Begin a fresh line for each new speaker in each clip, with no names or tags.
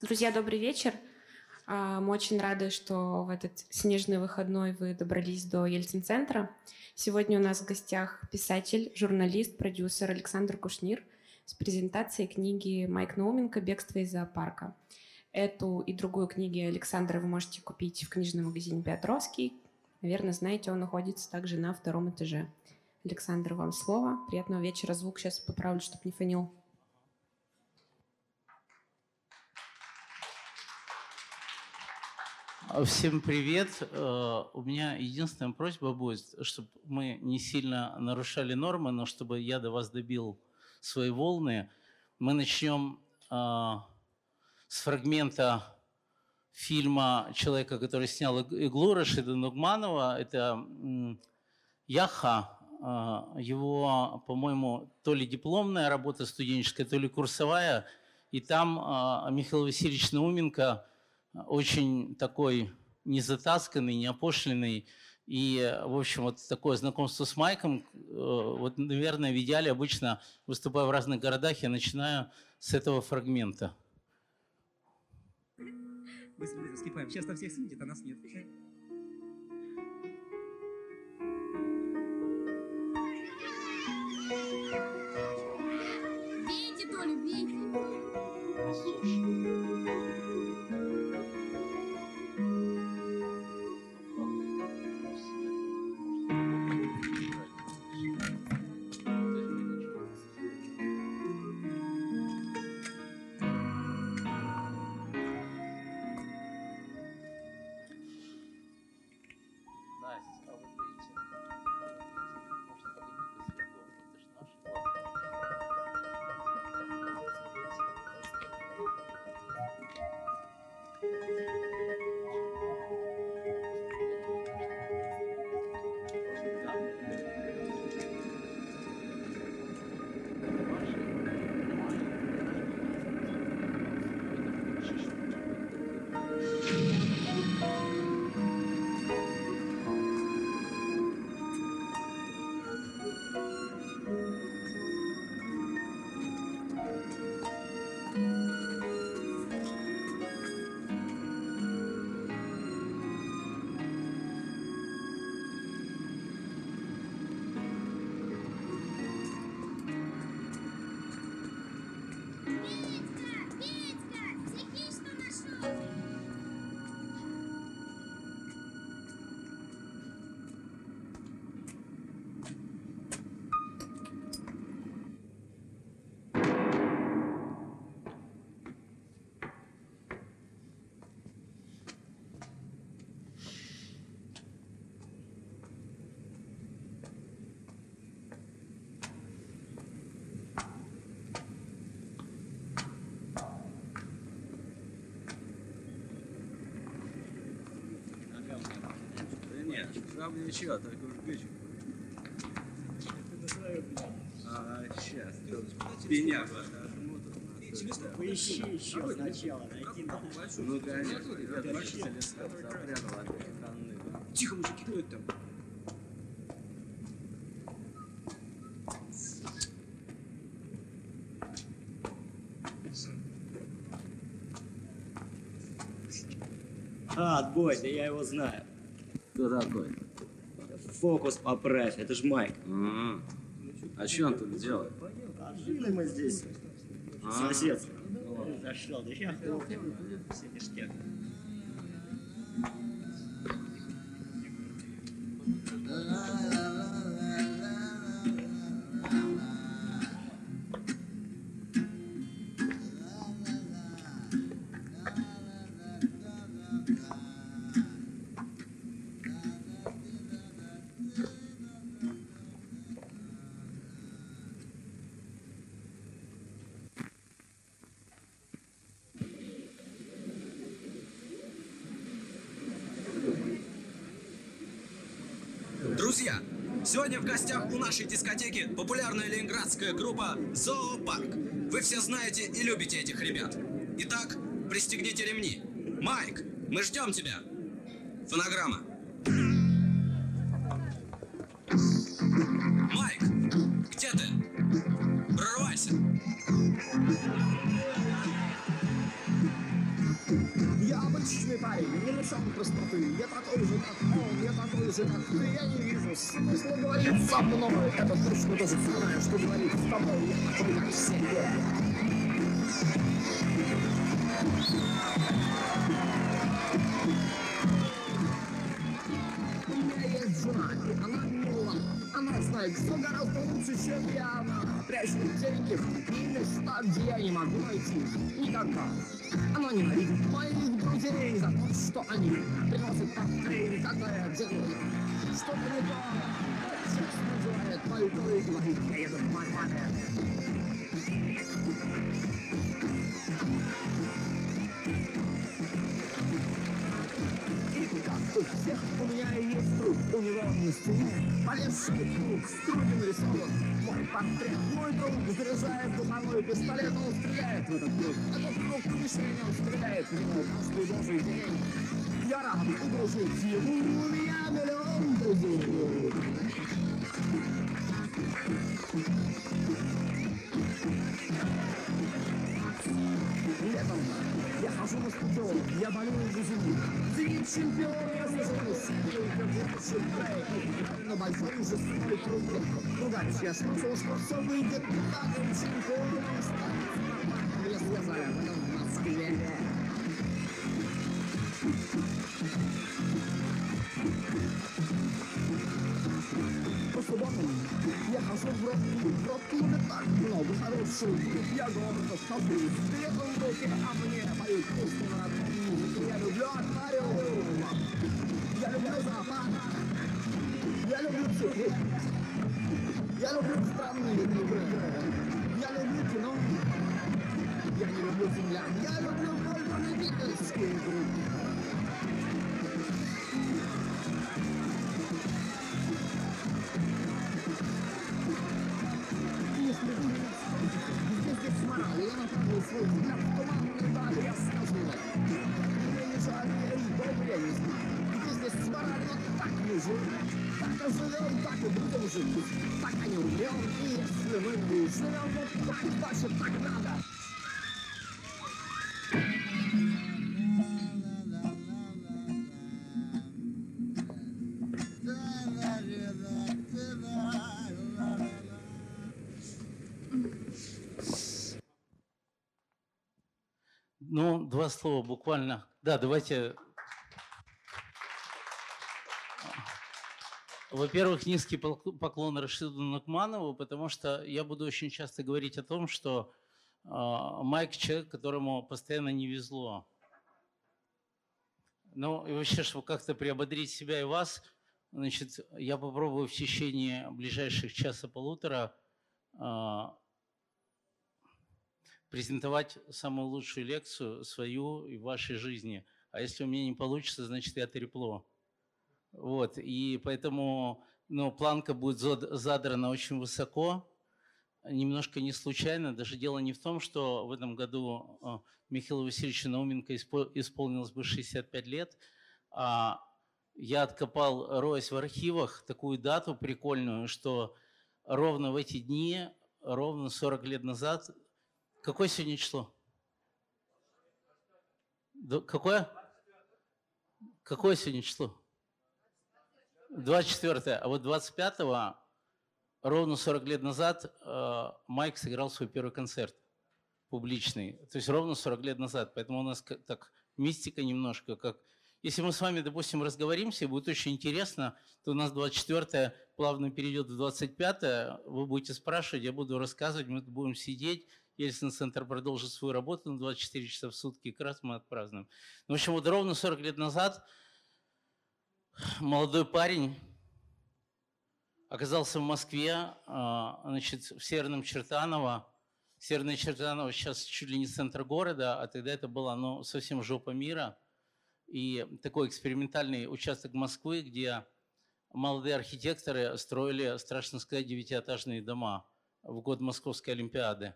Друзья, добрый вечер. Мы очень рады, что в этот снежный выходной вы добрались до Ельцин-центра. Сегодня у нас в гостях писатель, журналист, продюсер Александр Кушнир с презентацией книги Майк Науменко «Бегство из зоопарка». Эту и другую книги Александра вы можете купить в книжном магазине «Петровский». Наверное, знаете, он находится также на втором этаже. Александр, вам слово. Приятного вечера. Звук сейчас поправлю, чтобы не фонил.
Всем привет. Э, у меня единственная просьба будет, чтобы мы не сильно нарушали нормы, но чтобы я до вас добил свои волны. Мы начнем э, с фрагмента фильма человека, который снял «Иглу» Рашида Нугманова. Это Яха. Э, его, по-моему, то ли дипломная работа студенческая, то ли курсовая. И там Михаил Васильевич Науменко – очень такой незатасканный, неопошленный. И, в общем, вот такое знакомство с Майком, э, вот, наверное, в идеале обычно, выступая в разных городах, я начинаю с этого фрагмента.
Быстро, быстро скипаем. Сейчас там всех светит, а нас нет.
Нет, сам ничего, только уж печень. А, сейчас. Меня подожмут.
Поищи еще сначала, найди надо.
Ну, конечно, ребят, от.
Тихо, мужики, кто это там?
А, отбой, да я его знаю.
Кто такой?
Фокус поправь, это ж Майк.
А, а что он тут делает?
А жили мы здесь.
А.
Соседство. Зашел, да я
Друзья, сегодня в гостях у нашей дискотеки популярная ленинградская группа «Зоопарк». Вы все знаете и любите этих ребят. Итак, пристегните ремни. Майк, мы ждем тебя. Фонограмма.
Со мной. Это точно то же самое, что говорить с тобой. Я как все. У меня есть жена, и она мила. Она знает все гораздо лучше, чем я. Она прячет деньги в места, где я не могу найти. Никогда. Она ненавидит моих друзей за то, что они приносят коктейли, когда я делаю что-то не то. У всех у меня есть друг, у него на стене полезший круг, в струне нарисован мой портрет. Мой друг заряжает духовой пистолет, он стреляет в этот круг. Этот круг в мишень, он стреляет в него каждый божий день. Я рад удружить ему, у меня миллион друзей. Летом я хожу на стадион, я болею за зиму. Ты чемпион, я сажусь, только больше брейк. На большой жесткой круге. Ругаюсь, я слышал, что все выйдет не так, чемпион останется об этом в Москве. По Я люблю аквариум. Я люблю зоопарк. Я люблю цветы. Я люблю странные игры. Я люблю кино. Я не люблю землян. Я люблю только любительские игры.
Два слова буквально. Да, давайте. Во-первых, низкий поклон Рашиду Нукманову, потому что я буду очень часто говорить о том, что а, Майк человек, которому постоянно не везло. Ну и вообще, чтобы как-то приободрить себя и вас, значит, я попробую в течение ближайших часа-полутора а, презентовать самую лучшую лекцию свою и вашей жизни. А если у меня не получится, значит, я трепло. Вот, и поэтому, ну, планка будет зад- задрана очень высоко, немножко не случайно. Даже дело не в том, что в этом году э, Михаилу Васильевичу Науменко испо- исполнилось бы 65 лет, а я откопал, роясь в архивах, такую дату прикольную, что ровно в эти дни, ровно 40 лет назад, какое сегодня число? Какое? Какое сегодня число? 24 А вот 25-го, ровно 40 лет назад, э, Майк сыграл свой первый концерт публичный. То есть ровно 40 лет назад. Поэтому у нас так мистика немножко, как... Если мы с вами, допустим, разговоримся, будет очень интересно, то у нас 24 плавно перейдет в 25 вы будете спрашивать, я буду рассказывать, мы будем сидеть, Ельцин-центр продолжит свою работу на 24 часа в сутки, как раз мы отпразднуем. Ну, в общем, вот ровно 40 лет назад молодой парень оказался в Москве, а, значит, в Северном Чертаново. Северное Чертаново сейчас чуть ли не центр города, а тогда это было ну, совсем жопа мира. И такой экспериментальный участок Москвы, где молодые архитекторы строили, страшно сказать, девятиэтажные дома в год Московской Олимпиады.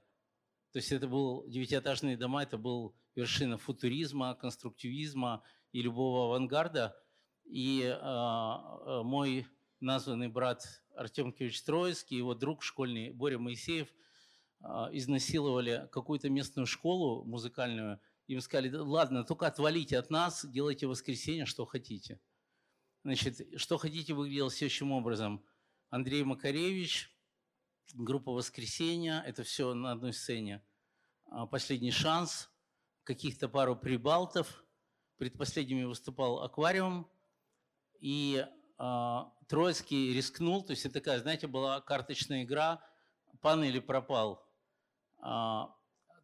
То есть это был девятиэтажные дома, это был вершина футуризма, конструктивизма и любого авангарда. И э, мой названный брат Артем Киевич Троицкий, его друг школьный Боря Моисеев э, изнасиловали какую-то местную школу музыкальную Им сказали, «Да ладно, только отвалите от нас, делайте воскресенье, что хотите. Значит, что хотите выглядело следующим образом. Андрей Макаревич, группа «Воскресенье», это все на одной сцене. А, «Последний шанс», каких-то пару прибалтов. Предпоследними выступал «Аквариум». И а, Троицкий рискнул, то есть это такая, знаете, была карточная игра «Пан или пропал». А,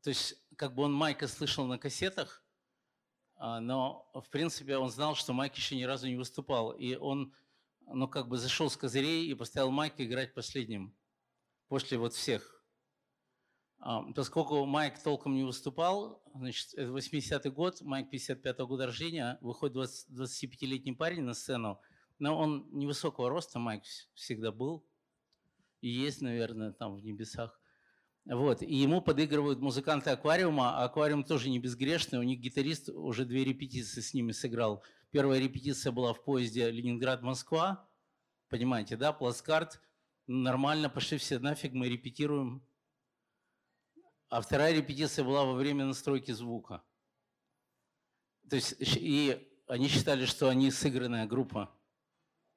то есть как бы он Майка слышал на кассетах, но в принципе он знал, что Майк еще ни разу не выступал. И он, ну как бы зашел с козырей и поставил Майка играть последним, после вот всех. А, поскольку Майк толком не выступал, значит, это 80-й год, Майк 55-го года рождения, выходит 25-летний парень на сцену, но он невысокого роста, Майк всегда был, и есть, наверное, там в небесах. Вот, и ему подыгрывают музыканты аквариума, а аквариум тоже не безгрешный, у них гитарист уже две репетиции с ними сыграл. Первая репетиция была в поезде Ленинград-Москва, понимаете, да, плацкарт, нормально, пошли все нафиг, мы репетируем. А вторая репетиция была во время настройки звука. То есть, и они считали, что они сыгранная группа.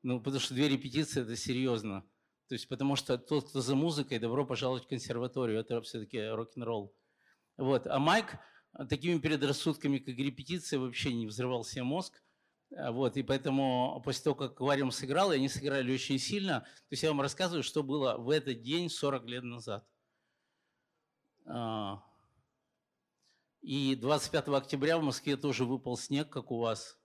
Ну, потому что две репетиции – это серьезно. То есть потому что тот, кто за музыкой, добро пожаловать в консерваторию. Это все-таки рок-н-ролл. Вот. А Майк такими предрассудками, как репетиция, вообще не взрывал себе мозг. А, вот, и поэтому после того, как аквариум сыграл, и они сыграли очень сильно, то есть я вам рассказываю, что было в этот день 40 лет назад. А, и 25 октября в Москве тоже выпал снег, как у вас.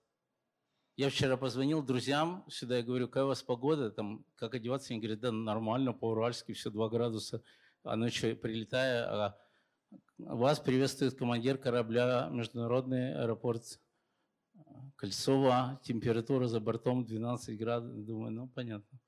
Я вчера позвонил друзьям сюда, я говорю, какая у вас погода, там, как одеваться? Они говорят, да нормально, по-уральски, все 2 градуса. А ночью прилетая, а вас приветствует командир корабля Международный аэропорт Кольцова, температура за бортом 12 градусов. Думаю, ну, понятно.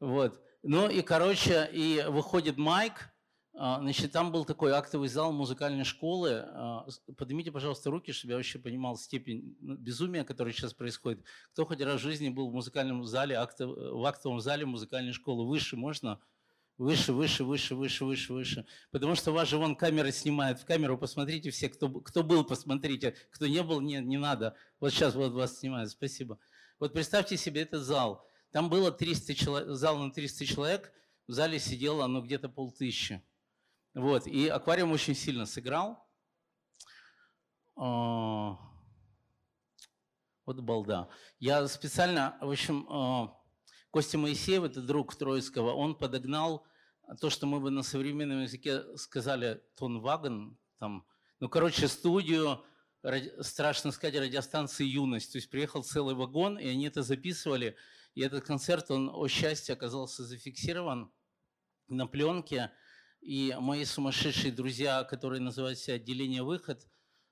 Вот. Ну и, короче, и выходит Майк, а, значит, там был такой актовый зал музыкальной школы. А, поднимите, пожалуйста, руки, чтобы я вообще понимал степень ну, безумия, которое сейчас происходит. Кто хоть раз в жизни был в музыкальном зале, актов, в актовом зале музыкальной школы? Выше можно? Выше, выше, выше, выше, выше, выше. Потому что вас же вон камера снимает. В камеру посмотрите все, кто, кто был, посмотрите. Кто не был, нет, не надо. Вот сейчас вот вас снимают. Спасибо. Вот представьте себе этот зал. Там было 300 человек, зал на 300 человек. В зале сидело ну, где-то полтыщи. Вот, и аквариум очень сильно сыграл. А, вот балда. Я специально, в общем, а, Костя Моисеев, это друг Троицкого, он подогнал то, что мы бы на современном языке сказали тонваген, там, ну, короче, студию, страшно сказать, радиостанции «Юность». То есть приехал целый вагон, и они это записывали. И этот концерт, он, о счастье, оказался зафиксирован на пленке. И мои сумасшедшие друзья, которые называют себя «Отделение Выход»,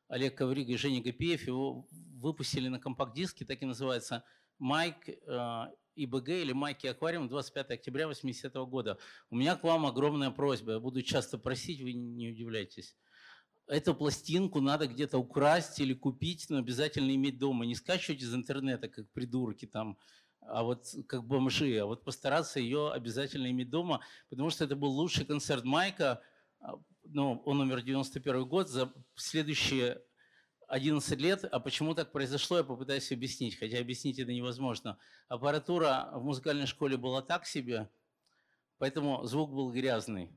Олег Ковриг и Женя Гапеев, его выпустили на компакт-диске, так и называется «Майк э, ИБГ» или «Майки Аквариум» 25 октября 80 -го года. У меня к вам огромная просьба, я буду часто просить, вы не удивляйтесь. Эту пластинку надо где-то украсть или купить, но обязательно иметь дома. Не скачивать из интернета, как придурки там, а вот как бомжи, а вот постараться ее обязательно иметь дома, потому что это был лучший концерт Майка, а, ну, он умер в 91 год, за следующие 11 лет, а почему так произошло, я попытаюсь объяснить, хотя объяснить это невозможно. Аппаратура в музыкальной школе была так себе, поэтому звук был грязный.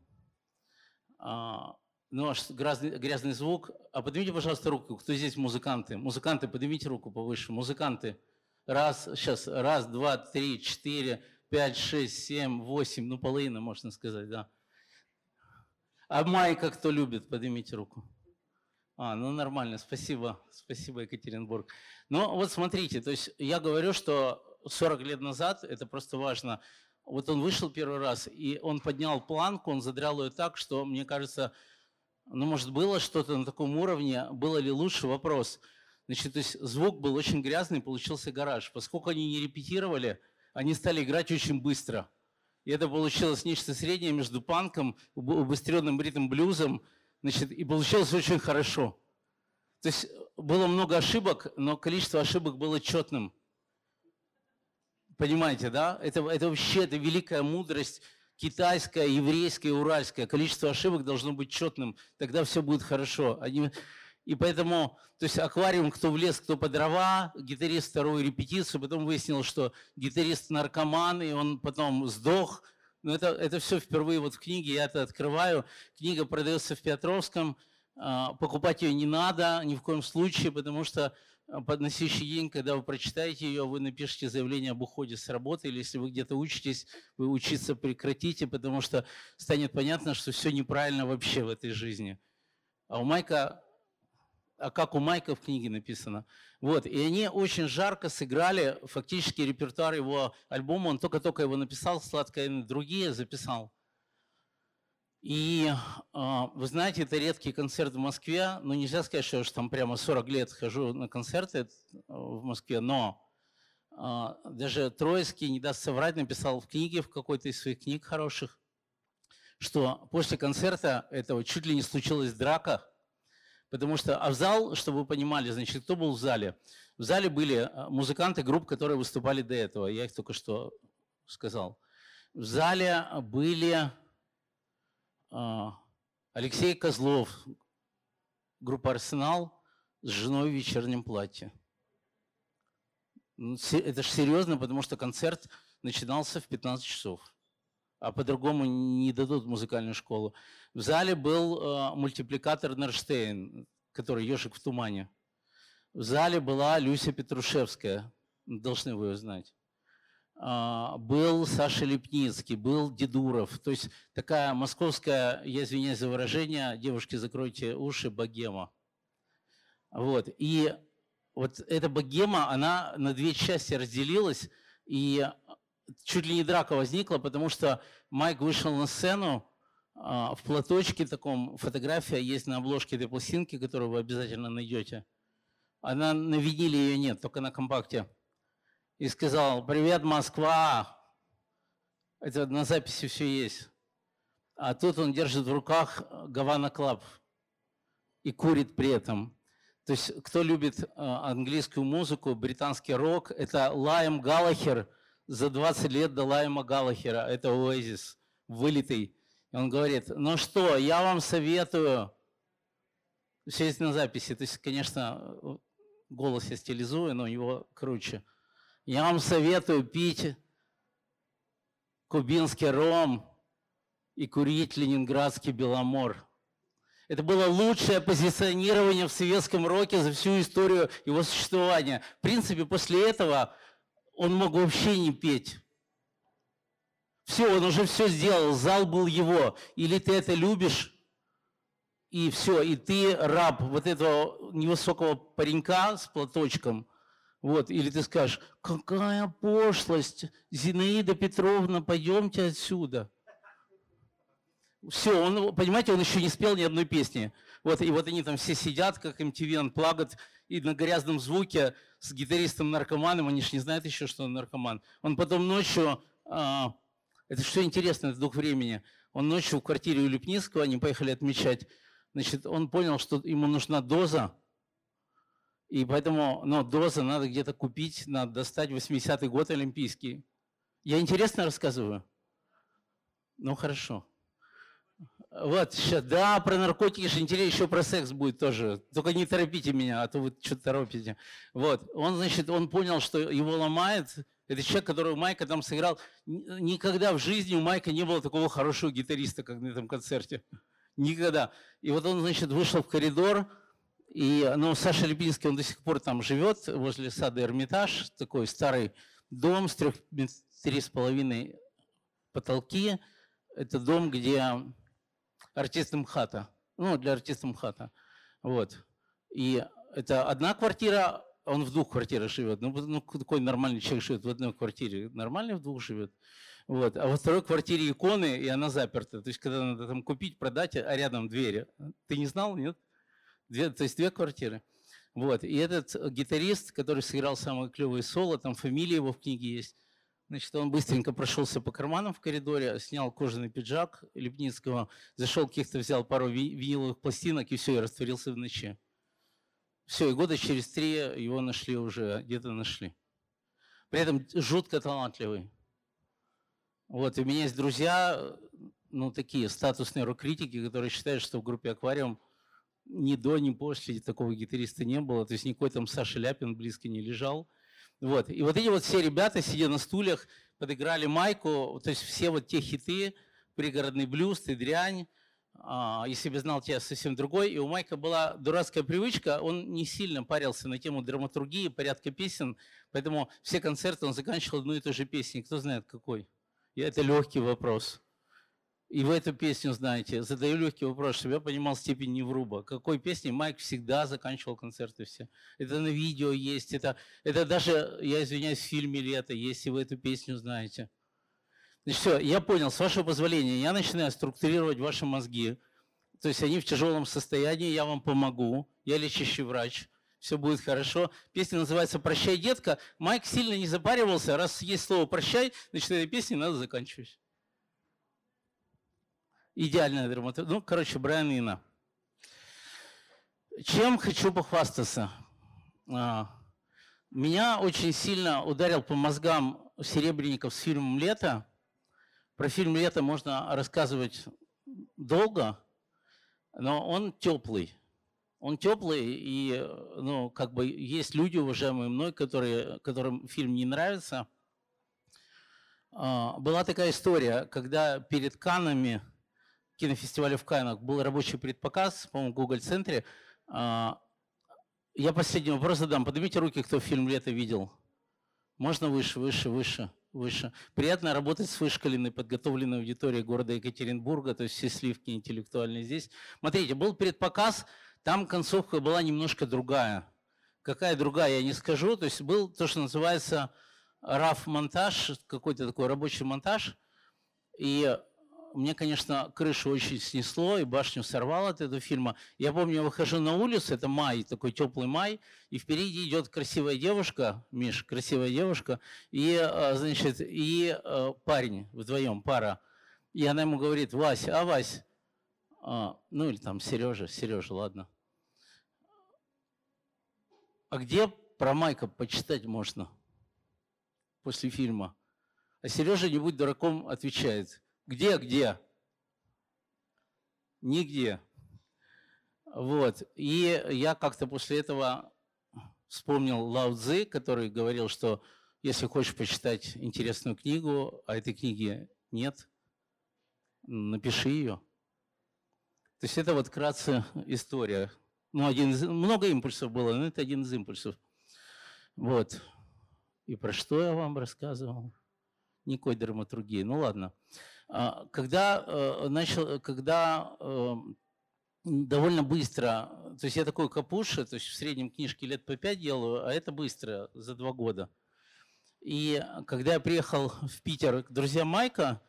А, ну, аж грязный, грязный звук. А поднимите, пожалуйста, руку, кто здесь музыканты? Музыканты, поднимите руку повыше. Музыканты. Раз, сейчас, раз, два, три, четыре, пять, шесть, семь, восемь, ну, половина, можно сказать, да. А майка кто любит? Поднимите руку. А, ну нормально, спасибо, спасибо, Екатеринбург. Ну вот смотрите, то есть я говорю, что 40 лет назад, это просто важно, вот он вышел первый раз, и он поднял планку, он задрал ее так, что, мне кажется, ну может было что-то на таком уровне, было ли лучше, вопрос – Значит, то есть звук был очень грязный, получился гараж. Поскольку они не репетировали, они стали играть очень быстро. И это получилось нечто среднее между панком, убыстренным ритм-блюзом, значит, и получилось очень хорошо. То есть было много ошибок, но количество ошибок было четным. Понимаете, да? Это, это вообще это великая мудрость китайская, еврейская, уральская. Количество ошибок должно быть четным, тогда все будет хорошо. Они, И поэтому, то есть аквариум, кто в лес, кто по дрова, гитарист вторую репетицию, потом выяснилось, что гитарист наркоман, и он потом сдох. Но это, это все впервые вот в книге, я это открываю. Книга продается в Петровском, а, покупать ее не надо ни в коем случае, потому что а, под следующий день, когда вы прочитаете ее, вы напишите заявление об уходе с работы, или если вы где-то учитесь, вы учиться прекратите, потому что станет понятно, что все неправильно вообще в этой жизни. А у Майка как у Майка в книге написано. Вот, и они очень жарко сыграли фактически репертуар его альбома. Он только-только его написал, «Сладкое другие» записал. И а, вы знаете, это редкий концерт в Москве. Ну, нельзя сказать, что я уж там прямо 40 лет хожу на концерты э, в Москве, но а, даже Троицкий, не даст соврать, написал в книге, в какой-то из своих книг хороших, что после концерта этого чуть ли не случилась драка, Потому что, а в зал, чтобы вы понимали, значит, кто был в зале? В зале были э, музыканты групп, которые выступали до этого. Я их только что сказал. В зале были а, Алексей Козлов, группа «Арсенал» с женой в вечернем платье. Это же серьезно, потому что концерт начинался в 15 часов а по-другому не дадут музыкальную школу. В зале был э, мультипликатор Нерштейн, который «Ежик в тумане». В зале была Люся Петрушевская, должны вы ее знать. А, был Саша Лепницкий, был Дедуров. То есть такая московская, я извиняюсь за выражение, девушки, закройте уши, богема. Вот. И вот эта богема, она на две части разделилась, и чуть ли не драка возникла, потому что Майк вышел на сцену а, в платочке таком, фотография есть на обложке этой пластинки, которую вы обязательно найдете. Она на виниле ее нет, только на компакте. И сказал, привет, Москва. Это на записи все есть. А тут он держит в руках Havana Club и курит при этом. То есть, кто любит а, английскую музыку, британский рок, это Лайм Галлахер – за 20 лет до Лайма Галлахера, это Оазис, вылитый. И он говорит, ну что, я вам советую, все есть на записи, то есть, конечно, голос я стилизую, но его круче. Я вам советую пить кубинский ром и курить ленинградский беломор. Это было лучшее позиционирование в советском роке за всю историю его существования. В принципе, после этого он мог вообще не петь. Все, он уже все сделал, зал был его. Или ты это любишь, и все, и ты раб вот этого невысокого паренька с платочком. Вот, или ты скажешь, какая пошлость, Зинаида Петровна, пойдемте отсюда. Все, он, понимаете, он еще не спел ни одной песни. Вот, и вот они там все сидят, как MTV Unplugged, и на грязном звуке с гитаристом-наркоманом, они же не знают еще, что он наркоман. Он потом ночью, а, это что интересно, это дух времени, он ночью в квартире у Лепницкого, они поехали отмечать, значит, он понял, что ему нужна доза, и поэтому, ну, доза надо где-то купить, надо достать 80-й год олимпийский. Я интересно рассказываю? Ну, хорошо. Вот, сейчас, да, про наркотики же интересно, еще про секс будет тоже. Только не торопите меня, а то вы что-то торопите. Вот, он, значит, он понял, что его ломает. Это человек, который у Майка там сыграл. Никогда в жизни у Майка не было такого хорошего гитариста, как на этом концерте. Никогда. И вот он, значит, вышел в коридор, и, ну, Саша Липинский, он до сих пор там живет, возле сада Эрмитаж, такой старый дом с трех, три с половиной потолки. Это дом, где артист МХАТа. Ну, для артиста МХАТа. Вот. И это одна квартира, он в двух квартирах живет. Ну, ну какой нормальный человек живет в одной квартире? Нормальный в двух живет. Вот. А во второй квартире иконы, и она заперта. То есть, когда надо там купить, продать, а рядом двери. Ты не знал, нет? Две, то есть, две квартиры. Вот. И этот гитарист, который сыграл самое клевое соло, там фамилия его в книге есть, Значит, он быстренько прошелся по карманам в коридоре, снял кожаный пиджак Лепницкого, зашел каких-то, взял пару виниловых пластинок и все, и растворился в ночи. Все, и года через три его нашли уже, где-то нашли. При этом жутко талантливый. Вот, и у меня есть друзья, ну, такие статусные рок-критики, которые считают, что в группе «Аквариум» ни до, ни после такого гитариста не было. То есть никакой там Саша Ляпин близко не лежал. Вот. И вот эти вот все ребята, сидя на стульях, подыграли Майку. То есть все вот те хиты, «Пригородный блюз», «Ты дрянь», а, «Если бы знал тебя совсем другой». И у Майка была дурацкая привычка, он не сильно парился на тему драматургии, порядка песен, поэтому все концерты он заканчивал одной и той же песней. Кто знает, какой? И это легкий вопрос. И вы эту песню знаете. Задаю легкий вопрос, чтобы я понимал степень невруба. Какой песни Майк всегда заканчивал концерты все. Это на видео есть, это, это даже, я извиняюсь, в фильме «Лето» есть, если вы эту песню знаете. Значит, все, я понял, с вашего позволения, я начинаю структурировать ваши мозги. То есть они в тяжелом состоянии, я вам помогу, я лечащий врач, все будет хорошо. Песня называется «Прощай, детка». Майк сильно не запаривался, раз есть слово «прощай», значит, этой песни надо заканчивать. Идеальная драматургия. Ну, короче, Брайан Ина. Чем хочу похвастаться? А, меня очень сильно ударил по мозгам Серебренников с фильмом «Лето». Про фильм «Лето» можно рассказывать долго, но он теплый. Он теплый, и ну, как бы есть люди, уважаемые мной, которые, которым фильм не нравится. А, была такая история, когда перед Канами кинофестиваля в Каннах был рабочий предпоказ, по-моему, в Google-центре. А, я последний вопрос задам. Поднимите руки, кто фильм «Лето» видел. Можно выше, выше, выше, выше. Приятно работать с вышкаленной, подготовленной аудиторией города Екатеринбурга, то есть все сливки интеллектуальные здесь. Смотрите, был предпоказ, там концовка была немножко другая. Какая другая, я не скажу. То есть был то, что называется RAF-монтаж, какой-то такой рабочий монтаж. И мне, конечно, крышу очень снесло, и башню сорвало от этого фильма. Я помню, я выхожу на улицу, это май, такой теплый май, и впереди идет красивая девушка, Миш, красивая девушка, и, а, значит, и а, парень вдвоем, пара. И она ему говорит, Вася, а Вась, а, ну или там Сережа, Сережа, ладно. А где про Майка почитать можно после фильма? А Сережа, не будь дураком, отвечает – где, где? Нигде. Вот. И я как-то после этого вспомнил Лао Цзы, который говорил, что если хочешь почитать интересную книгу, а этой книги нет, напиши ее. То есть это вот вкратце история. Ну, один из, много импульсов было, но это один из импульсов. Вот. И про что я вам рассказывал? Никакой драматургии. Ну ладно. А, когда э, начал, когда эм, довольно быстро, то есть я такой капуша, то есть в среднем книжки лет по пять делаю, а это быстро, за два года. И когда я приехал в Питер к друзьям Майка,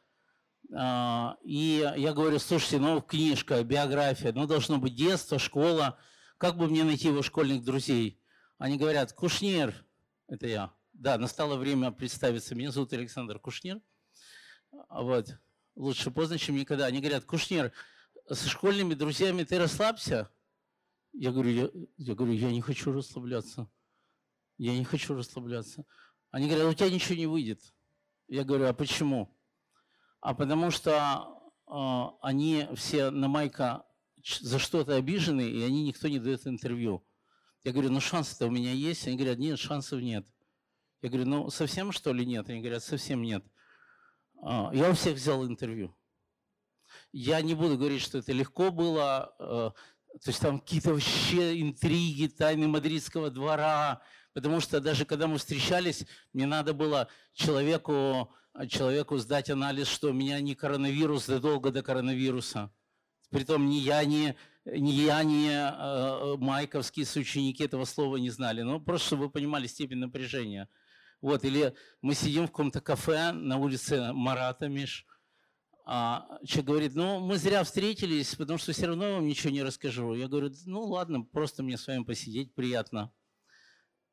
а, и я говорю, слушайте, ну книжка, биография, ну должно быть детство, школа, как бы мне найти его школьных друзей? Они говорят, Кушнир, это я. Да, настало время представиться. Меня зовут Александр Кушнир. Вот лучше поздно, чем никогда. Они говорят, Кушнер, со школьными друзьями ты расслабься. Я говорю, я, я говорю, я не хочу расслабляться. Я не хочу расслабляться. Они говорят, у тебя ничего не выйдет. Я говорю, а почему? А потому что э, они все на Майка за что-то обижены, и они никто не дает интервью. Я говорю, ну шансы-то у меня есть. Они говорят, нет, шансов нет. Я говорю, ну совсем что ли нет? Они говорят, совсем нет. А, я у всех взял интервью. Я не буду говорить, что это легко было. Э, то есть там какие-то вообще интриги, тайны мадридского двора. Потому что даже когда мы встречались, мне надо было человеку, человеку сдать анализ, что у меня не коронавирус задолго до коронавируса. Притом ни я, ни, ни я, ни э, майковские соученики этого слова не знали. Ну, просто чтобы вы понимали степень напряжения. Вот, или мы сидим в каком-то кафе на улице Марата, Миш, а человек говорит, ну, мы зря встретились, потому что все равно вам ничего не расскажу. Я говорю, ну, ладно, просто мне с вами посидеть приятно.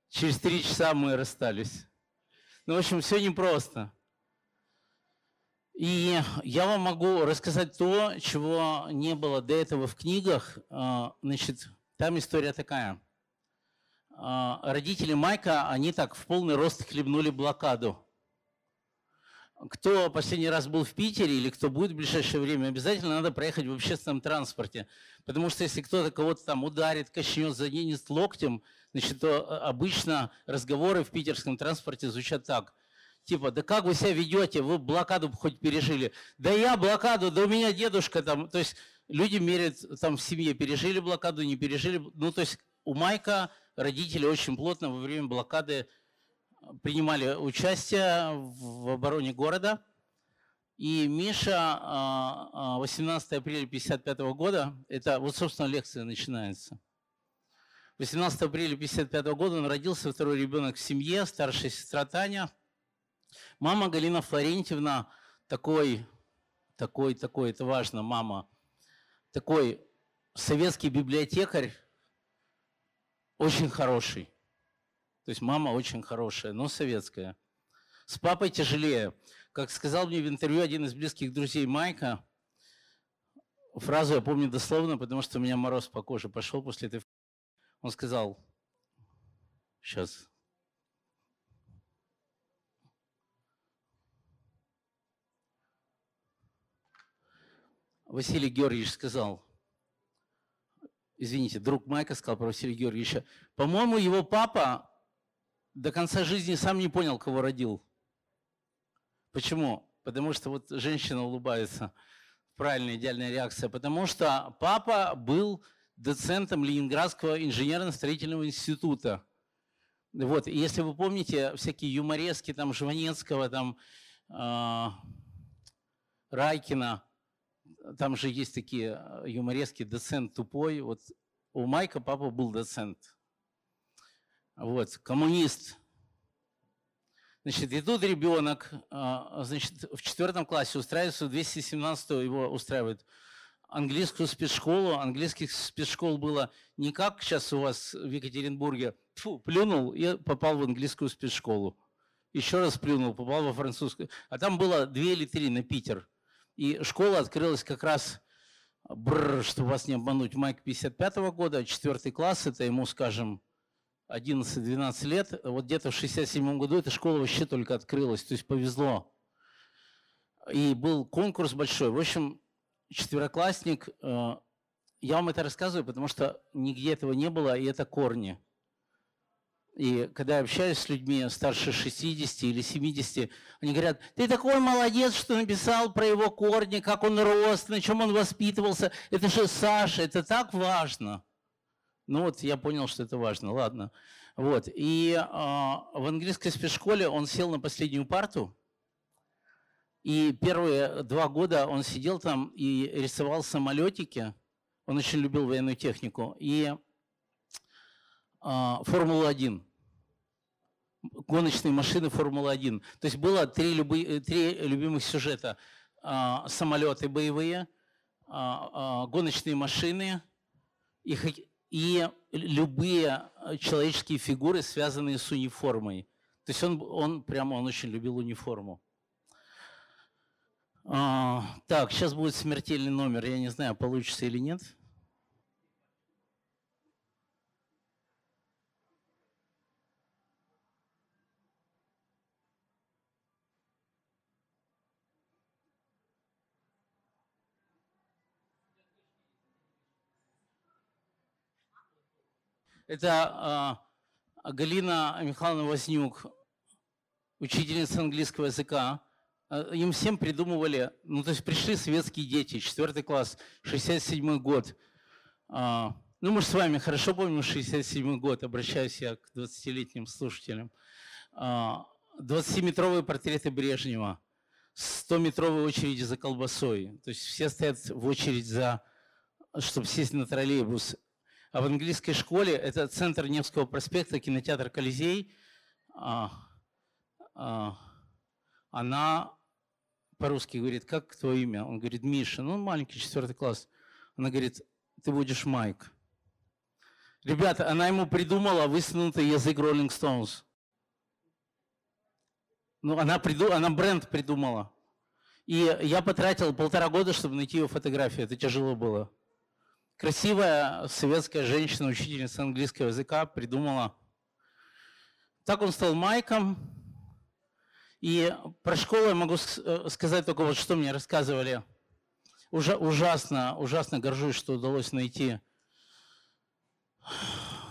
Через три часа мы расстались. Ну, в общем, все непросто. И я вам могу рассказать то, чего не было до этого в книгах. А, значит, там история такая – родители Майка, они так в полный рост хлебнули блокаду. кто последний раз был в Питере или кто будет в ближайшее время, обязательно надо проехать в общественном транспорте. Потому что если кто-то кого-то там ударит, качнет, заденет локтем, значит, то э, обычно разговоры в питерском транспорте звучат так. Типа, да как вы себя ведете, вы блокаду хоть пережили. Да я блокаду, да у меня дедушка там. То есть люди меряют, там в семье пережили блокаду, не пережили. Ну, то есть у Майка родители очень плотно во время блокады принимали участие в обороне города. И Миша 18 апреля 1955 года, это вот, собственно, лекция начинается. 18 апреля 1955 года он родился, второй ребенок в семье, старшая сестра Таня. Мама Галина Флорентьевна такой, такой, такой, это важно, мама, такой советский библиотекарь, очень хороший. То есть мама очень хорошая, но советская. С папой тяжелее. Как сказал мне в интервью один из близких друзей Майка, фразу я помню дословно, потому что у меня мороз по коже пошел после этой Он сказал, сейчас. Василий Георгиевич сказал, извините, друг Майка сказал про Василия Георгиевича, по-моему, его папа до конца жизни сам не понял, кого родил. Почему? Потому что вот женщина улыбается. Правильная, идеальная реакция. Потому что папа был доцентом Ленинградского инженерно-строительного института. Вот, и если вы помните всякие юморески там Жванецкого, там э, Райкина, там же есть такие юморески «Доцент тупой». Вот у Майка папа был доцент. Вот, коммунист. Значит, и тут ребенок, а, значит, в четвертом классе устраивается, в 217 его устраивают английскую спецшколу. Английских спецшкол было не как сейчас у вас в Екатеринбурге. Фу, плюнул и попал в английскую спецшколу. Еще раз плюнул, попал во французскую. А там было две или три на Питер. И школа открылась как раз, бррр, чтобы вас не обмануть, майк 55 -го года, четвертый класс, это ему, скажем, 11-12 лет, вот где-то в 67 году эта школа вообще только открылась, то есть повезло. И был конкурс большой. В общем, четвероклассник, э, я вам это рассказываю, потому что нигде этого не было, и это корни. И когда я общаюсь с людьми старше 60 или 70, они говорят, ты такой молодец, что написал про его корни, как он рос, на чем он воспитывался. Это же Саша, это так важно. Ну вот я понял, что это важно. Ладно. Вот. И э, в английской спецшколе он сел на последнюю парту. И первые два года он сидел там и рисовал самолетики. Он очень любил военную технику. И э, Формулу-1 гоночные машины Формулы-1. То есть было три, люби, три любимых сюжета. А, самолеты боевые, а, а, гоночные машины и, и любые э, человеческие фигуры, связанные с униформой. То есть он, он прямо он очень любил униформу. А, так, сейчас будет смертельный номер. Я не знаю, получится или нет. Это э, Галина Михайловна Вознюк, учительница английского языка. Э, им всем придумывали, ну то есть пришли советские дети, четвертый класс, 67 год. Э, ну мы же с вами хорошо помним 67 год, обращаюсь я к 20-летним слушателям. 20-метровые портреты Брежнева, 100-метровые очереди за колбасой. То есть все стоят в очередь за, чтобы сесть на троллейбус. А в английской школе это центр Невского проспекта, кинотеатр Колизей. А, а, она по-русски говорит, как твое имя? Он говорит, Миша. Ну, маленький, четвертый класс. Она говорит, ты будешь Майк. Ребята, она ему придумала высунутый язык Rolling Stones. Ну, она, приду, она бренд придумала. И я потратил полтора года, чтобы найти ее фотографию. Это тяжело было. Красивая советская женщина, учительница английского языка, придумала. Так он стал Майком. И про школу я могу э, сказать только вот, что мне рассказывали. Ужа- ужасно, ужасно горжусь, что удалось найти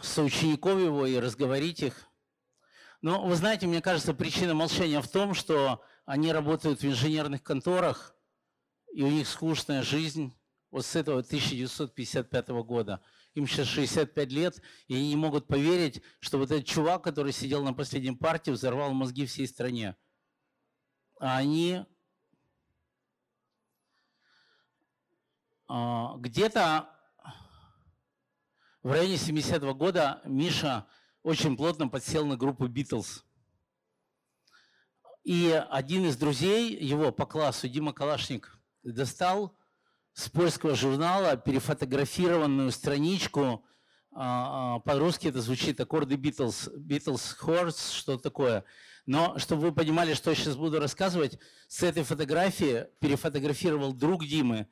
соучеников его и разговорить их. Но вы знаете, мне кажется, причина молчания в том, что они работают в инженерных конторах, и у них скучная жизнь вот с этого 1955 года. Им сейчас 65 лет, и они не могут поверить, что вот этот чувак, который сидел на последнем партии, взорвал мозги всей стране. А они а, где-то в районе 70-го года Миша очень плотно подсел на группу Битлз. И один из друзей его по классу, Дима Калашник, достал с польского журнала перефотографированную страничку, а, а, по-русски это звучит аккорды Битлз, Битлз Horse, что такое. Но, чтобы вы понимали, что я сейчас буду рассказывать, с этой фотографии перефотографировал друг Димы,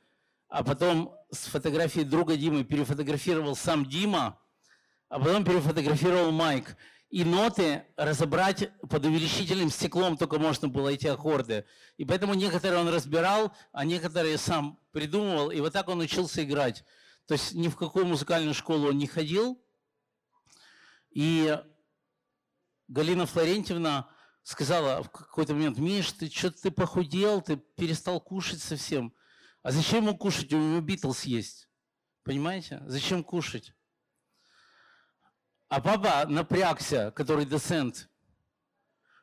а потом с фотографии друга Димы перефотографировал сам Дима, а потом перефотографировал Майк. И ноты разобрать под увеличительным стеклом только можно было эти аккорды. И поэтому некоторые он разбирал, а некоторые сам придумывал. И вот так он учился играть. То есть ни в какую музыкальную школу он не ходил. И Галина Флорентьевна сказала в какой-то момент, Миш, ты что-то ты похудел, ты перестал кушать совсем. А зачем ему кушать? У него Битлз есть. Понимаете? Зачем кушать? А папа напрягся, который доцент.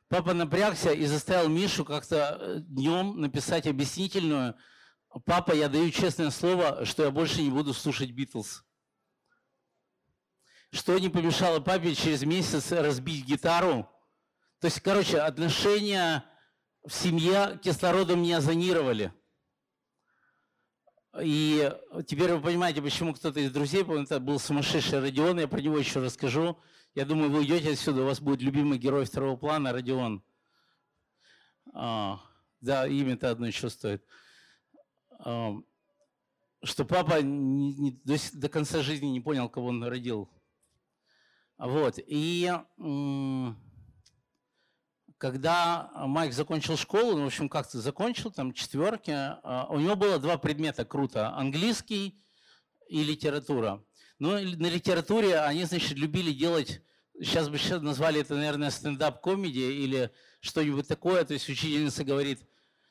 Папа напрягся и заставил Мишу как-то днем написать объяснительную. Папа, я даю честное слово, что я больше не буду слушать Битлз. Что не помешало папе через месяц разбить гитару. То есть, короче, отношения в семье кислородом не озонировали. И теперь вы понимаете, почему кто-то из друзей, помню, это был сумасшедший Родион, я про него еще расскажу. Я думаю, вы уйдете отсюда, у вас будет любимый герой второго плана Родион. А, да, имя-то одно еще стоит. А, что папа не- не- до, до конца жизни не понял, кого он родил. Вот. И м, когда Майк закончил школу, ну, в общем, как-то закончил, там, четверки, а, у него было два предмета круто. Английский и литература. Ну, на литературе они, значит, любили делать, сейчас бы сейчас назвали это, наверное, стендап-комедия или что-нибудь такое. То есть учительница говорит,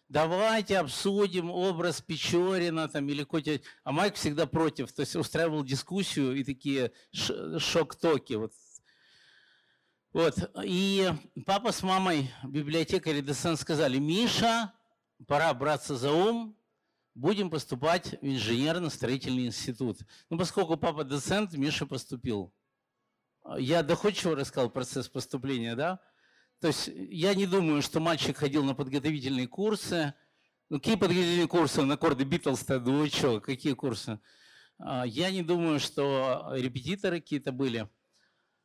давайте обсудим образ Печорина там, или какой-то... А Майк всегда против, то есть устраивал дискуссию и такие шок-токи. Вот вот, и папа с мамой, библиотекарь и доцент сказали, Миша, пора браться за ум, будем поступать в инженерно-строительный институт. Ну, поскольку папа доцент, Миша поступил. Я доходчиво рассказал процесс поступления, да? То есть я не думаю, что мальчик ходил на подготовительные курсы. Ну, какие подготовительные курсы? На аккорды Битлз-то, ну вы что, какие курсы? А, Я не думаю, что репетиторы какие-то были.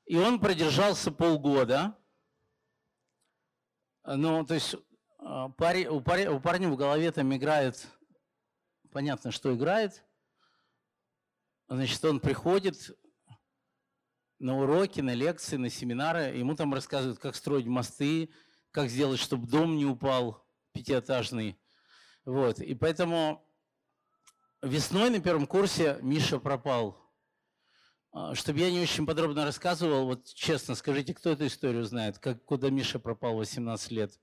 И он продержался полгода. Ну, то есть а, пари- у, пари- у парня в голове там играет, понятно, что играет. Значит, он приходит на уроки, на лекции, на семинары, ему там рассказывают, как строить мосты, как сделать, чтобы дом не упал пятиэтажный. Вот. И поэтому весной на первом курсе Миша пропал. А, Чтобы я не очень подробно рассказывал, вот честно, скажите, кто эту историю знает? Как, куда Миша пропал в 18 лет?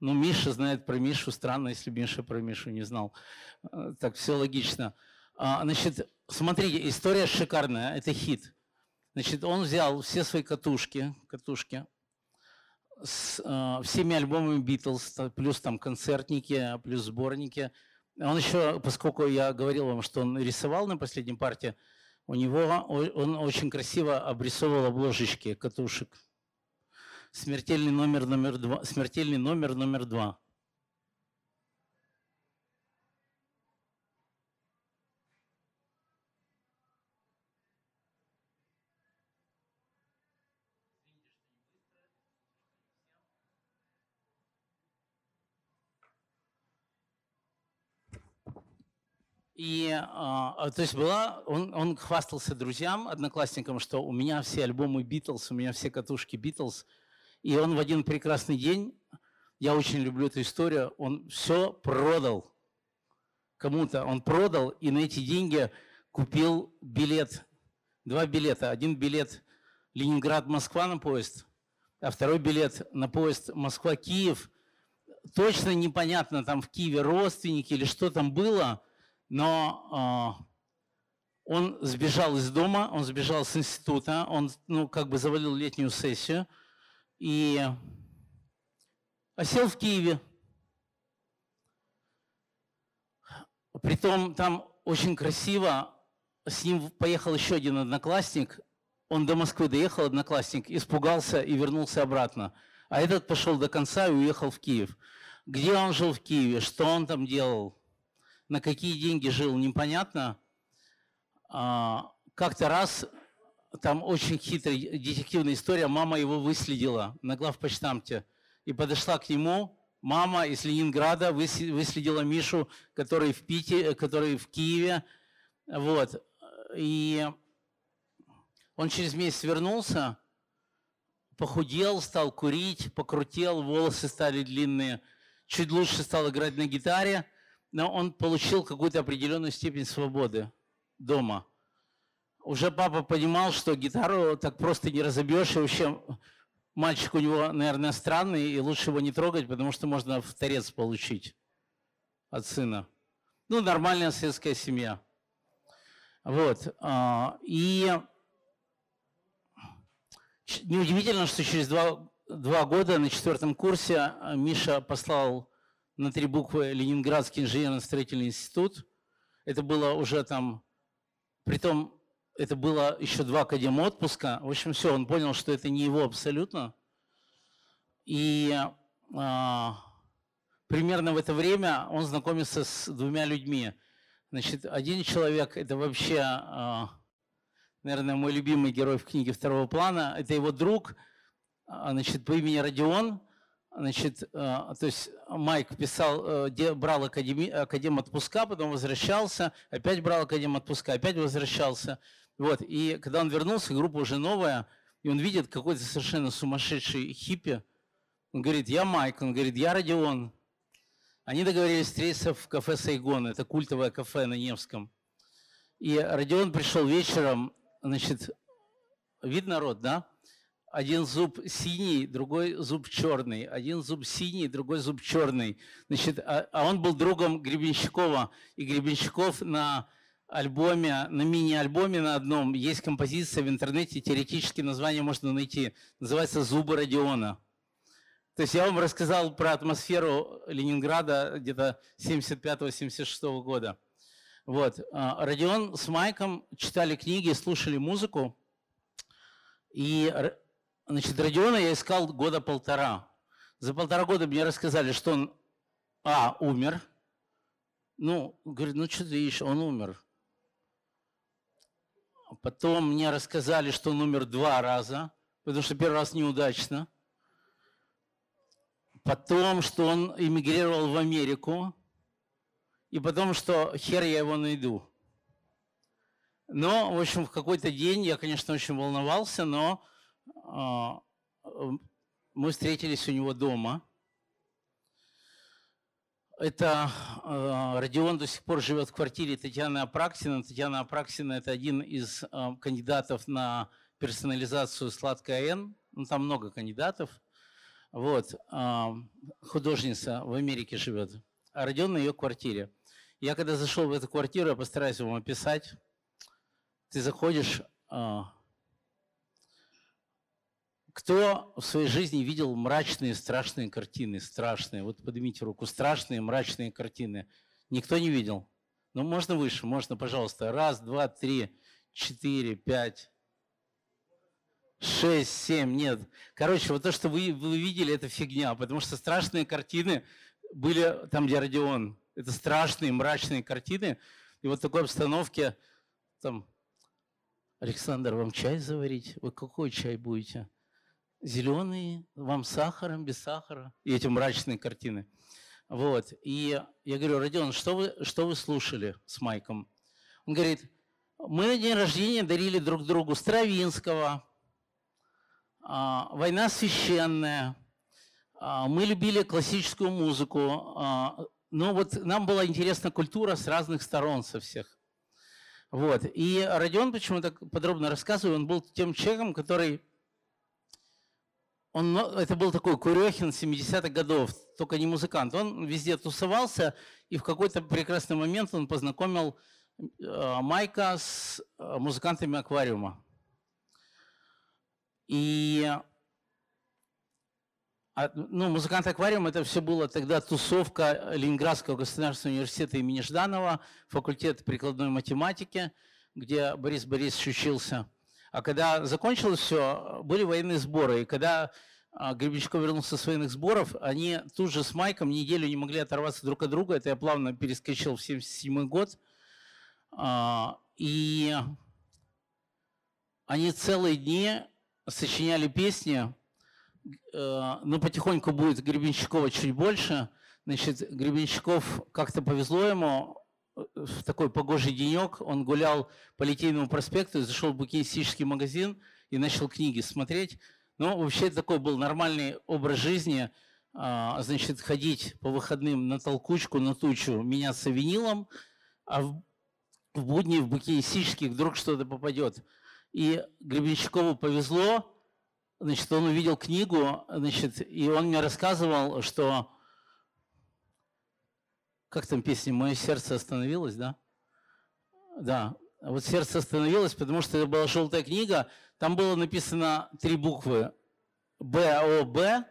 Ну, Миша знает про Мишу. Странно, если Миша про Мишу не знал. А, Так, все логично. А, Значит, смотрите, история шикарная. Это хит. Значит, он взял все свои катушки, катушки с а, всеми альбомами Битлз, плюс там концертники, плюс сборники. Он еще, поскольку я говорил вам, что он рисовал на последней партии, у него он очень красиво обрисовывал обложечки катушек. Смертельный номер номер два. Смертельный номер номер два. И, а, а, то есть была, он, он хвастался друзьям, одноклассникам, что у меня все альбомы Битлз, у меня все катушки Битлз. И он в один прекрасный день, я очень люблю эту историю, он все продал кому-то. Он продал и на эти деньги купил билет, два билета. Один билет Ленинград-Москва на поезд, а второй билет на поезд Москва-Киев. Точно непонятно, там в Киеве родственники или что там было, но э, он сбежал из дома, он сбежал с института, он ну, как бы завалил летнюю сессию и осел в Киеве. Притом там очень красиво, с ним поехал еще один одноклассник, он до Москвы доехал, одноклассник, испугался и вернулся обратно. А этот пошел до конца и уехал в Киев. Где он жил в Киеве, что он там делал, на какие деньги жил, непонятно. А, как-то раз, там очень хитрая детективная история, мама его выследила на главпочтамте и подошла к нему, мама из Ленинграда выследила Мишу, который в Пите, который в Киеве, вот, и он через месяц вернулся, похудел, стал курить, покрутел, волосы стали длинные, чуть лучше стал играть на гитаре, но он получил какую-то определенную степень свободы дома. Уже папа понимал, что гитару так просто не разобьешь, и вообще мальчик у него, наверное, странный, и лучше его не трогать, потому что можно в торец получить от сына. Ну, нормальная советская семья. Вот. А, и Неудивительно, что через два, два года на четвертом курсе а, Миша послал на три буквы Ленинградский инженерно-строительный институт. Это было уже там, притом это было еще два академ отпуска. В общем, все, он понял, что это не его абсолютно. И а, примерно в это время он знакомится с двумя людьми. Значит, один человек – это вообще а, наверное, мой любимый герой в книге второго плана. Это его друг, а, значит, по имени Родион. Значит, а, то есть Майк писал, э, брал академи, академ отпуска, потом возвращался, опять брал академ отпуска, опять возвращался. Вот, и когда он вернулся, группа уже новая, и он видит какой-то совершенно сумасшедший хиппи. Он говорит, я Майк, он говорит, я Родион. Они договорились встретиться в кафе Сайгон, это культовое кафе на Невском. И Родион пришел вечером, Значит, видно рот, да? Один зуб синий, другой зуб черный. Один зуб синий, другой зуб черный. Значит, а, а он был другом Гребенщикова. И Гребенщиков на альбоме, на мини-альбоме на одном есть композиция в интернете, теоретически название можно найти. Называется «Зубы Родиона». То есть я вам рассказал про атмосферу Ленинграда где-то 75-76 года. Вот. А, Родион с Майком читали книги, слушали музыку. И, значит, Родиона я искал года полтора. За полтора года мне рассказали, что он, а, умер. Ну, говорит, ну что ты видишь, он умер. Потом мне рассказали, что он умер два раза, потому что первый раз неудачно. Потом, что он эмигрировал в Америку, и потом, что хер я его найду. Но, в общем, в какой-то день я, конечно, очень волновался, но мы встретились у него дома. Это э, Родион до сих пор живет в квартире Татьяны Апраксина. Татьяна Апраксина – это один из э, кандидатов на персонализацию сладкой Н. Ну, там много кандидатов. Вот. Художница в Америке живет. А Родион на ее квартире. Я когда зашел в эту квартиру, я постараюсь вам описать. Ты заходишь, а, кто в своей жизни видел мрачные, страшные картины? Страшные. Вот поднимите руку. Страшные, мрачные картины. Никто не видел? Ну, можно выше, можно, пожалуйста. Раз, два, три, четыре, пять, шесть, семь. Нет. Короче, вот то, что вы, вы видели, это фигня. Потому что страшные картины были там, где Родион. Это страшные, мрачные картины. И вот в такой обстановке там, Александр, вам чай заварить? Вы какой чай будете? Зеленый, вам сахаром, без сахара? И эти мрачные картины. Вот. И я говорю, Родион, что вы, что вы слушали с Майком? Он говорит, мы на день рождения дарили друг другу Стравинского, А, Война священная. А, Мы любили классическую музыку. А, Ну вот нам была интересна культура с разных сторон, со всех. Вот. И Родион, почему так подробно рассказываю, он был тем человеком, который... Он, ну, это был такой Курехин 70-х годов, только не музыкант. Он везде тусовался, и в какой-то прекрасный момент он познакомил э, Майка с э, музыкантами аквариума. И а, ну, музыкант аквариум это все было тогда тусовка Ленинградского государственного университета имени Жданова, факультет прикладной математики, где Борис Борисович учился. А когда закончилось все, были военные сборы. И когда а, Гребенщиков вернулся с военных сборов, они тут же с Майком неделю не могли оторваться друг от друга. Это я плавно перескочил в 77 год. А, И они целые дни сочиняли песни, э, ну, потихоньку будет Гребенщикова чуть больше. Значит, Гребенщиков как-то повезло ему, в такой погожий денек он гулял по Литейному проспекту, зашел в букинистический магазин и начал книги смотреть. Ну, вообще такой был нормальный образ жизни, а, значит, ходить по выходным на толкучку, на тучу, меняться винилом, а в, в будни в букинистический вдруг что-то попадет. И Гребенщикову повезло, значит, он увидел книгу, значит, и он мне рассказывал, что как там песня «Мое сердце остановилось», да? Да, вот сердце остановилось, потому что это была желтая книга, там было написано три буквы Б, О, Б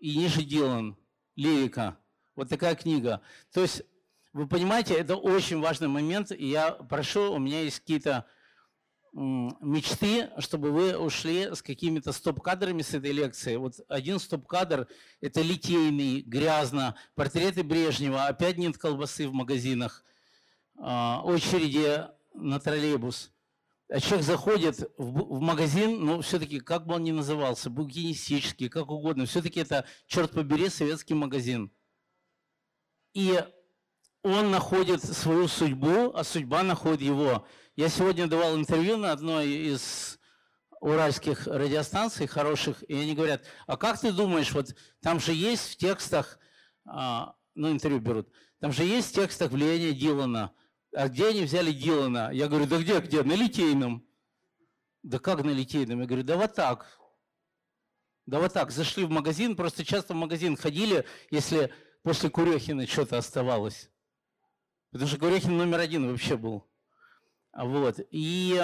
и ниже Дилан, лирика. Вот такая книга. То есть, вы понимаете, это очень важный момент, и я прошу, у меня есть какие-то мечты, чтобы вы ушли с какими-то стоп-кадрами с этой лекции. Вот один стоп-кадр – это литейный, грязно, портреты Брежнева, опять нет колбасы в магазинах, а, очереди на троллейбус. А человек заходит в, магазин, ну, все-таки, как бы он ни назывался, букинистический, как угодно, все-таки это, черт побери, советский магазин. И он находит свою судьбу, а судьба находит его. Я сегодня давал интервью на одной из уральских радиостанций хороших, и они говорят, а как ты думаешь, вот там же есть в текстах, а, ну интервью берут, там же есть в текстах влияние Дилана, а где они взяли Дилана? Я говорю, да где, где? На Литейном. Да как на Литейном? Я говорю, да вот так. Да вот так, зашли в магазин, просто часто в магазин ходили, если после Курехина что-то оставалось. Потому что Курехин номер один вообще был. Вот. И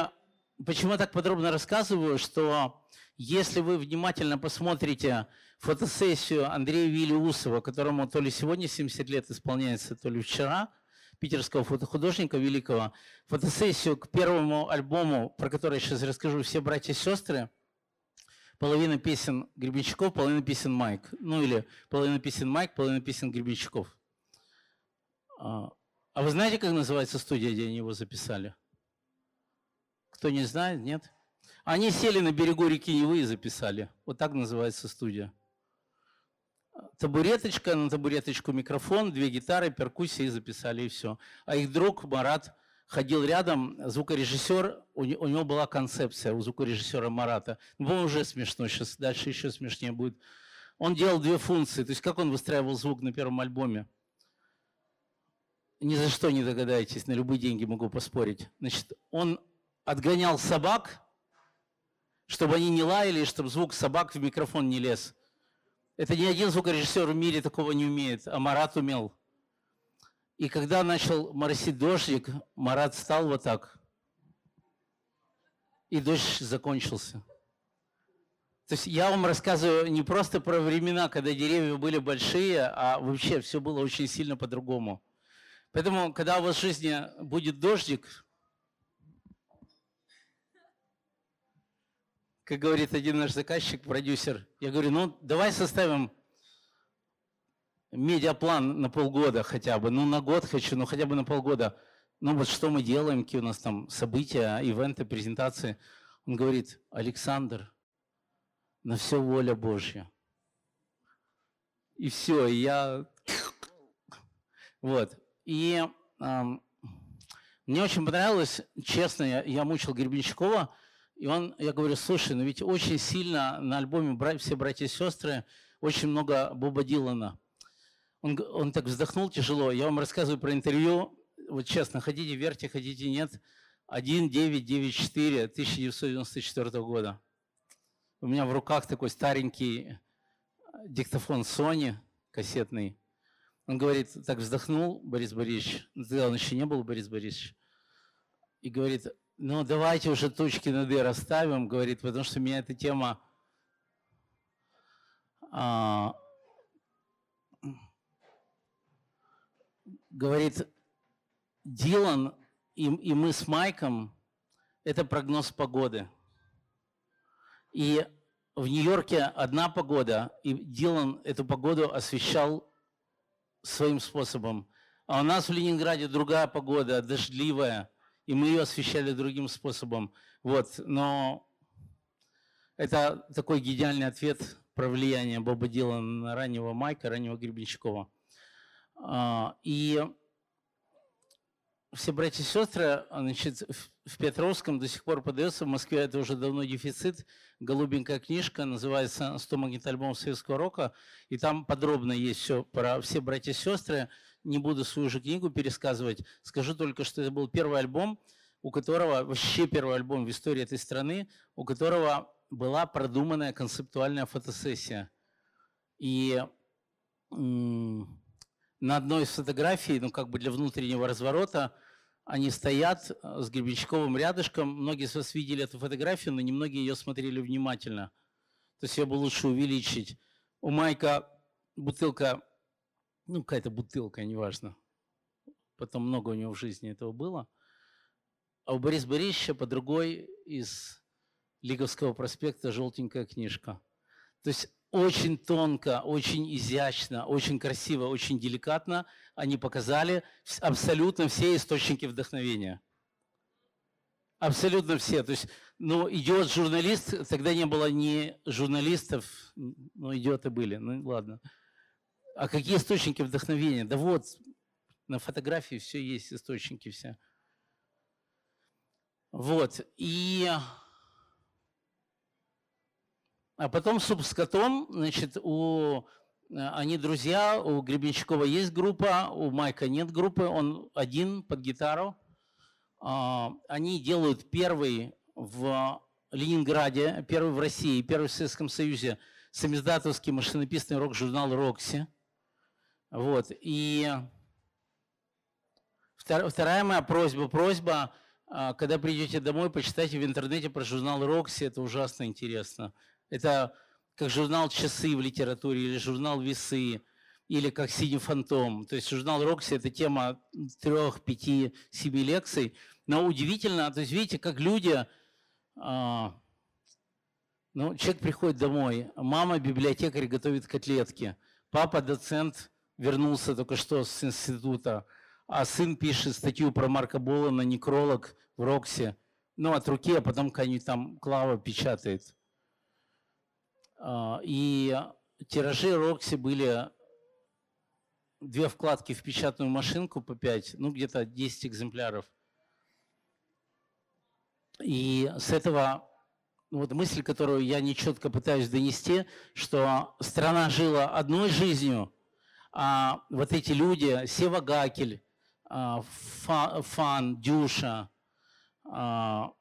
почему я так подробно рассказываю, что если вы внимательно посмотрите фотосессию Андрея Виллиусова, которому то ли сегодня 70 лет исполняется, то ли вчера, питерского фотохудожника великого, фотосессию к первому альбому, про который я сейчас расскажу, «Все братья и сестры», половина песен Гребенщиков, половина песен Майк. Ну или половина песен Майк, половина песен Гребенщиков. А, а вы знаете, как называется студия, где они его записали? Кто не знает, нет? Они сели на берегу реки Невы и записали. Вот так называется студия. Табуреточка, на табуреточку микрофон, две гитары, перкуссия и записали, и все. А их друг Марат ходил рядом, звукорежиссер, у, у него была концепция у звукорежиссера Марата. Ну, уже смешно, сейчас дальше еще смешнее будет. Он делал две функции, то есть как он выстраивал звук на первом альбоме. Ни за что не догадаетесь, на любые деньги могу поспорить. Значит, он отгонял собак, чтобы они не лаяли, чтобы звук собак в микрофон не лез. Это ни один звукорежиссер в мире такого не умеет, а Марат умел. И когда начал моросить дождик, Марат стал вот так. И дождь закончился. То есть я вам рассказываю не просто про времена, когда деревья были большие, а вообще все было очень сильно по-другому. Поэтому, когда у вас в жизни будет дождик, как говорит один наш заказчик, продюсер, я говорю, ну давай составим медиаплан на полгода хотя бы, ну на год хочу, ну хотя бы на полгода. Ну вот что мы делаем, какие у нас там события, ивенты, презентации. Он говорит, Александр, на все воля Божья. И все, и я... Вот. И эм, мне очень понравилось, честно, я, я мучил Гребенщикова, И он, я говорю, слушай, ну ведь очень сильно на альбоме «Бра- «Все братья и сестры» очень много Боба Дилана. Он, он так вздохнул тяжело. Я вам рассказываю про интервью. Вот честно, хотите верьте, хотите нет. 1994 1994 года. У меня в руках такой старенький э, диктофон Sony кассетный. Он говорит, так вздохнул Борис Борисович, тогда он еще не был Борис Борисович, и говорит, ну давайте уже точки над «и» расставим, говорит, потому что меня эта тема а, говорит, Дилан и, и мы с Майком – это прогноз погоды. И в Нью-Йорке одна погода, и Дилан эту погоду освещал своим способом. А у нас в Ленинграде другая погода, дождливая, и мы ее освещали другим способом. Вот, но это такой гениальный ответ про влияние Боба Дилана на раннего Майка, раннего Гребенщикова. А, И все братья и сестры, значит, в- Петровском до сих пор подается, в Москве это уже давно дефицит. Голубенькая книжка, называется «100 магнитоальбомов советского рока», и там подробно есть все про все братья и сестры. Не буду свою же книгу пересказывать, скажу только, что это был первый альбом, у которого, вообще первый альбом в истории этой страны, у которого была продуманная концептуальная фотосессия. И на одной из фотографий, ну как бы для внутреннего разворота, они стоят э, с Гребенщиковым рядышком. Многие из вас видели эту фотографию, но немногие ее смотрели внимательно. То есть ее бы лучше увеличить. У Майка бутылка, ну какая-то бутылка, неважно. Потом много у него в жизни этого было. А у Бориса Борисовича по другой из Лиговского проспекта желтенькая книжка. То есть очень тонко, очень изящно, очень красиво, очень деликатно они показали абсолютно все источники вдохновения. Абсолютно все. То есть, ну, идет журналист, тогда не было ни журналистов, ну, идиоты были, ну, ладно. А какие источники вдохновения? Да вот, на фотографии все есть, источники все. Вот, и... А потом суп с котом, значит, у они друзья, у Гребенщикова есть группа, у Майка нет группы, он один под гитару. А, Они делают первый в Ленинграде, первый в России, первый в Советском Союзе самиздатовский машинописный рок-журнал «Рокси». Вот, и втор- вторая моя просьба, просьба, а, когда придете домой, почитайте в интернете про журнал «Рокси», это ужасно интересно. Это как журнал «Часы» в литературе или журнал «Весы», или как «Синий фантом». То есть журнал «Рокси» – это тема трех, пяти, семи лекций. Но удивительно, то есть видите, как люди… а, ну, человек приходит домой, мама библиотекарь готовит котлетки, папа доцент вернулся только что с института, а сын пишет статью про Марка Болана, некролог в Роксе, ну, от руки, а потом какая-нибудь там Клава печатает. А, И тиражи Рокси были две вкладки в печатную машинку по 5, ну где-то 10 экземпляров. И с этого ну, вот мысль, которую я нечетко пытаюсь донести, что страна жила одной жизнью, а вот эти люди, Сева Гакель, а, Фа- Фан, Дюша, а,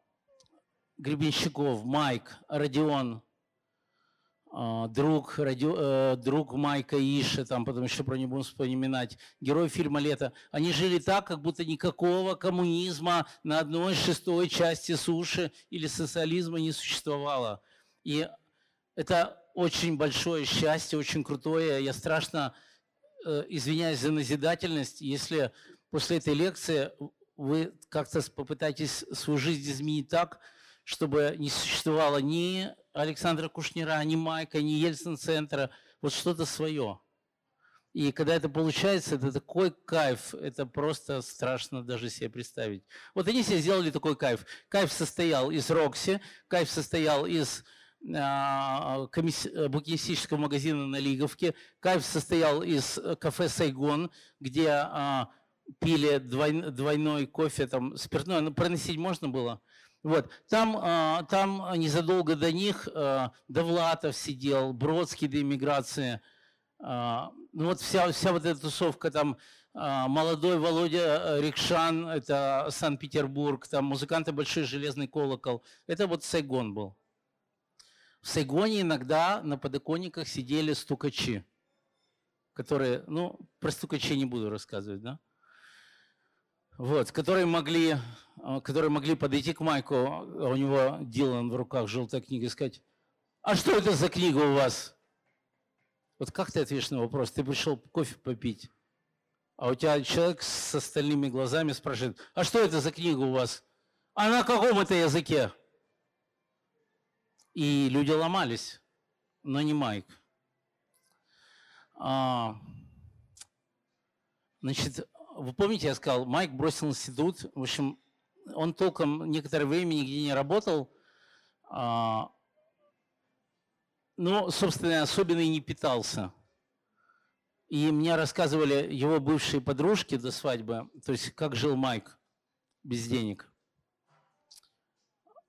Гребенщиков, Майк, Родион, а, друг, Ради- э, друг Майка Иша, там потом еще про него будем вспоминать, герой фильма «Лето», они жили так, как будто никакого коммунизма на одной шестой части суши или социализма не существовало. И это очень большое счастье, очень крутое. Я страшно извиняюсь за назидательность, если после этой лекции вы как-то попытаетесь свою жизнь изменить так, чтобы не существовало ни Александра Кушнира, ни Майка, ни Ельцин-центра, вот что-то свое. И когда это получается, это такой кайф, это просто страшно даже себе представить. Вот они себе сделали такой кайф. Кайф состоял из Рокси, кайф состоял из э, букинистического магазина на Лиговке, кайф состоял из э, кафе «Сайгон», где а, пили двойн- двойной кофе, там спиртное, ну, проносить можно было. Вот. Там, а, там незадолго до них а, Довлатов сидел, Бродский до иммиграции. А, ну вот вся, вся вот эта тусовка там, а, молодой Володя э, Рикшан, это Санкт-Петербург, там музыканты Большой Железный Колокол. Это вот Сайгон был. В Сайгоне иногда на подоконниках сидели стукачи, которые, ну, про стукачей не буду рассказывать, да? Вот, которые могли, а, которые могли подойти к Майку, а у него Дилан в руках, желтая книга, и сказать, а что это за книга у вас? Вот как ты ответишь на вопрос? Ты пришел кофе попить, а у тебя человек с остальными глазами спрашивает, а что это за книга у вас? А на каком это языке? И люди ломались, но не Майк. А, значит, вы помните, я сказал, Майк бросил институт. В общем, он толком некоторое время нигде не работал. А, но, собственно, особенно и не питался. И мне рассказывали его бывшие подружки до свадьбы, то есть как жил Майк без денег.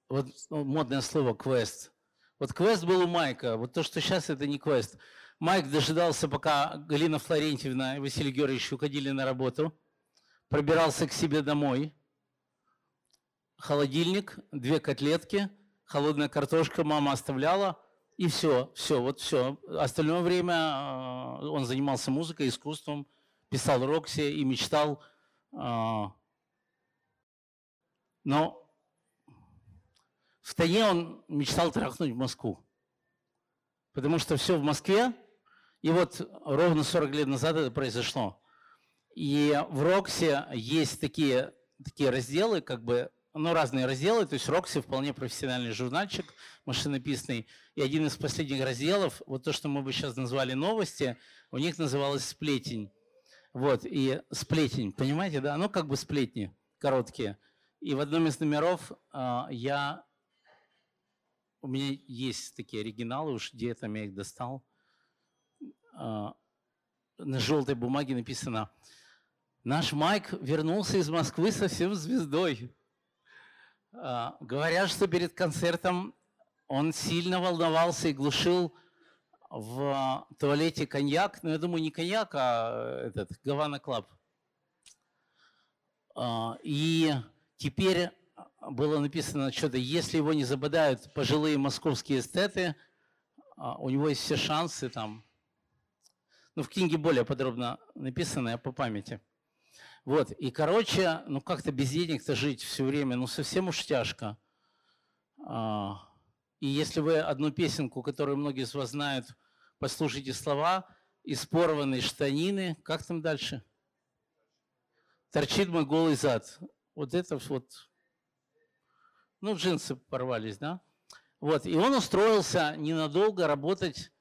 Вот ну, модное слово «квест». Вот квест был у Майка. Вот то, что сейчас, это не квест. Майк дожидался, пока Галина Флорентьевна и Василий Георгиевич уходили на работу. Пробирался к себе домой. Холодильник, две котлетки, холодная картошка мама оставляла. И все, все, вот все. Остальное время э, он занимался музыкой, искусством, писал Рокси и мечтал. Э, но в Тане он мечтал трахнуть Москву. Потому что все в Москве, и вот ровно 40 лет назад это произошло. И в Роксе есть такие, такие разделы, как бы, ну, разные разделы, то есть Рокси вполне профессиональный журнальчик, машинописный. И один из последних разделов, вот то, что мы бы сейчас назвали новости, у них называлось «Сплетень». Вот, и «Сплетень», понимаете, да? Ну, как бы сплетни короткие. И в одном из номеров э, я у меня есть такие оригиналы, уж где там я их достал. А, на желтой бумаге написано «Наш Майк вернулся из Москвы совсем звездой». А, говорят, что перед концертом он сильно волновался и глушил в туалете коньяк. Ну, я думаю, не коньяк, а этот Havana Club. А, и теперь было написано что-то, если его не забодают пожилые московские эстеты, а, у него есть все шансы там. Ну, в книге более подробно написано, я по памяти. Вот, и, короче, ну, как-то без денег-то жить все время, ну, совсем уж тяжко. А, и если вы одну песенку, которую многие из вас знают, послушайте слова, из порванной штанины, как там дальше? Торчит мой голый зад. Вот это вот ну, джинсы порвались, да? Вот, и он устроился ненадолго работать,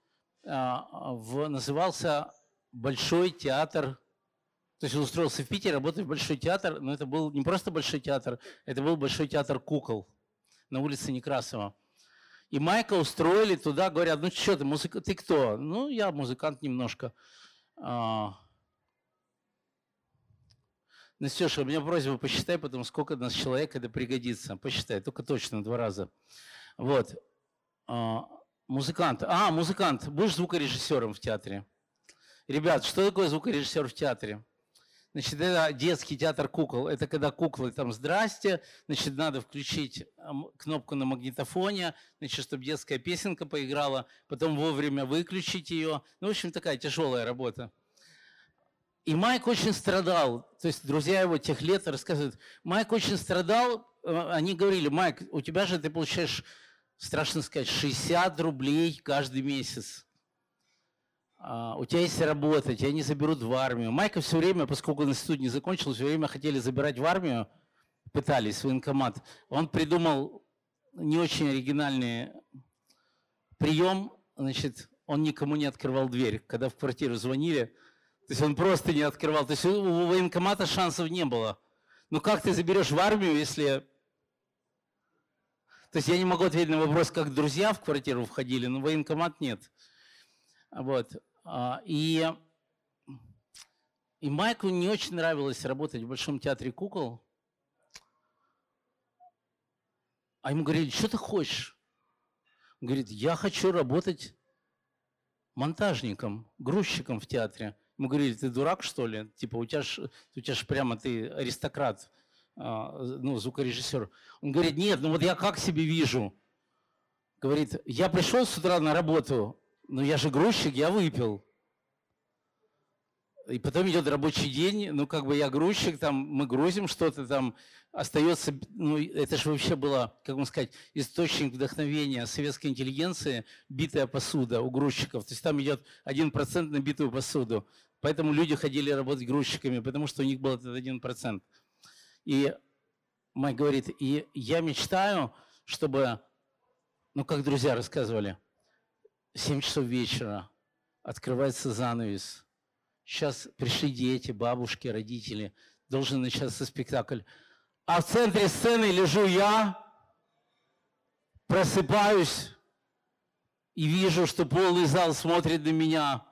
а, в, назывался Большой театр, то есть он устроился в Питере, работать в Большой театр, но это был не просто Большой театр, это был Большой театр кукол на улице Некрасова. И Майка устроили туда, говорят, ну что ты, музыка, ты кто? Ну, я музыкант немножко. Настюша, у меня просьба, посчитай потом, сколько нас человек это пригодится. Посчитай, только точно два раза. Вот. А, музыкант. А, музыкант. Будешь звукорежиссером в театре? Ребят, что такое звукорежиссер в театре? Значит, это детский театр кукол. Это когда куклы там «Здрасте», значит, надо включить кнопку на магнитофоне, значит, чтобы детская песенка поиграла, потом вовремя выключить ее. Ну, в общем, такая тяжелая работа. И Майк очень страдал. То есть друзья его тех лет рассказывают, Майк очень страдал. Э, они говорили, Майк, у тебя же ты получаешь, страшно сказать, 60 рублей каждый месяц. А, у тебя есть работа, тебя не заберут в армию. Майка все время, поскольку он институт не закончил, все время хотели забирать в армию, пытались в военкомат. Он придумал не очень оригинальный прием. Значит, он никому не открывал дверь. Когда в квартиру звонили, то есть он просто не открывал. То есть у военкомата шансов не было. Ну как ты заберешь в армию, если... То есть я не могу ответить на вопрос, как друзья в квартиру входили, но военкомат нет. Вот. А, и, и Майку не очень нравилось работать в Большом театре кукол. А ему говорили, что ты хочешь? Он говорит, я хочу работать монтажником, грузчиком в театре. Ему говорили, ты дурак, что ли? Типа, у тебя ж, у тебя ж прямо ты аристократ, а, ну, звукорежиссер. Он говорит, нет, ну вот я как себе вижу. Говорит, я пришел с утра на работу, но я же грузчик, я выпил. И потом идет рабочий день, ну, как бы я грузчик, там, мы грузим что-то, там, остается, ну, это же вообще было, как вам сказать, источник вдохновения советской интеллигенции, битая посуда у грузчиков. То есть там идет один процент на битую посуду. Поэтому люди ходили работать грузчиками, потому что у них был этот один процент. И Майк говорит, и я мечтаю, чтобы, ну, как друзья рассказывали, 7 часов вечера открывается занавес. Сейчас пришли дети, бабушки, родители. Должен начаться спектакль. А в центре сцены лежу я, просыпаюсь и вижу, что полный зал смотрит на меня.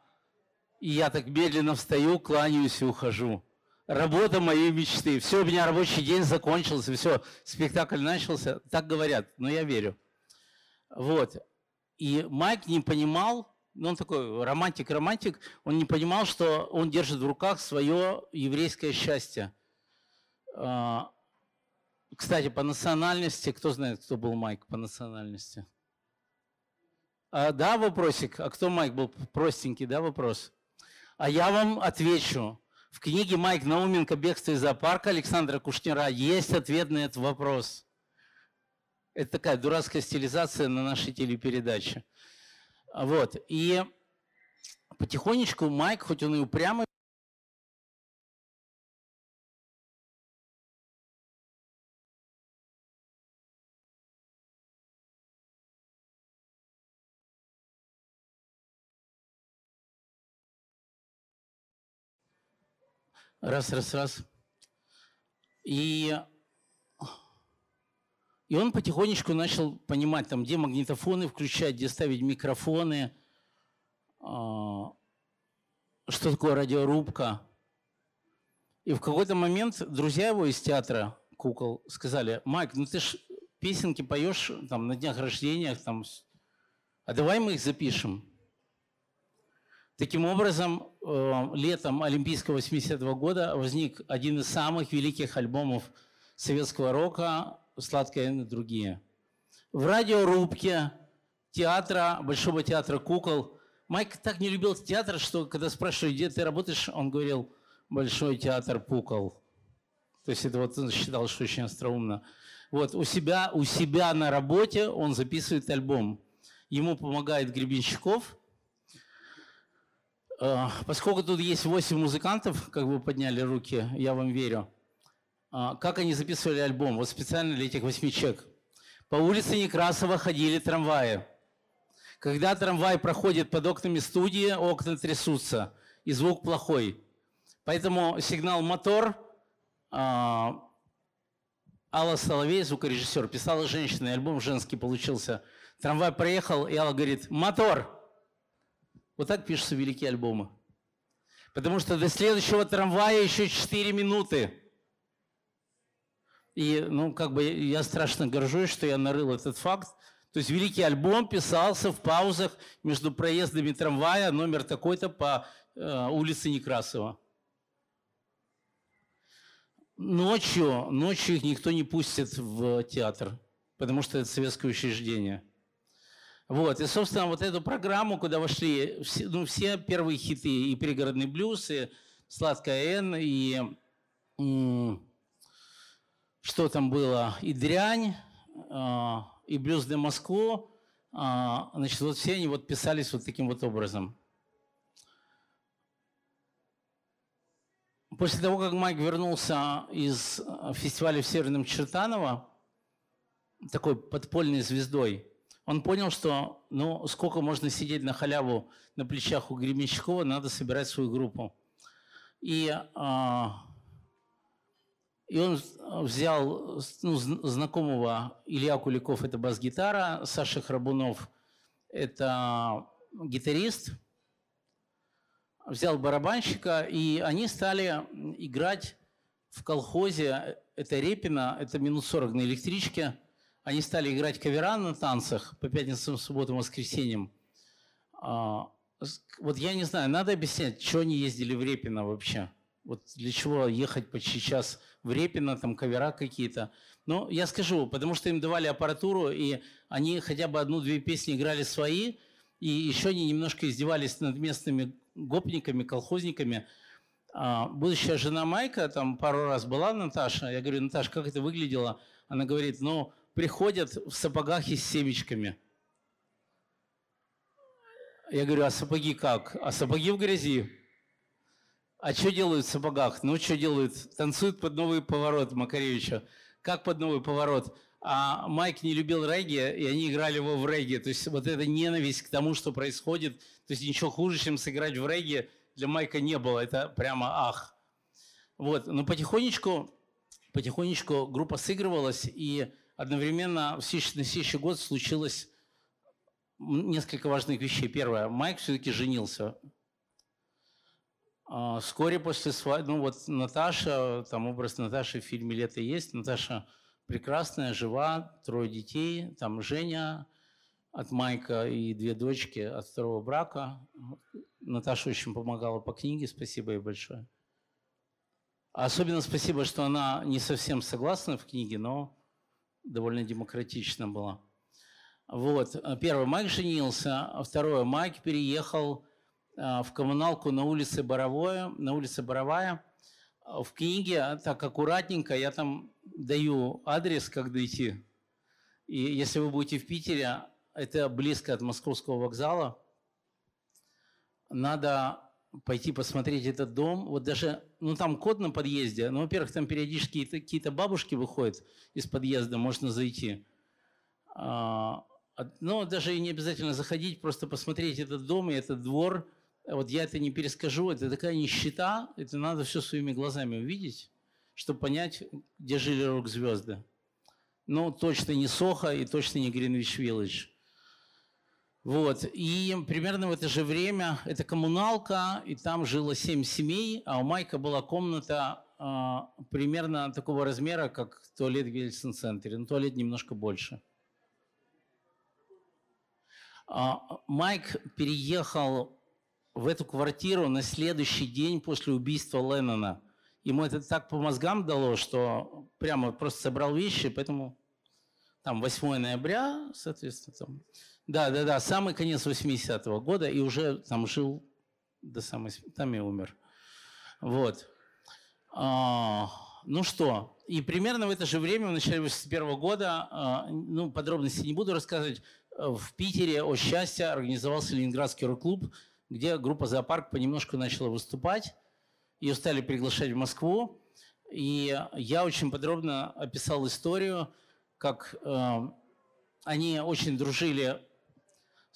И я так медленно встаю, кланяюсь и ухожу. Работа моей мечты. Все, у меня рабочий день закончился, все, спектакль начался. Так говорят, но я верю. Вот. И Майк не понимал, ну он такой романтик-романтик, он не понимал, что он держит в руках свое еврейское счастье. А, кстати, по национальности, кто знает, кто был Майк по национальности? А, да, вопросик. А кто Майк был? Простенький, да, вопрос? А я вам отвечу. В книге Майк Науменко «Бегство из зоопарка» Александра Кушнера есть ответ на этот вопрос. Это такая дурацкая стилизация на нашей телепередаче. Вот. И потихонечку Майк, хоть он и упрямый, Раз, раз, раз. И, и он потихонечку начал понимать, там, где магнитофоны включать, где ставить микрофоны, а, что такое радиорубка. И в какой-то момент друзья его из театра кукол сказали, Майк, ну ты ж песенки поешь там, на днях рождения, там, а давай мы их запишем. Таким образом, э, летом Олимпийского 80 -го года возник один из самых великих альбомов советского рока «Сладкая и другие». В радиорубке театра, Большого театра кукол. Майк так не любил театр, что когда спрашивали, где ты работаешь, он говорил «Большой театр кукол». То есть это вот он считал, что очень остроумно. Вот у себя, у себя на работе он записывает альбом. Ему помогает Гребенщиков – поскольку тут есть 8 музыкантов, как вы подняли руки, я вам верю. А, как они записывали альбом? Вот специально для этих восьми человек. По улице Некрасова ходили трамваи. Когда трамвай проходит под окнами студии, окна трясутся, и звук плохой. Поэтому сигнал «мотор» а, Алла Соловей, звукорежиссер, писала женщина, альбом женский получился. Трамвай проехал, и Алла говорит «мотор». Вот так пишутся великие альбомы. Потому что до следующего трамвая еще 4 минуты. И, ну, как бы я страшно горжусь, что я нарыл этот факт. То есть великий альбом писался в паузах между проездами трамвая, номер такой-то по э, улице Некрасова. Ночью, ночью их никто не пустит в театр, потому что это советское учреждение. Вот, и, собственно, вот эту программу, куда вошли все, ну, все первые хиты, и «Пригородный блюз», и «Сладкая Н», и что там было, и «Дрянь», э, и «Блюз для Москву», э, значит, вот все они вот писались вот таким вот образом. После того, как Майк вернулся из фестиваля в Северном Чертаново, такой подпольной звездой, он понял, что ну, сколько можно сидеть на халяву на плечах у Гремячкова, надо собирать свою группу. И, а, и он взял ну, знакомого Илья Куликов, это бас-гитара, Саша Храбунов, это гитарист, взял барабанщика, и они стали играть в колхозе, это Репина, это минус 40 на электричке – они стали играть кавера на танцах по пятницам, субботам, воскресеньям. А, Вот я не знаю, надо объяснять, что они ездили в Репино вообще. Вот для чего ехать почти час в Репино, там кавера какие-то. Ну, я скажу, потому что им давали аппаратуру, и они хотя бы одну-две песни играли свои, и еще они немножко издевались над местными гопниками, колхозниками. А, будущая жена Майка, там пару раз была Наташа, я говорю, Наташа, как это выглядело? Она говорит, ну, приходят в сапогах и с семечками. Я говорю, а сапоги как? А сапоги в грязи. А что делают в сапогах? Ну, что делают? Танцуют под новый поворот Макаревича. Как под новый поворот? А Майк не любил регги, и они играли его в регги. То есть вот эта ненависть к тому, что происходит, то есть ничего хуже, чем сыграть в регги, для Майка не было. Это прямо ах. Вот, но потихонечку, потихонечку группа сыгрывалась, и одновременно в следующий- на следующий год случилось несколько важных вещей. Первое, Майк все-таки женился. А, Вскоре после свадьбы, ну вот Наташа, там образ Наташи в фильме «Лето» есть. Наташа прекрасная, жива, трое детей. Там Женя от Майка и две дочки от второго брака. Наташа очень помогала по книге, спасибо ей большое. Особенно спасибо, что она не совсем согласна в книге, но довольно демократично была. Вот. а Первое, Майк женился. А Второе, Майк переехал а, в коммуналку на улице Боровое, на улице Боровая. А В книге так аккуратненько я там даю адрес, как дойти. И если вы будете в Питере, это близко от московского вокзала, надо пойти посмотреть этот дом. Вот даже, ну там код на подъезде, ну, во-первых, там периодически какие-то- бабушки выходят из подъезда, можно зайти. А, от- Ну, даже не обязательно заходить, просто посмотреть этот дом и этот двор. Вот я это не перескажу, это такая нищета, это надо все своими глазами увидеть, чтобы понять, где жили рок-звезды. Ну, точно не Сохо и точно не Гринвич Виллидж. Вот. И примерно в это же время это коммуналка, и там жило семь семей, а у Майка была комната а, примерно такого размера, как туалет в Ельцин-центре. Но туалет немножко больше. А, Майк переехал в эту квартиру на следующий день после убийства Леннона. Ему это так по мозгам дало, что прямо просто собрал вещи, поэтому там 8 ноября, соответственно, там. Да, да, да, самый конец 80-го года, и уже там жил до самой, там и умер. Вот. А, ну что, и примерно в это же время, в начале 81 года, а, ну, подробности не буду рассказывать, э, в Питере о счастье организовался Ленинградский рок-клуб, где группа «Зоопарк» понемножку начала выступать. Ее стали приглашать в Москву. И я очень подробно описал историю, как э, они очень дружили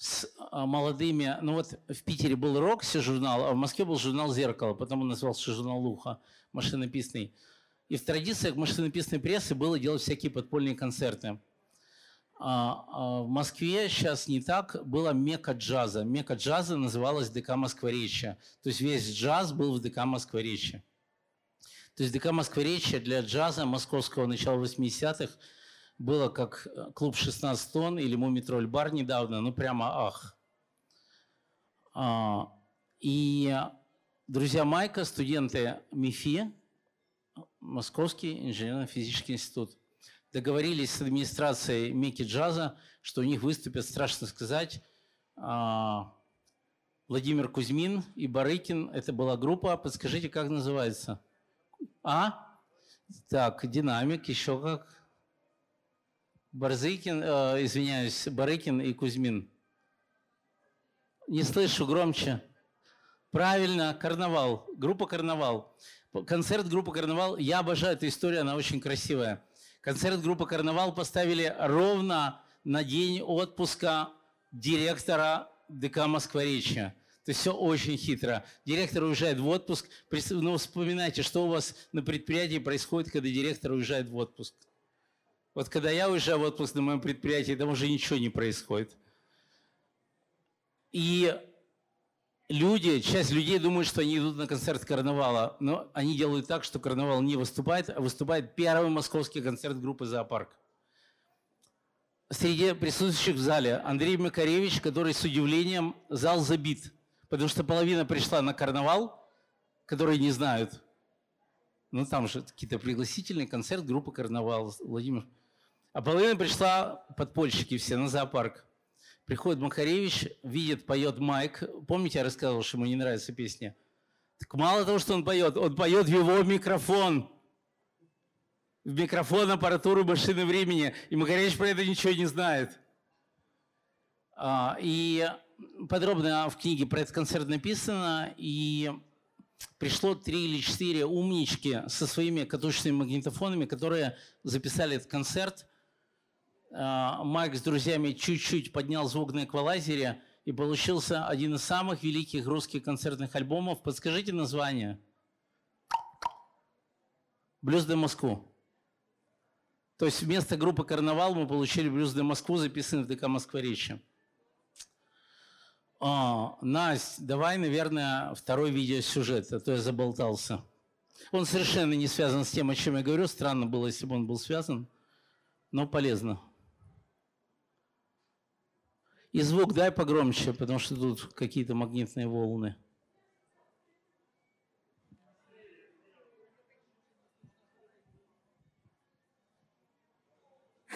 с а, молодыми. Ну вот в Питере был «Рокси» журнал, а в Москве был журнал «Зеркало», потом он назывался журнал «Луха», машинописный. И в традициях машинописной прессы было делать всякие подпольные концерты. А, а в Москве сейчас не так, была мека джаза. Мека джаза называлась ДК Москворечья. То есть весь джаз был в ДК Москворечья. То есть ДК Москворечья для джаза московского начала 80-х было как э, клуб 16 тонн или Мумитроль бар недавно, ну прямо ах. А, и друзья Майка, студенты МИФИ, Московский инженерно-физический институт, договорились с администрацией Мекки Джаза, что у них выступят, страшно сказать, а, Владимир Кузьмин и Барыкин. Это была группа, подскажите, как называется? А? Так, динамик, еще как? Барзыкин, э, извиняюсь, Барыкин и Кузьмин. Не слышу, громче. Правильно, карнавал, группа карнавал. Концерт группы карнавал, я обожаю эту историю, она очень красивая. Концерт группы карнавал поставили ровно на день отпуска директора ДК Москворечья. То есть все очень хитро. Директор уезжает в отпуск. Прис- Ну, вспоминайте, что у вас на предприятии происходит, когда директор уезжает в отпуск. Вот когда я уезжаю в отпуск на моем предприятии, там уже ничего не происходит. И люди, часть людей думают, что они идут на концерт карнавала, но они делают так, что карнавал не выступает, а выступает первый московский концерт группы «Зоопарк». среди присутствующих в зале Андрей Макаревич, который с удивлением зал забит, потому что половина пришла на карнавал, которые не знают. Ну, там же какие-то пригласительные концерт группы «Карнавал», Владимир. А половина пришла подпольщики все на зоопарк. Приходит Макаревич, видит, поет Майк. Помните, я рассказывал, что ему не нравится песня? Так мало того, что он поет, он поет в его микрофон. В микрофон аппаратуру машины времени. И Макаревич про это ничего не знает. А, И подробно в книге про этот концерт написано. И пришло три или четыре умнички со своими катушечными магнитофонами, которые записали этот концерт. А, Майк с друзьями чуть-чуть поднял звук на эквалайзере, и получился один из самых великих русских концертных альбомов. Подскажите название. «Блюз де Москву». То есть вместо группы «Карнавал» мы получили «Блюз де Москву», записанный в ДК «Москворечье». А, Настя, давай, наверное, второй видеосюжет, а то я заболтался. Он совершенно не связан с тем, о чем я говорю. Странно было, если бы он был связан, но полезно. И звук дай погромче, потому что тут какие-то магнитные волны.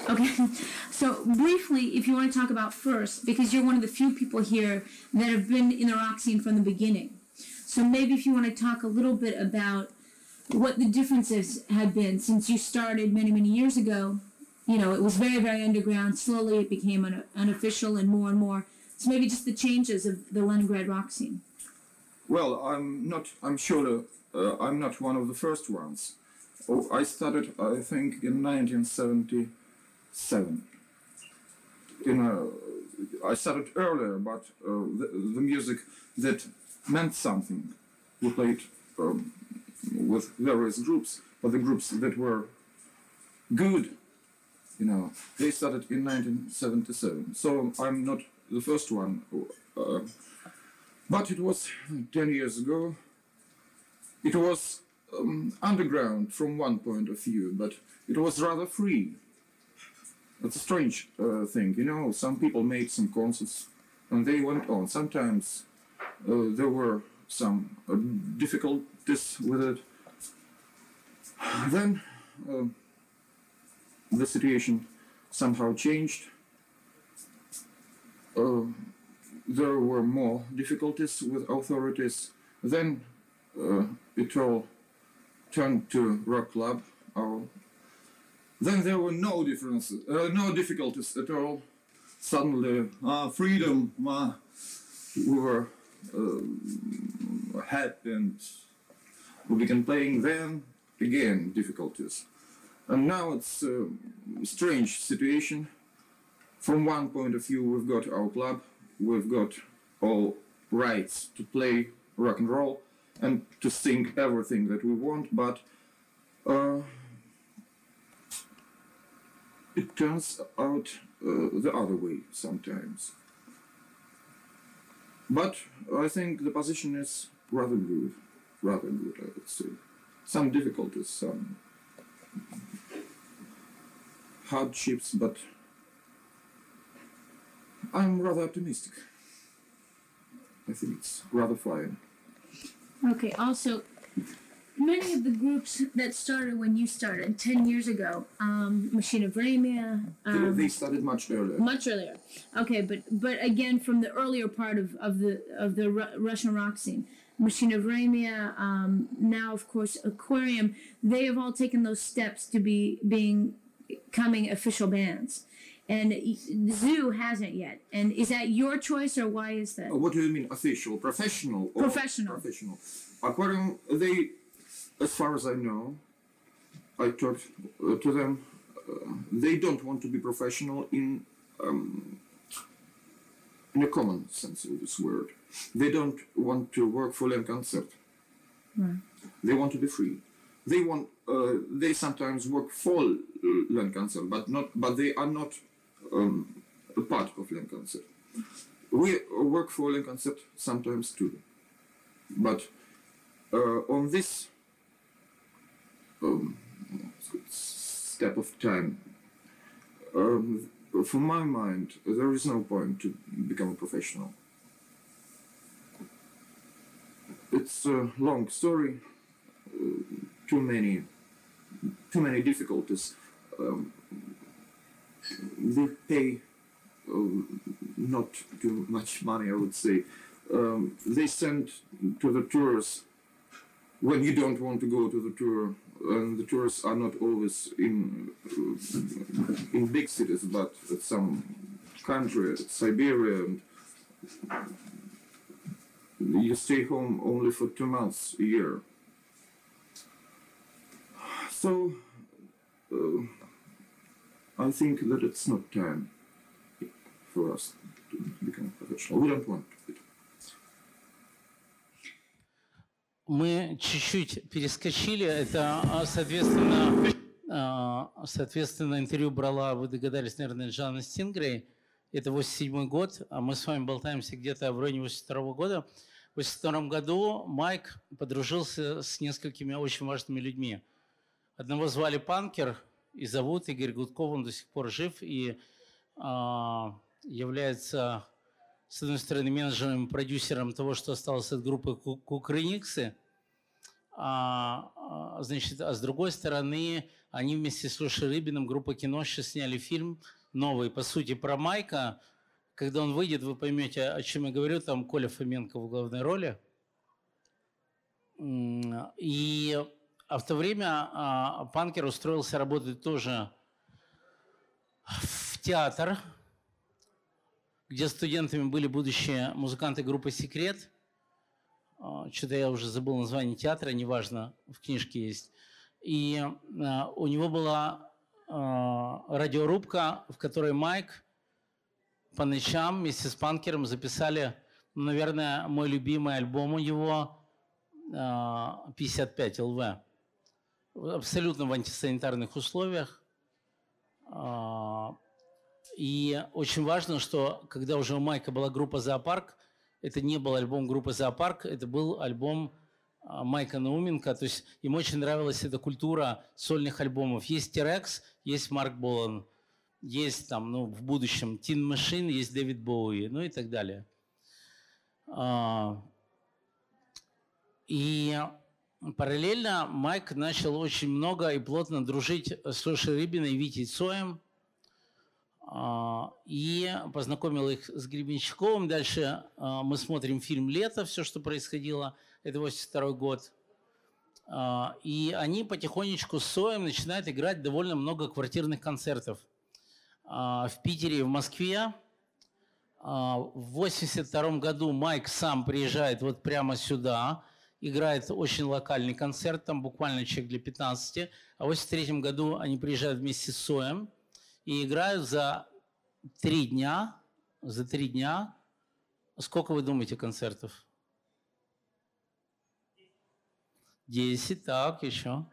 Okay, so briefly, if you want to talk about first, because you're one of the few people here that have been in the rock scene from the beginning. So maybe if you want to talk a little bit about what the differences have been since you started many, many years ago. you know, it was very, very underground. Slowly it became un- unofficial and more and more. So maybe just the changes of the Leningrad rock scene.
Well, I'm not. I'm sure uh, I'm not one of the first ones. Oh, I started, I think, in 1977. You know, I started earlier, but uh, the, the music that meant something. We played um, with various groups, but the groups that were good, you know, they started in 1977. So I'm not the first one. Uh, but it was 10 years ago. It was um, underground from one point of view, but it was rather free. It's a strange uh, thing, you know. Some people made some concerts and they went on. Sometimes uh, there were some uh, difficulties with it. Then uh, the situation somehow changed. Uh, there were more difficulties with authorities. Then uh, it all turned to rock club. Our then there were no differences, uh, no difficulties at all. Suddenly, ah, freedom, we were uh, happy and we began playing. Then again, difficulties, and now it's a strange situation. From one point of view, we've got our club, we've got all rights to play rock and roll and to sing everything that we want, but uh, it turns out uh, the other way sometimes. But I think the position is rather good, rather good, I would say. Some difficulties, some hardships, but I'm rather optimistic. I think it's rather fine.
Okay, also, many of the groups that started when you started 10 years ago, um, Machine of
They-
um,
they started much earlier.
much earlier. Okay, but but again from the earlier part of, of the of the Ru- Russian rock scene, Machine of Vremia, um, now of course Aquarium, they have all taken those steps to be being becoming official bands. And Zoo hasn't yet. And is that your choice or why is that?
Uh, What do you mean official? Professional? Or
Professional.
Professional. Aquarium, they, as far as I know, I talked uh, to them, uh, they don't want to be professional in, um, in a common sense of this word. They don't want to work for Len Concert.
Right.
They want to be free. They want. Uh, they sometimes work for lung cancer, but not. But they are not um, a part of lung cancer. We work for lung cancer sometimes too, but uh, on this um, step of time, um, from my mind, there is no point to become a professional. It's a long story, uh, too many, too many difficulties. Um, they pay uh, not too much money, I would say. Um, they send to the tours when you don't want to go to the tour, and the tours are not always in in big cities, but at some country, Siberia, and you stay home only for two months a year. So, uh, I think that it's not time for us to become professional. We don't want it.
Мы чуть-чуть перескочили. Это, а, соответственно, а, соответственно, интервью брала, вы догадались, наверное, Джана Стингрей. Это 87 год, а мы с вами болтаемся где-то в районе 82 года. В 82 году Майк подружился с несколькими очень важными людьми. Одного звали Панкер, и зовут Игорь Гудков, он до сих пор жив и а, является, с одной стороны, менеджером, продюсером того, что осталось от группы Ку- Кукрыниксы, а, а, значит, а с другой стороны, они вместе с Лешей Рыбиным, группа кино, сейчас сняли фильм новый, по сути, про Майка. Когда он выйдет, вы поймете, о чем я говорю. Там Коля Фоменко в главной роли. И а в то время а, Панкер устроился работать тоже в театр, где студентами были будущие музыканты группы «Секрет». А, Что-то я уже забыл название театра, неважно, в книжке есть. И а, у него была а, радиорубка, в которой Майк по ночам вместе с Панкером записали, наверное, мой любимый альбом у него а, 55 ЛВ. Абсолютно в антисанитарных условиях. А, И очень важно, что когда уже у Майка была группа «Зоопарк», это не был альбом группы «Зоопарк», это был альбом а, Майка Науменко. То есть им очень нравилась эта культура сольных альбомов. Есть Терекс, есть Марк Болан, есть там, ну, в будущем Тин Машин, есть Дэвид Боуи, ну и так далее. А, И параллельно Майк начал очень много и плотно дружить с Лешей Рыбиной и Витей Цоем. А, И познакомил их с Гребенщиковым. Дальше а, мы смотрим фильм «Лето», все, что происходило. Это 82 год. А, И они потихонечку с Соем начинают играть довольно много квартирных концертов. В Питере и в Москве. В 82 году Майк сам приезжает вот прямо сюда, играет очень локальный концерт, там буквально человек для 15. А в 83 году они приезжают вместе с Соем и играют за три дня, за три дня. Сколько вы думаете концертов? 10, так, еще.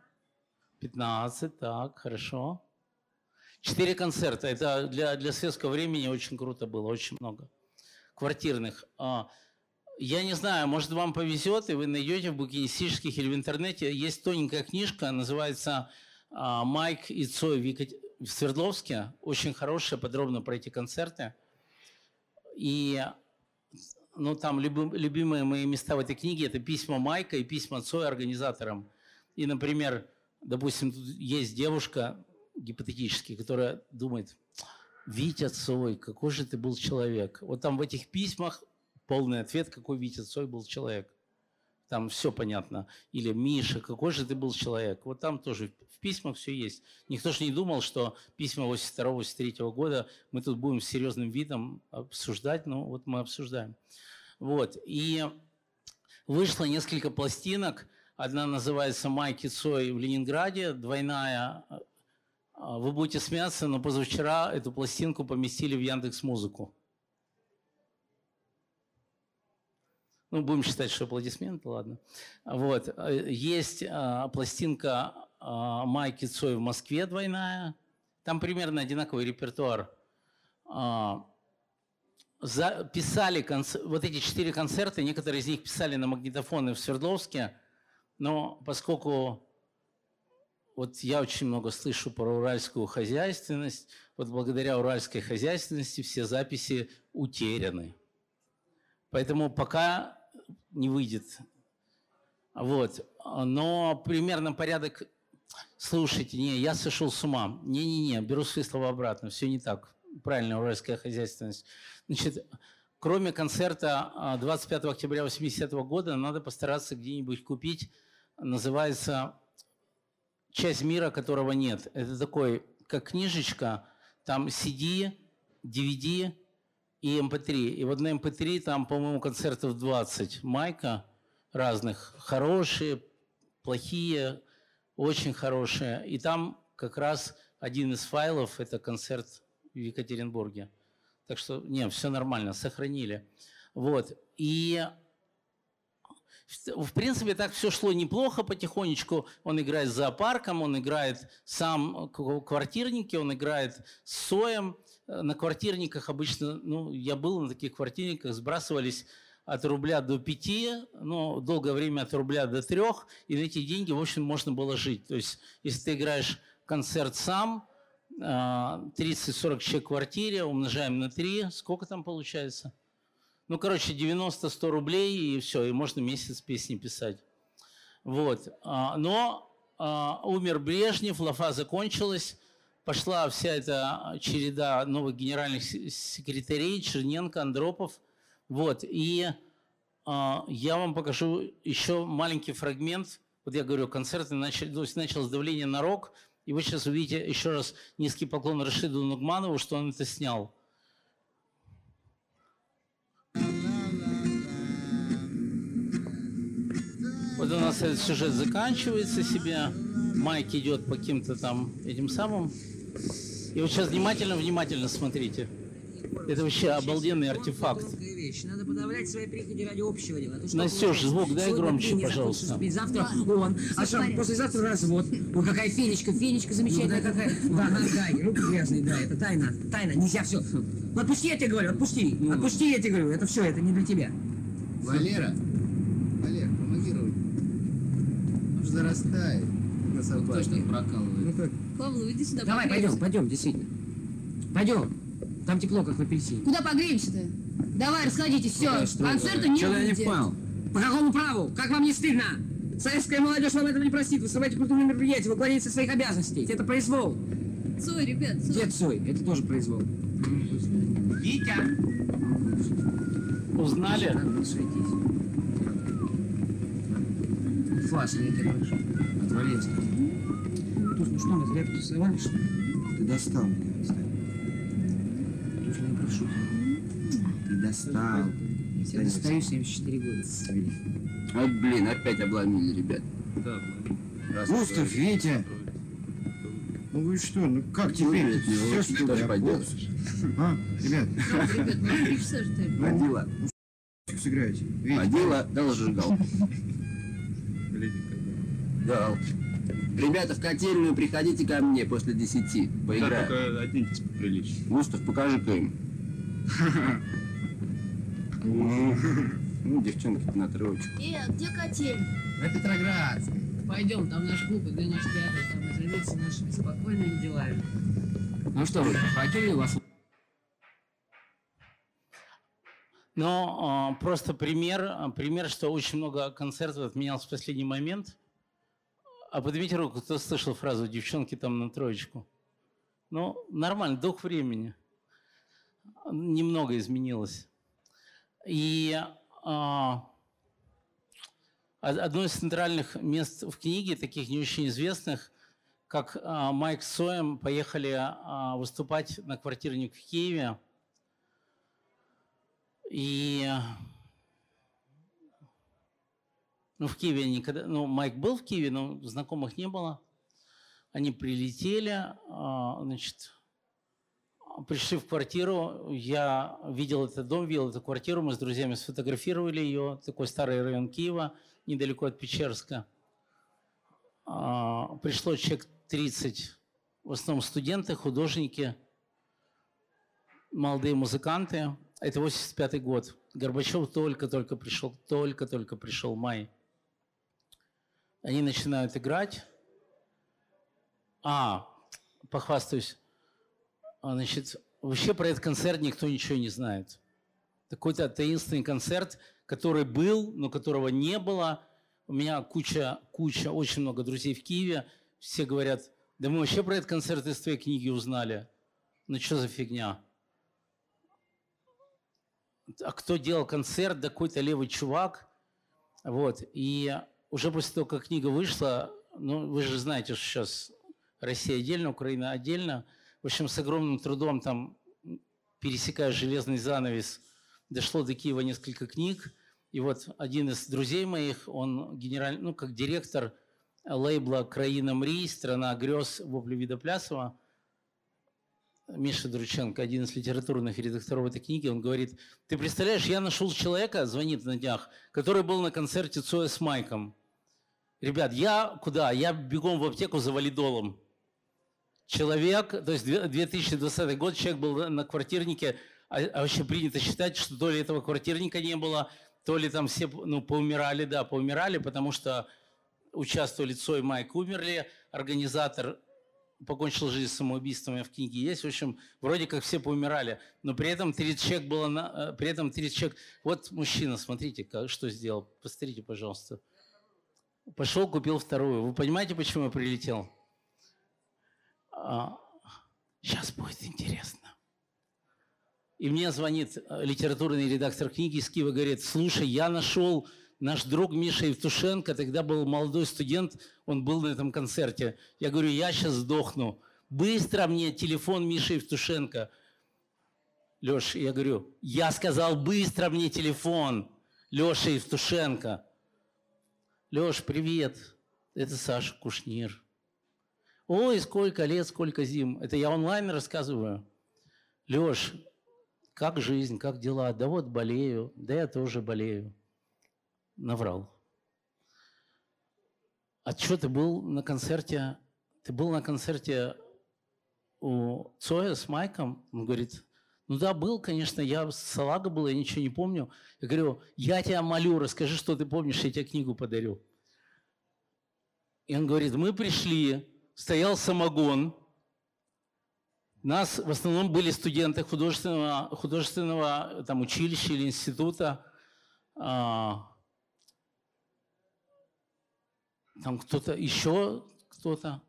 15, так, хорошо. Четыре концерта. Это для, для светского времени очень круто было, очень много. Квартирных. Я не знаю, может вам повезет, и вы найдете в букинистических или в интернете. Есть тоненькая книжка, называется а, «Майк и Цой в, Свердловске». Очень хорошая, подробно про эти концерты. И ну, там любим- любимые мои места в этой книге – это письма Майка и письма Цоя организаторам. И, например, допустим, тут есть девушка, гипотетически, которая думает, Витя Цой, какой же ты был человек. Вот там в этих письмах полный ответ, какой Витя Цой был человек. Там все понятно. Или Миша, какой же ты был человек. Вот там тоже в письмах все есть. Никто же не думал, что письма 82-83 года мы тут будем с серьезным видом обсуждать. Ну, вот мы обсуждаем. Вот. И вышло несколько пластинок. Одна называется «Майки Цой в Ленинграде», двойная. Вы будете смеяться, но позавчера эту пластинку поместили в Яндекс Музыку. Ну, будем считать, что аплодисменты, ладно. Вот. Э, Есть а, пластинка а, Майки Цой в Москве двойная. Там примерно одинаковый репертуар. А, за- писали конц- вот эти четыре концерта, некоторые из них писали на магнитофоны в Свердловске, но поскольку вот я очень много слышу про уральскую хозяйственность. Вот благодаря уральской хозяйственности все записи утеряны. Поэтому пока не выйдет. Вот. Но примерно порядок... Слушайте, не, я сошел с ума. Не-не-не, беру свои слова обратно. Все не так. Правильно, уральская хозяйственность. Значит, кроме концерта а, 25 октября 80 года, надо постараться где-нибудь купить. Называется «Часть мира, которого нет». Это такой, как книжечка, там CD, DVD и MP3. И вот на MP3 там, по-моему, концертов 20. Майка разных. Хорошие, плохие, очень хорошие. И там как раз один из файлов – это концерт в Екатеринбурге. Так что, не, все нормально, сохранили. Вот. И в принципе, так все шло неплохо потихонечку. Он играет с зоопарком, он играет сам квартирники, он играет с соем. На квартирниках обычно, ну, я был на таких квартирниках, сбрасывались от рубля до пяти, ну, долгое время от рубля до трех, и на эти деньги, в общем, можно было жить. То есть, если ты играешь концерт сам, 30-40 человек в квартире, умножаем на 3, сколько там получается? Ну, короче, 90-100 рублей, и все, и можно месяц песни писать. Вот. А, но а, умер Брежнев, лафа закончилась, пошла вся эта череда новых генеральных секретарей, Черненко, Андропов. Вот. И а, я вам покажу еще маленький фрагмент. Вот я говорю, концерты начали, то есть началось давление на рок, и вы сейчас увидите еще раз низкий поклон Рашиду Нугманову, что он это снял. Вот у нас этот сюжет заканчивается себе. Майк идет по каким-то там этим самым. И вот сейчас внимательно-внимательно смотрите. Это вообще обалденный артефакт.
Надо подавлять свои приходи ради общего дела.
Настеж, звук дай громче, пожалуйста.
Завтра он, а что, послезавтра развод. Ой, какая фенечка, фенечка замечательная какая. Да, да, дай, руки грязные, да, это тайна, тайна, нельзя все. Ну отпусти, я тебе говорю, отпусти, отпусти, я тебе говорю, это все, это не для тебя.
Валера, Валер, помоги руки. Он же зарастает. На собачке прокалывает.
Павлов, иди сюда.
Давай, пойдем, пойдем, действительно. Пойдем. Там тепло, как в апельсине.
Куда погреемся-то? Давай, расходитесь, все. Концерта не
Что-то я не понял. По какому праву? Как вам не стыдно? Советская молодежь вам этого не простит. Вы срываете культурные мероприятия, вы уклоняетесь от своих обязанностей. Это произвол.
Цой, ребят, Цой.
Дед Цой, это тоже произвол. Витя!
Узнали?
Фас, я тебя прошу. Туз, ну что, мы зря потусовали, что ли?
Ты достал меня, достал.
Туз, я прошу.
Ты достал.
Я достаю 74 года.
Вот блин, опять обломили, ребят. Густав, Витя. Ну вы что, ну как теперь? Все, что ли, поделаешь? А, ребят,
Ребят, ну три часа же ты.
водила.
сыграете?
Водила, дал жигал. Дал. Ребята, в котельную приходите ко мне после десяти. Поиграем.
только оденьтесь поприличнее.
Густав, покажи-ка им. Ну, девчонки на троечку.
Э, а где котель?
На Петроградской. Пойдем, там наш клуб, где наш театр, там мы займемся нашими спокойными делами. Ну что вы, хватили вас?
Но а, просто пример, а, пример, что очень много концертов отменялось в последний момент. А поднимите руку, кто слышал фразу «девчонки там на троечку». Ну, нормально, дух времени. Немного изменилось. И а, од- одно из центральных мест в книге, таких не очень известных, как а, Майк с Соем поехали а, выступать на квартирник в Киеве. И ну, в Киеве никогда... Ну, Майк был в Киеве, но знакомых не было. Они прилетели, а, значит, пришли в квартиру. Я видел этот дом, видел эту квартиру. Мы с друзьями сфотографировали ее. Такой старый район Киева, недалеко от Печерска. А, Пришло человек 30, в основном студенты, художники, молодые музыканты. Это 85 год. Горбачев только-только пришел, только-только пришел, май. Они начинают играть. А, похвастаюсь. А, Значит, вообще про этот концерт никто ничего не знает. Какой-то таинственный концерт, который был, но которого не было. У меня куча, куча, очень много друзей в Киеве. Все говорят, да мы вообще про этот концерт из твоей книги узнали. Ну что за фигня? А кто делал концерт? Да какой-то левый чувак. Вот. И уже после того, как книга вышла, ну, вы же знаете, что сейчас Россия отдельно, Украина отдельно. В общем, с огромным трудом там, пересекая железный занавес, дошло до Киева несколько книг. И вот один из друзей моих, он генераль, ну, как директор лейбла «Краина мрій», «Страна грез» Вопли Видоплясова, Миша Друченко, один из литературных редакторов этой книги, он говорит, ты представляешь, я нашел человека, звонит на днях, который был на концерте Цоя с Майком. Ребят, я куда? Я бегом в аптеку за валидолом. Человек, то есть 2020 год, человек был на квартирнике, а, а вообще принято считать, что то ли этого квартирника не было, то ли там все ну, поумирали, да, поумирали, потому что участвовали и Майк умерли, организатор покончил жизнь самоубийством, в книге есть. В общем, вроде как все поумирали. Но при этом 30 человек было... На, э, при этом 30 человек... Вот мужчина, смотрите, как, что сделал. Посмотрите, пожалуйста. Пошел, купил вторую. Вы понимаете, почему я прилетел? А, сейчас будет интересно. И мне звонит э, литературный редактор книги из Киева, говорит, слушай, я нашел наш друг Миша Евтушенко, тогда был молодой студент, он был на этом концерте. Я говорю, я сейчас сдохну. Быстро мне телефон Миши Евтушенко. Леш, я говорю, я сказал, быстро мне телефон Леша Евтушенко. Леш, привет. Это Саша Кушнир. Ой, сколько лет, сколько зим. Это я онлайн рассказываю. Леш, как жизнь, как дела? Да вот болею, да я тоже болею наврал. А что ты был на концерте? Ты был на концерте у Цоя с Майком? Он говорит, ну да, был, конечно, я салага был, я ничего не помню. Я говорю, я тебя молю, расскажи, что ты помнишь, я тебе книгу подарю. И он говорит, мы пришли, стоял самогон, нас в основном были студенты художественного, художественного там, училища или института, а, там кто-то еще, кто-то,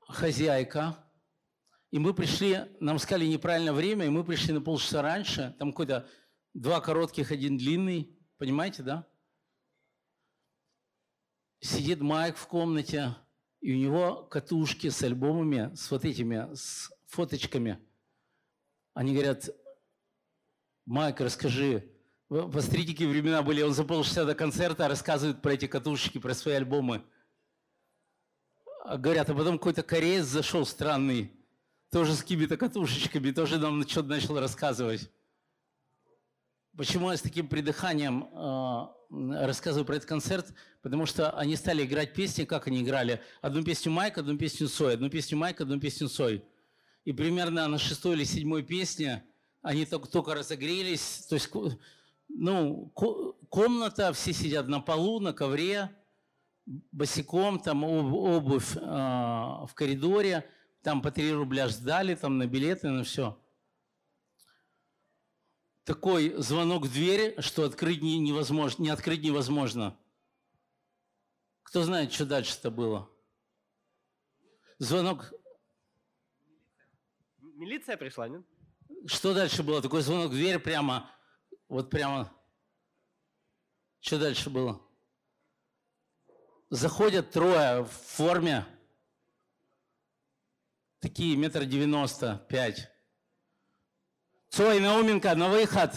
хозяйка. И мы пришли, нам сказали неправильное время, и мы пришли на полчаса раньше. Там какой-то два коротких, один длинный. Понимаете, да? Сидит Майк в комнате, и у него катушки с альбомами, с вот этими, с фоточками. Они говорят, Майк, расскажи, Посмотрите, какие времена были. Он за полчаса до концерта рассказывает про эти катушки, про свои альбомы. А говорят, а потом какой-то кореец зашел странный, тоже с какими-то катушечками, тоже нам что-то начал рассказывать. Почему я с таким придыханием э, рассказываю про этот концерт? Потому что они стали играть песни, как они играли. Одну песню Майк, одну песню Сой, одну песню Майк, одну песню Сой. И примерно на шестой или седьмой песне они только, только разогрелись. То есть ну, комната, все сидят на полу, на ковре, босиком, там обувь э, в коридоре, там по 3 рубля сдали, там на билеты, на все. Такой звонок в дверь, что открыть не, невозможно, не открыть невозможно. Кто знает, что дальше-то было? Звонок...
Милиция пришла, нет?
Что дальше было? Такой звонок в дверь прямо вот прямо. Что дальше было? Заходят трое в форме. Такие метр девяносто пять. Цой, Науменко, на выход.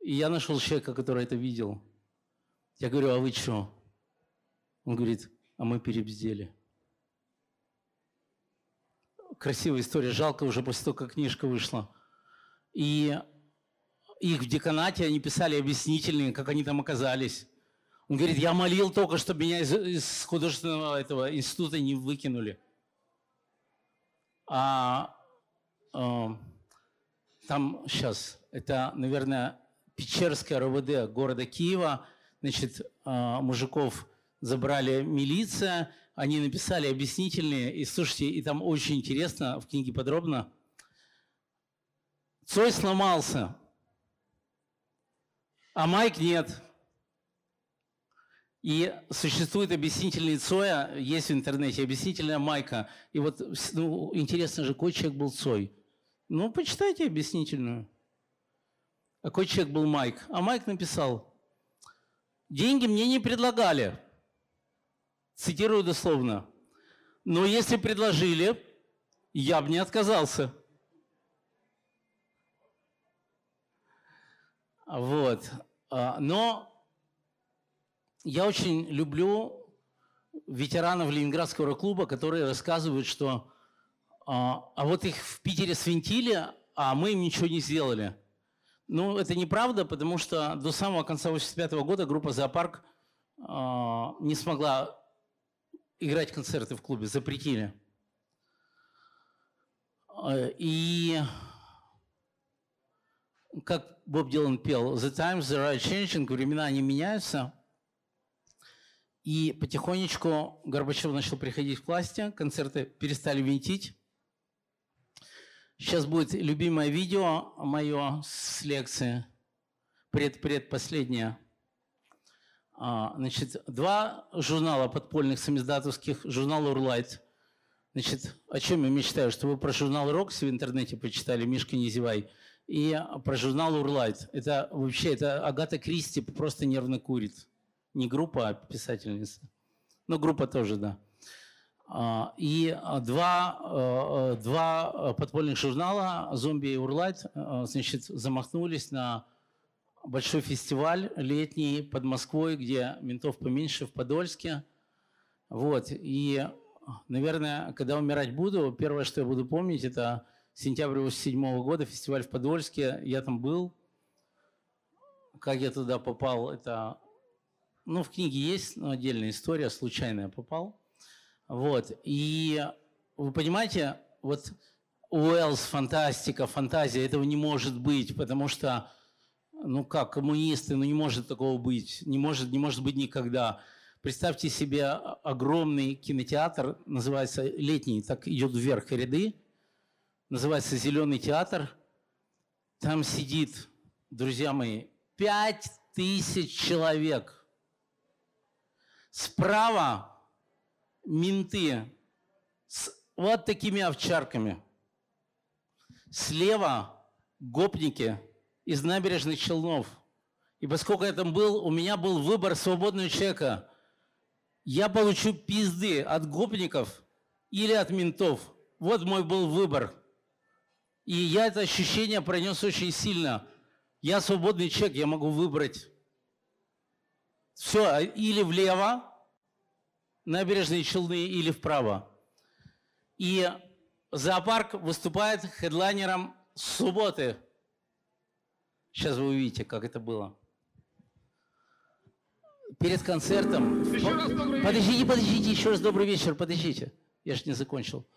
И я нашел человека, который это видел. Я говорю, а вы что? Он говорит, а мы перебздели. Красивая история. Жалко уже после того, как книжка вышла. И их в деканате, они писали объяснительные, как они там оказались. Он говорит, я молил только, чтобы меня из, из художественного этого института не выкинули. А э, там сейчас, это, наверное, Печерская РОВД города Киева, значит, э, мужиков забрали милиция, они написали объяснительные, и слушайте, и там очень интересно, в книге подробно. Цой сломался, а Майк нет. И существует объяснительный Цоя, есть в интернете объяснительная Майка. И вот ну, интересно же, какой человек был Цой? Ну, почитайте объяснительную. Какой человек был Майк? А Майк написал, деньги мне не предлагали. Цитирую дословно. Но если предложили, я бы не отказался. Вот. А, но я очень люблю ветеранов Ленинградского клуба, которые рассказывают, что а, а вот их в Питере свинтили, а мы им ничего не сделали. Ну, это неправда, потому что до самого конца 85 года группа «Зоопарк» а, не смогла играть концерты в клубе, запретили. А, и как Боб Дилан пел, «The times are changing», времена не меняются. И потихонечку Горбачев начал приходить к власти, концерты перестали винтить. Сейчас будет любимое видео мое с лекции, пред-предпоследнее. А, значит, два журнала подпольных самиздатовских, журнал «Урлайт». Значит, о чем я мечтаю? Что вы про журнал «Рокси» в интернете почитали, «Мишка, не зевай», и про журнал «Урлайт». Это вообще, это Агата Кристи просто нервно курит. Не группа, а писательница. Ну, группа тоже, да. А, и два, э, э, два подпольных журнала «Зомби» и «Урлайт» значит, замахнулись на большой фестиваль летний под Москвой, где ментов поменьше, в Подольске. Вот. И, наверное, когда умирать буду, первое, что я буду помнить, это сентябрь 87 года, фестиваль в Подольске. Я там был. Как я туда попал, это... Ну, в книге есть но отдельная история, случайно я попал. Вот. И вы понимаете, вот Уэллс, фантастика, фантазия, этого не может быть, потому что ну как, коммунисты, ну не может такого быть, не может, не может быть никогда. Представьте себе огромный кинотеатр, называется летний, так идет вверх ряды, называется «Зеленый театр». Там сидит, друзья мои, пять тысяч человек. Справа менты с вот такими овчарками. Слева гопники – из набережных Челнов. И поскольку я там был, у меня был выбор свободного человека. Я получу пизды от гопников или от ментов. Вот мой был выбор. И я это ощущение пронес очень сильно. Я свободный человек, я могу выбрать. Все, или влево, набережные Челны, или вправо. И зоопарк выступает хедлайнером субботы – Сейчас вы увидите, как это было. Перед концертом... Подождите, подождите, еще раз добрый вечер, подождите. Я же не закончил.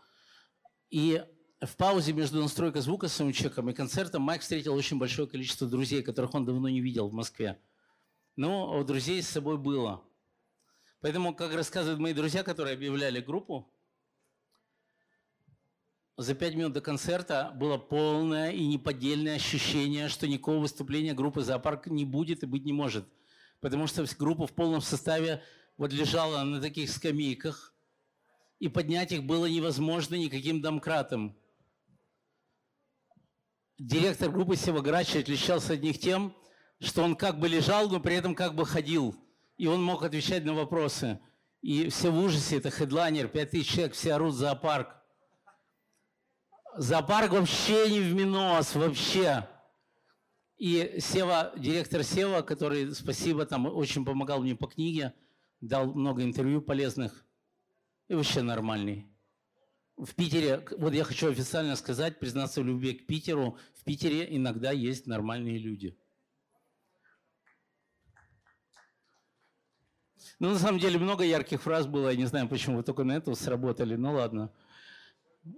И в паузе между настройкой звука с саундчеком и концертом Майк встретил очень большое количество друзей, которых он давно не видел в Москве. Но у друзей с собой было. Поэтому, как рассказывают мои друзья, которые объявляли группу, за пять минут до концерта было полное и неподдельное ощущение, что никакого выступления группы «Зоопарк» не будет и быть не может. Потому что группа в полном составе вот лежала на таких скамейках, и поднять их было невозможно никаким домкратом. Директор группы Сева Грач отличался от них тем, что он как бы лежал, но при этом как бы ходил. И он мог отвечать на вопросы. И все в ужасе, это хедлайнер, пять тысяч человек, все орут «Зоопарк». Зоопарк вообще не в минус, вообще. И Сева, директор Сева, который, спасибо, там очень помогал мне по книге, дал много интервью полезных, и вообще нормальный. В Питере, вот я хочу официально сказать, признаться в любви к Питеру, в Питере иногда есть нормальные люди. Ну, на самом деле, много ярких фраз было, я не знаю, почему вы только на это сработали, ну ладно.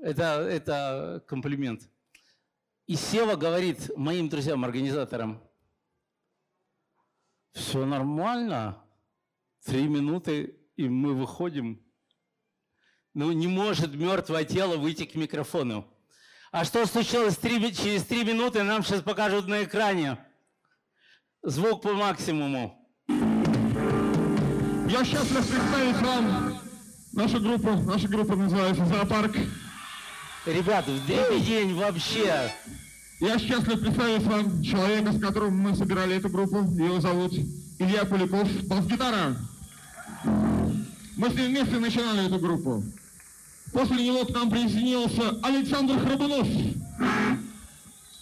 Это, это комплимент. И Сева говорит моим друзьям-организаторам, все нормально, Три минуты, и мы выходим. Ну, не может мертвое тело выйти к микрофону. А что случилось три, через три минуты, нам сейчас покажут на экране. Звук по максимуму.
Я счастлив представить вам нашу группу. Наша группа называется «Зоопарк».
Ребят, в день вообще.
Я счастлив представить вам человека, с которым мы собирали эту группу. Его зовут Илья Поляков, бас-гитара. Мы с ним вместе начинали эту группу. После него к нам присоединился Александр Храбунов.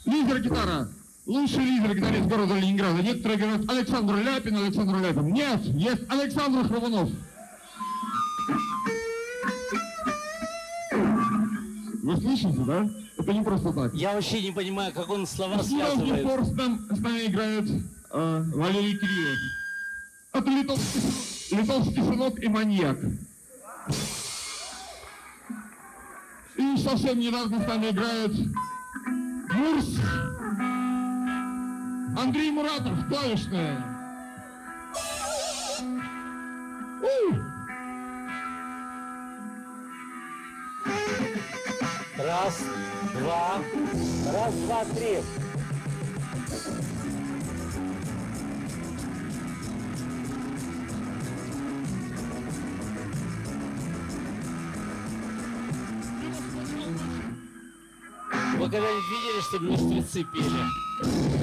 Лидер гитара. Лучший лидер гитарист города Ленинграда. Некоторые говорят Александр Ляпин, Александр Ляпин. Нет, есть Александр Храбунов. Вы слышите, да? Это не просто так.
Я вообще не понимаю, как он слова
Съемки
связывает.
Форс там с нами играет э, Валерий Кириев. Это литовский, литовский сынок и маньяк. И совсем недавно с нами играет Мурс Андрей Муратов, клавишная.
Раз, два, раз, два, три. Вы когда-нибудь видели, чтобы мертвецы пели?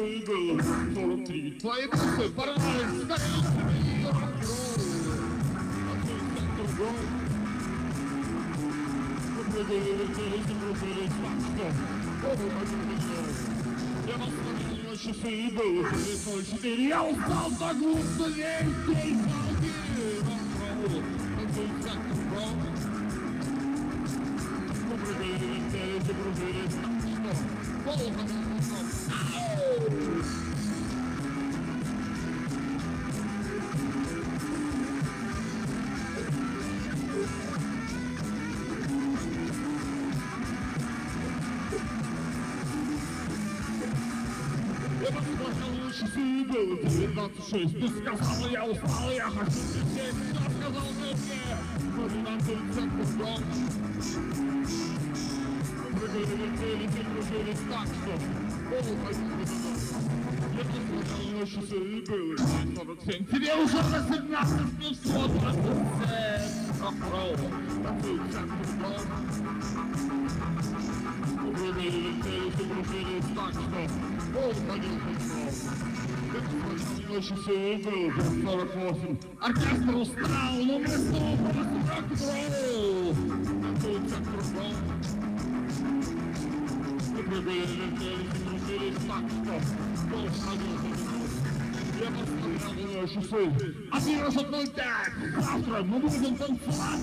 Твои бусы порвались, как Я вас смотрел часы и был лицо четыре. Я устал так глупо весь день было 19.6 Ты сказала, я устал, я хочу лететь Кто сказал мне мне? Тут центр дом? Прыгали, летели, те кружились так, что Я посмотрел на часы и было 9.47 Тебе уже 18, мне всего 27 Рок-ролл, танцует центр дом Прыгали, летели, те кружились так, что Пол ходил я часы и было 48 Оркестр устал, но мы снова просто рок-н-ролл Танцует центр дом Прыгали, летели, те кружились так, что Пол ходил я посмотрел на часы. Одиннадцать ноль пять. Завтра мы будем танцевать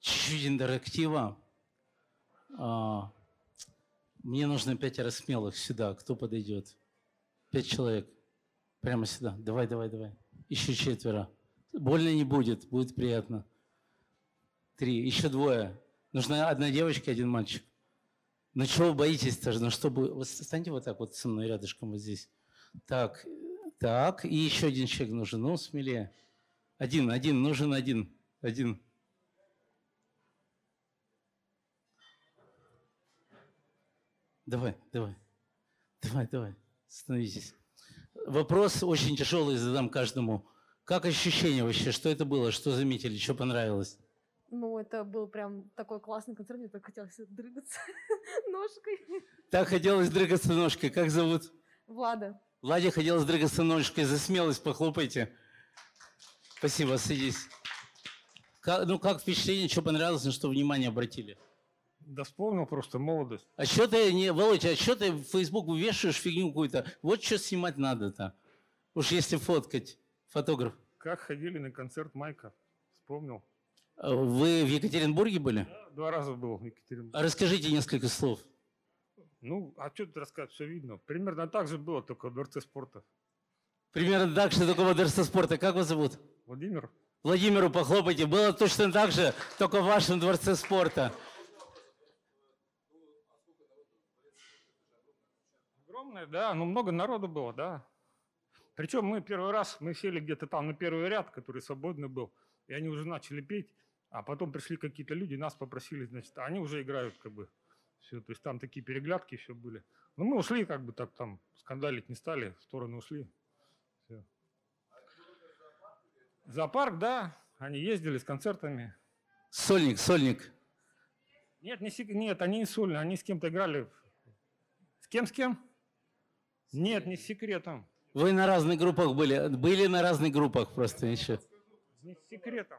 чуть-чуть интерактива. А, мне нужно пятеро смелых сюда. Кто подойдет? Пять человек. Прямо сюда. Давай, давай, давай. Еще четверо. Больно не будет, будет приятно. Три. Еще двое. Нужна одна девочка один мальчик. Ну чего вы боитесь-то? Ну чтобы... Вот станьте вот так вот со мной рядышком вот здесь. Так, так. И еще один человек нужен. Ну, смелее. Один, один. Нужен один. Один. Давай, давай. Давай, давай. Становитесь. Вопрос очень тяжелый задам каждому. Как ощущение вообще? Что это было? Что заметили? Что понравилось?
Ну, это был прям такой классный концерт, мне так хотелось дрыгаться ножкой.
Так хотелось дрыгаться ножкой. Как зовут?
Влада.
Владе хотелось дрыгаться ножкой. За смелость похлопайте. Спасибо, садись. Как, ну, как впечатление, что понравилось, на что внимание обратили?
Да вспомнил просто молодость.
А что ты, не, Володя, а что ты в Facebook вешаешь фигню какую-то? Вот что снимать надо-то. Уж если фоткать, фотограф.
Как ходили на концерт Майка. Вспомнил.
А Вы в Екатеринбурге были?
Да, два раза был в Екатеринбурге.
А расскажите несколько слов.
Ну, а что тут рассказать, все видно. Примерно так же было, только в Дворце спорта.
Примерно так же, только в Дворце спорта. Как вас зовут?
Владимир.
Владимиру похлопайте. Было точно так же, только в вашем Дворце спорта.
Огромное, да, ну много народу было, да. Причем мы первый раз, мы сели где-то там на первый ряд, который свободный был, и они уже начали петь, а потом пришли какие-то люди, нас попросили, значит, они уже играют как бы. Все, то есть там такие переглядки еще были. Ну мы ушли как бы так там, скандалить не стали, в сторону ушли. Все. Зоопарк, да, они ездили с концертами.
Сольник, сольник.
Нет, не, нет, они не сольные, они с кем-то играли. С кем, с кем? Нет, не с секретом.
Вы на разных группах были. Были на разных группах просто еще.
Не с секретом.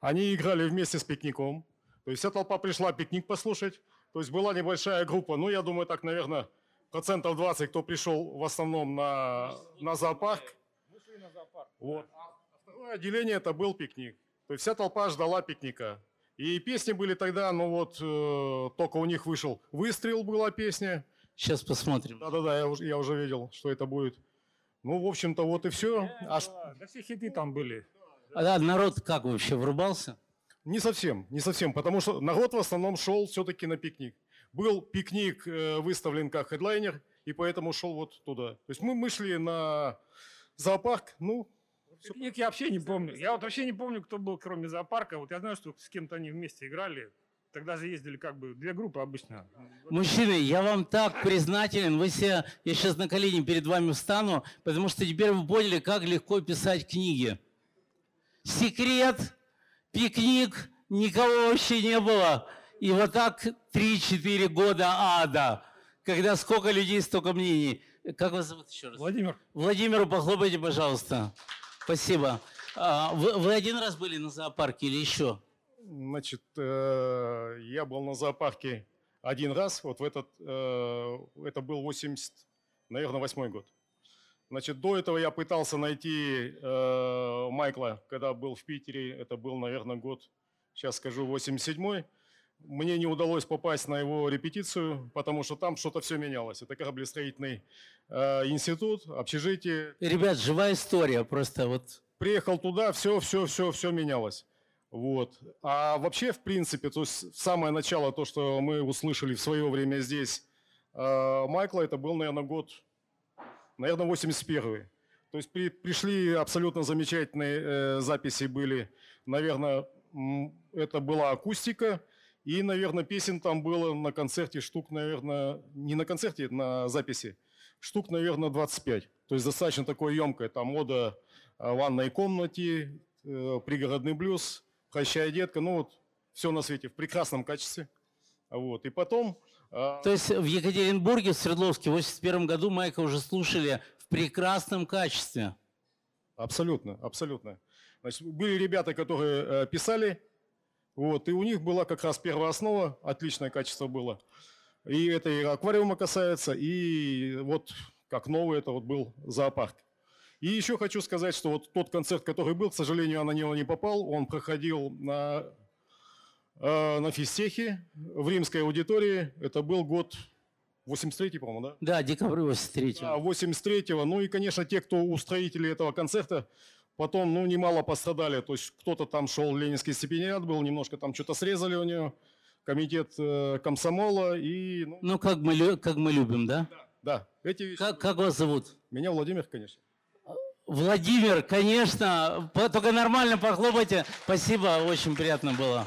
Они играли вместе с пикником. То есть вся толпа пришла пикник послушать. То есть была небольшая группа. Ну, я думаю, так, наверное, процентов 20, кто пришел в основном на, на зоопарк. Вот. А отделение это был пикник. То есть вся толпа ждала пикника. И песни были тогда, ну вот, э, только у них вышел «Выстрел» была песня.
Сейчас посмотрим.
Да-да-да, я уже, я уже видел, что это будет. Ну, в общем-то, вот и все. А ш-
Да все хиты там были.
А да, народ как вообще врубался?
Не совсем, не совсем, потому что народ в основном шел все-таки на пикник. Был пикник э, выставлен как хедлайнер, и поэтому шел вот туда. То есть мы, мы шли на зоопарк, ну,
Пикник я вообще не помню. Я вот вообще не помню, кто был, кроме зоопарка. Вот я знаю, что с кем-то они вместе играли. Тогда же ездили как бы две группы обычно.
Мужчины, я вам так признателен. Вы все, я сейчас на колени перед вами встану, потому что теперь вы поняли, как легко писать книги. Секрет, пикник, никого вообще не было. И вот так 3-4 года ада, когда сколько людей, столько мнений. Как вас зовут еще раз?
Владимир.
Владимиру похлопайте, пожалуйста. Спасибо. А, вы, вы один раз были на зоопарке или еще?
Значит, э, я был на зоопарке один раз, вот в этот, э, это был 80, наверное, восьмой год. Значит, до этого я пытался найти э, Майкла, когда был в Питере, это был, наверное, год, сейчас скажу, 87-й. Мне не удалось попасть на его репетицию, потому что там что-то все менялось. Это кораблестроительный э, институт, общежитие.
Ребят, живая история, просто вот
Приехал туда, все, все, все, все менялось. Вот. А вообще, в принципе, то есть самое начало, то, что мы услышали в свое время здесь э, Майкла, это был, наверное, год, наверное, 81-й. То есть при- пришли абсолютно замечательные э, записи были. Наверное, это была акустика. И, наверное, песен там было на концерте штук, наверное, не на концерте, на записи, штук, наверное, 25. То есть достаточно такое емкое. Там мода э, в ванной комнате, э, пригородный блюз, прощай, детка. Ну вот все на свете в прекрасном качестве. Вот. И потом... э,
То есть в Екатеринбурге, в Свердловске, в 81 году Майка уже слушали в прекрасном качестве.
Абсолютно, абсолютно. Значит, были ребята, которые э, писали, вот, и у них была как раз первая основа, отличное качество было. И это и аквариума касается, и вот как новый это вот был зоопарк. И еще хочу сказать, что вот тот концерт, который был, к сожалению, я на него не попал, он проходил на, э, на физтехе в римской аудитории. Это был год 83-й, по-моему, да?
Да, декабрь 83-го.
Да, 83-го. Ну и, конечно, те, кто устроители этого концерта, потом, ну, немало пострадали. То есть кто-то там шел, ленинский стипендиат был, немножко там что-то срезали у него, комитет э, комсомола и... Ну,
Ну, как мы, как мы любим, да?
да, эти вещи.
Как, как вас зовут?
Меня Владимир, конечно.
Владимир, конечно. Только нормально похлопайте. Спасибо, очень приятно было.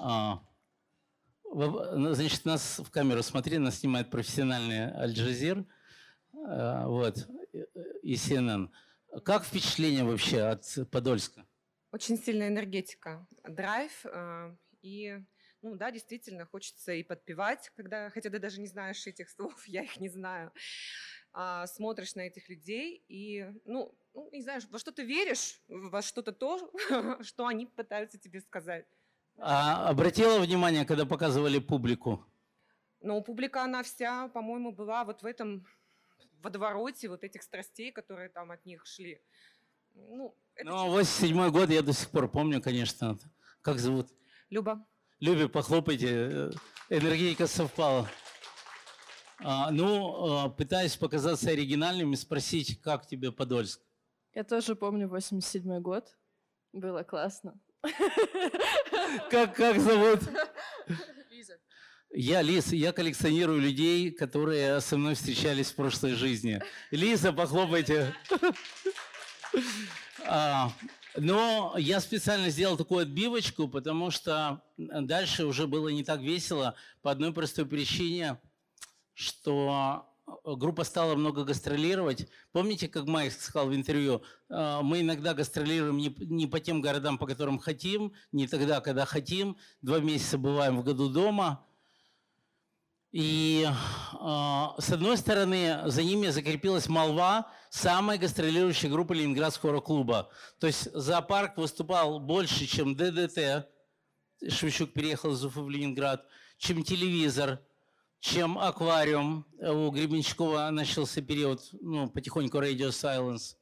А, Значит, нас в камеру смотри, нас снимает профессиональный Аль-Джазир э, вот, и CNN. Как впечатление вообще от Подольска?
Очень сильная энергетика, драйв. э, И, ну да, действительно, хочется и подпевать, когда, хотя ты даже не знаешь этих слов, я их не знаю. А, смотришь на этих людей и, ну, ну, не знаю, во что ты веришь, во что-то то, что они пытаются тебе сказать.
А обратила внимание, когда показывали публику?
Но публика, она вся, по-моему, была вот в этом водовороте вот этих страстей, которые там от них шли. Ну, это
Ну, 87 год я до сих пор помню, конечно. Как зовут?
Люба.
Любе, похлопайте. э, Энергетика совпала. А, ну, а, пытаюсь показаться оригинальным и спросить, как тебе Подольск?
Я тоже помню 87 год. Было классно.
Как, как зовут? Я Лиз, я коллекционирую людей, которые со мной встречались в прошлой жизни. Лиза, похлопайте. А, Но я специально сделал такую отбивочку, потому что дальше уже было не так весело по одной простой причине, что группа стала много гастролировать. Помните, как Майк сказал в интервью, э, мы иногда гастролируем не, не по тем городам, по которым хотим, не тогда, когда хотим. Два месяца бываем в году дома. И э, с одной стороны, за ними закрепилась молва самой гастролирующей группы Ленинградского рок-клуба. То есть зоопарк выступал больше, чем ДДТ. Шевчук переехал из Уфы в Ленинград, чем телевизор, чем аквариум. У Гребенщикова начался период, ну, потихоньку Radio Silence.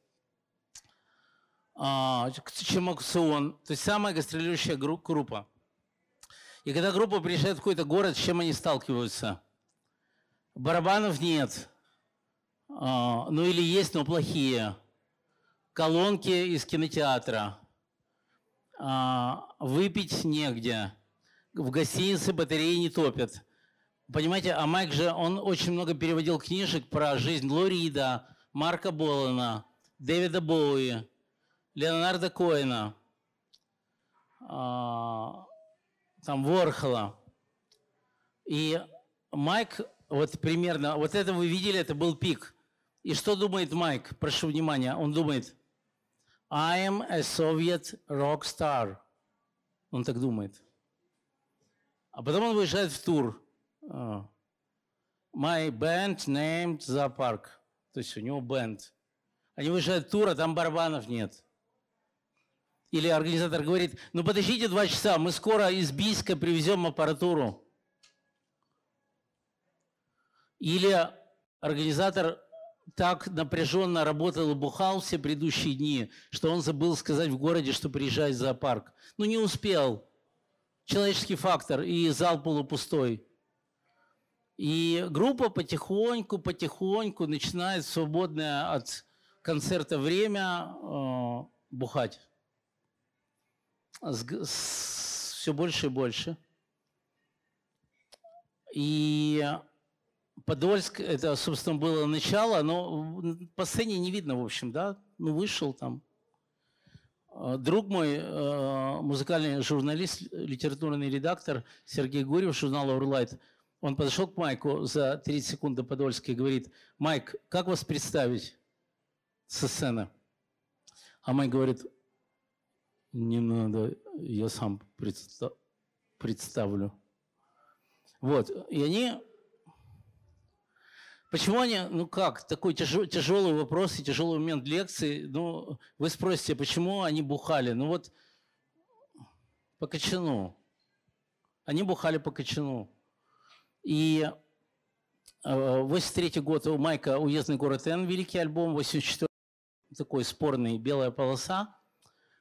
А, чем аукцион. То есть самая гастролирующая гру- группа. И когда группа приезжает в какой-то город, с чем они сталкиваются? Барабанов нет. А, ну или есть, но плохие. Колонки из кинотеатра. А, выпить негде. В гостинице батареи не топят. Понимаете, а Майк же, он очень много переводил книжек про жизнь Лорида, Марка Болана, Дэвида Боуи, Леонарда Коэна, а, там Ворхола. И Майк, вот примерно, вот это вы видели, это был пик. И что думает Майк? Прошу внимания. Он думает, I am a Soviet rock star. Он так думает. А потом он выезжает в тур. А, My band named Zoopark. То есть у него бенд. Они выезжают в тур, а там барабанов нет. Или организатор говорит, ну подождите два часа, мы скоро из Бийска привезем аппаратуру. Или организатор так напряженно работал и бухал все предыдущие дни, что он забыл сказать в городе, что приезжает в зоопарк. Ну не успел. Человеческий фактор, и зал полупустой. И группа потихоньку, потихоньку начинает свободное от концерта время э, бухать. Все больше и больше. И Подольск, это, собственно, было начало, но по сцене не видно, в общем, да? Ну, вышел там. Э, Друг мой, э, музыкальный журналист, литературный редактор Сергей Гурьев журнала «Урлайт», он подошел к Майку за 30 секунд до Подольска и говорит, Майк, как вас представить со сцены? А Майк говорит, не надо, я сам предста- представлю. Вот, и они... Почему они, ну как, такой тяжел- тяжелый вопрос и тяжелый момент лекции, ну, вы спросите, почему они бухали? Ну вот, по кочану. Они бухали по кочану. И 83 год у Майка «Уездный город Н», великий альбом, 84 такой спорный «Белая полоса».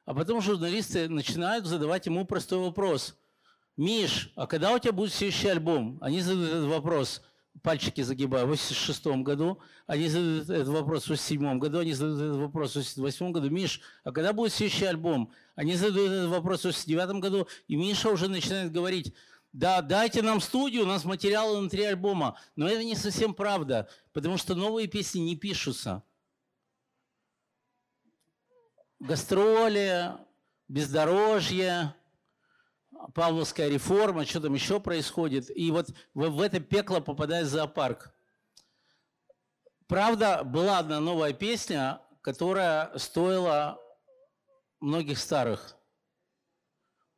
А потом журналисты начинают задавать ему простой вопрос. «Миш, а когда у тебя будет следующий альбом?» Они задают этот вопрос, пальчики загибаю, в 86 году. Они задают этот вопрос в 87 году, они задают этот вопрос в 88 году. «Миш, а когда будет следующий альбом?» Они задают этот вопрос в 89 году, и Миша уже начинает говорить – да, дайте нам студию, у нас материалы на три альбома. Но это не совсем правда, потому что новые песни не пишутся. Гастроли, бездорожье, Павловская реформа, что там еще происходит. И вот в, в это пекло попадает зоопарк. Правда, была одна новая песня, которая стоила многих старых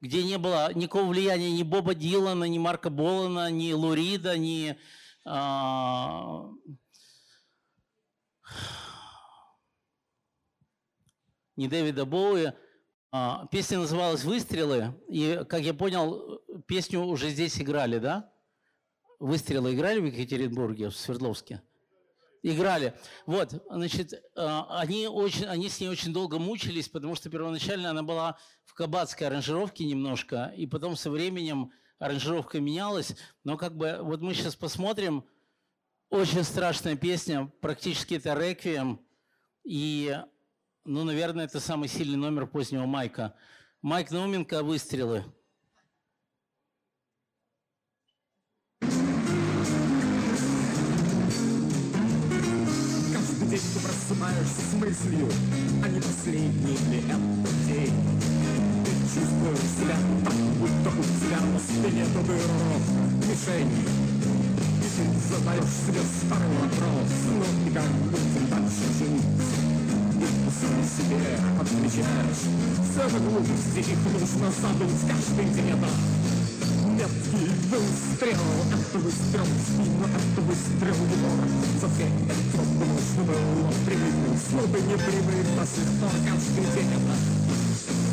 где не было никакого влияния ни Боба Дилана, ни Марка Болана, ни Лурида, ни а... ни Дэвида Боуи. А, песня называлась «Выстрелы», и, как я понял, песню уже здесь играли, да? «Выстрелы» играли в Екатеринбурге, в Свердловске? Играли. Вот, значит, э, они, очень, они с ней очень долго мучились, потому что первоначально она была в кабацкой аранжировке немножко, и потом со временем аранжировка менялась. Но как бы вот мы сейчас посмотрим, очень страшная песня, практически это реквием, и, ну, наверное, это самый сильный номер позднего Майка. Майк Науменко «Выстрелы».
день ты просыпаешься с мыслью, а не последний ли это день. Ты чувствуешь себя так, будто у тебя на спине татуировка мишень. Ты задаешь себе старый вопрос, ну и как будем дальше жить? И ты сам себе отвечаешь, все же глупости, их нужно забыть каждый это меткий выстрел Это выстрел в спину, это выстрел в упор За все это нужно было привыкнуть Чтобы не привык до сих пор каждый день это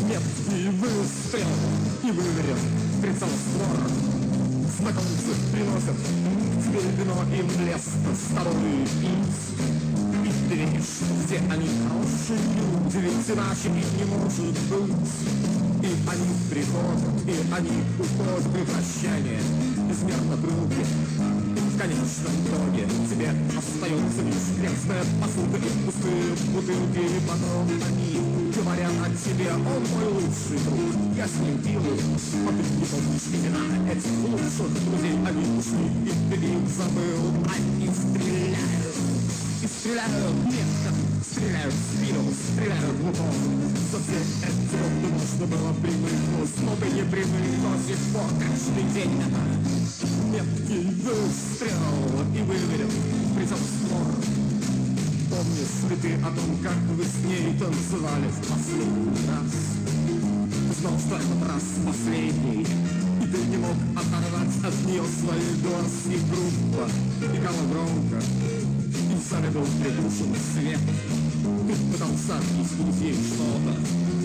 Меткий выстрел и выверен прицел створ Знакомцы приносят тебе вино им лес с тобой пить и ты видишь, где они хорошие люди, ведь иначе и не может быть. И они приходят, и они уходят при прощании Безмерно други И в конечном итоге тебе остается лишь грязная посуда и пустые бутылки И потом они говорят о тебе, он мой лучший друг Я с ним пил, а ты не помнишь имена этих лучших друзей Они ушли, и ты их забыл, они стреляют и стреляют метко, стреляют в спину, в упор. За все годы можно было привыкнуть, но ты не привык до сих пор каждый день это меткий выстрел и выверен прицел створ. Помнишь ли ты о том, как вы с ней танцевали в последний раз? Знал, что этот раз последний, и ты не мог оторвать от нее свои глаз и группа, играла громко, и сами был придушен свет. Ты пытался объяснить ей что-то,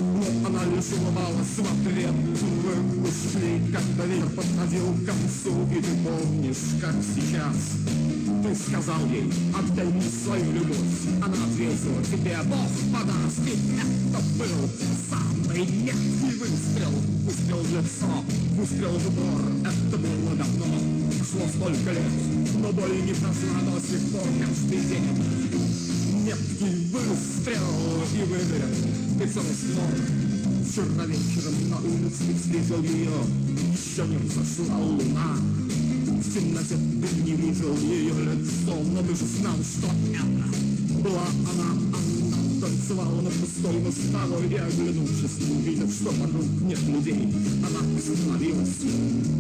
но она лишь улыбалась в ответ. Вы ушли, когда вечер подходил к концу, и ты помнишь, как сейчас. Ты сказал ей, отдай мне свою любовь. Она ответила тебе, Бог подаст. И это был самый меткий выстрел. Выстрел в лицо, выстрел в упор. Это было давно, прошло столько лет. Но боль не прошла до сих пор каждый день. Меткий выстрел и выверен прицел створ. Вчера вечером на улице встретил ее, еще не взошла луна. В темноте ты не видел ее лицо, но ты же знал, что это была она, она танцевала на пустой мостовой и оглянувшись, увидев, что вокруг нет людей, она остановилась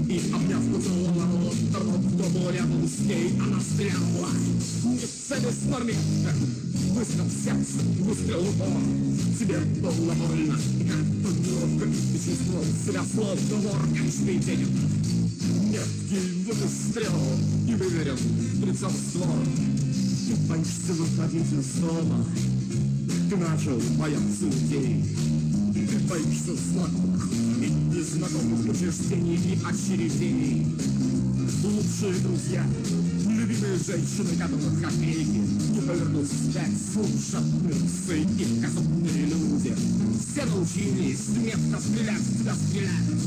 и, обняв поцеловала того, кто был рядом с ней, она стреляла не нормика, выстрел в сердце, выстрел в упор, тебе было больно, и как-то неловко, ты чувствовал себя словно вор каждый день, меткий выстрел и выверен прицел створ. Ты боишься выходить из дома, ты начал бояться людей. Ты боишься знакомых и незнакомых учреждений и очередей. лучшие друзья, любимые женщины, которых копейки не повернут вспять, служат мышцы и казенные люди. Все научились метко стрелять, в тебя стреляют.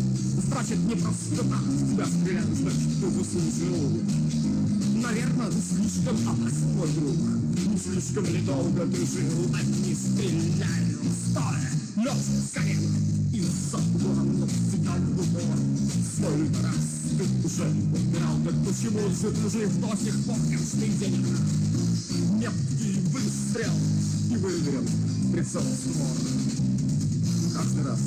Значит, не просто так в тебя стреляют, значит, ты заслужил. Наверное, слишком опасен, мой друг. Не слишком ли долго ты жил, одни стреляют, стоя, лежа с колен. И за углом всегда в упор. Сколько раз ты уже умирал, так почему же ты жив до сих пор каждый день? Меткий выстрел и выиграл прицел створ. Каждый раз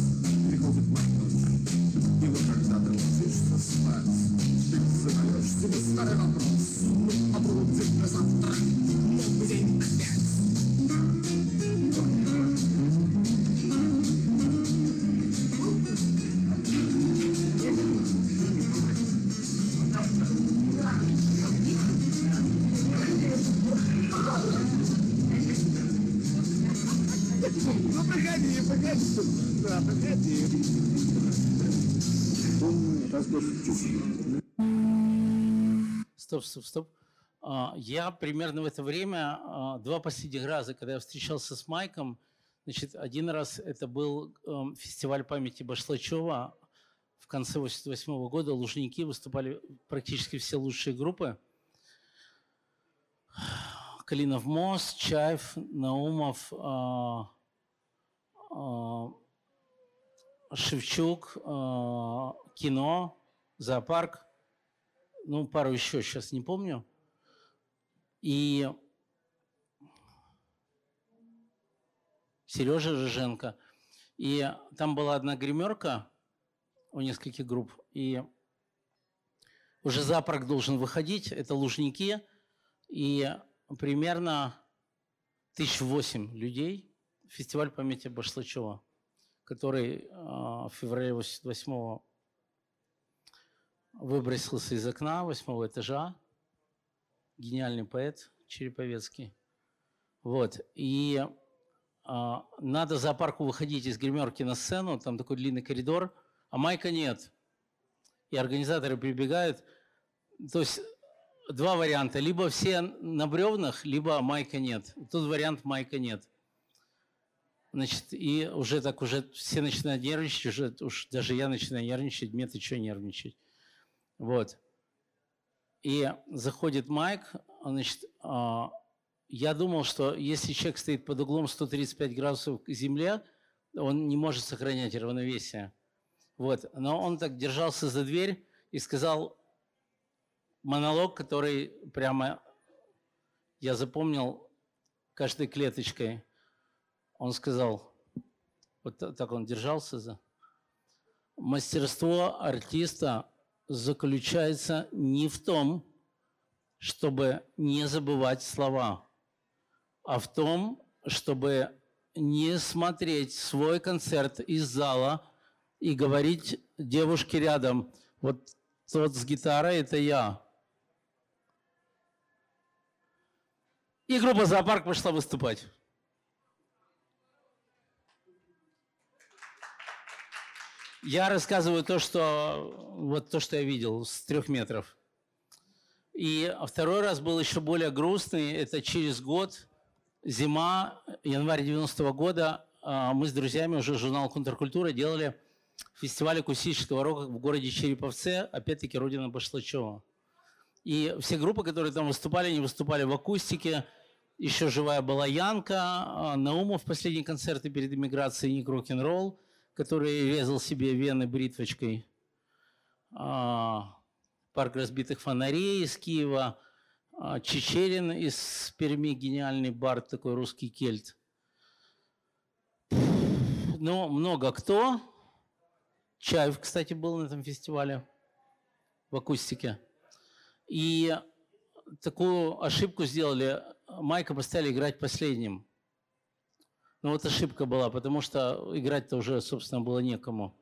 Стоп, стоп, стоп. А, Я примерно в это время, а, два последних раза, когда я встречался с Майком, значит, один раз это был эм, фестиваль памяти Башлачева в конце 88 года. Лужники выступали практически все лучшие группы. Калинов мост, Чаев, Наумов, а, Шевчук, кино, зоопарк, ну, пару еще сейчас не помню. И Сережа Рыженко. И там была одна гримерка у нескольких групп. И уже зоопарк должен выходить. Это Лужники. И примерно тысяч восемь людей. Фестиваль памяти Башлачева, который а, в феврале 88 выбросился из окна восьмого этажа. Гениальный поэт Череповецкий. Вот. И а, надо зоопарку выходить из гримерки на сцену, там такой длинный коридор, а майка нет. И организаторы прибегают. То есть два варианта. Либо все на бревнах, либо майка нет. Тут вариант майка нет. Значит, и уже так уже все начинают нервничать, уже уж даже я начинаю нервничать, мне ты что нервничать? Вот. И заходит Майк, значит, а, я думал, что если человек стоит под углом 135 градусов к земле, он не может сохранять равновесие. Вот. Но он так держался за дверь и сказал монолог, который прямо я запомнил каждой клеточкой. Он сказал, вот так он держался за... Мастерство артиста заключается не в том, чтобы не забывать слова, а в том, чтобы не смотреть свой концерт из зала и говорить девушке рядом, вот тот с гитарой – это я. И группа «Зоопарк» пошла выступать. Я рассказываю то, что вот то, что я видел с трех метров. И второй раз был еще более грустный. Это через год, зима, январь 90 -го года, а, мы с друзьями уже журнал «Контркультура» делали фестиваль акустического рока в городе Череповце, опять-таки родина Башлачева. И все группы, которые там выступали, они выступали в акустике. Еще живая была Янка, Наумов последний концерты перед эмиграцией, Ник Рок-н-ролл который резал себе вены бритвочкой. А, парк разбитых фонарей из Киева. А, Чечерин из Перми, гениальный бард, такой русский кельт. Ну, много кто. Чаев, кстати, был на этом фестивале в акустике. И такую ошибку сделали. Майка поставили играть последним. Ну вот ошибка была, потому что играть-то уже, собственно, было некому.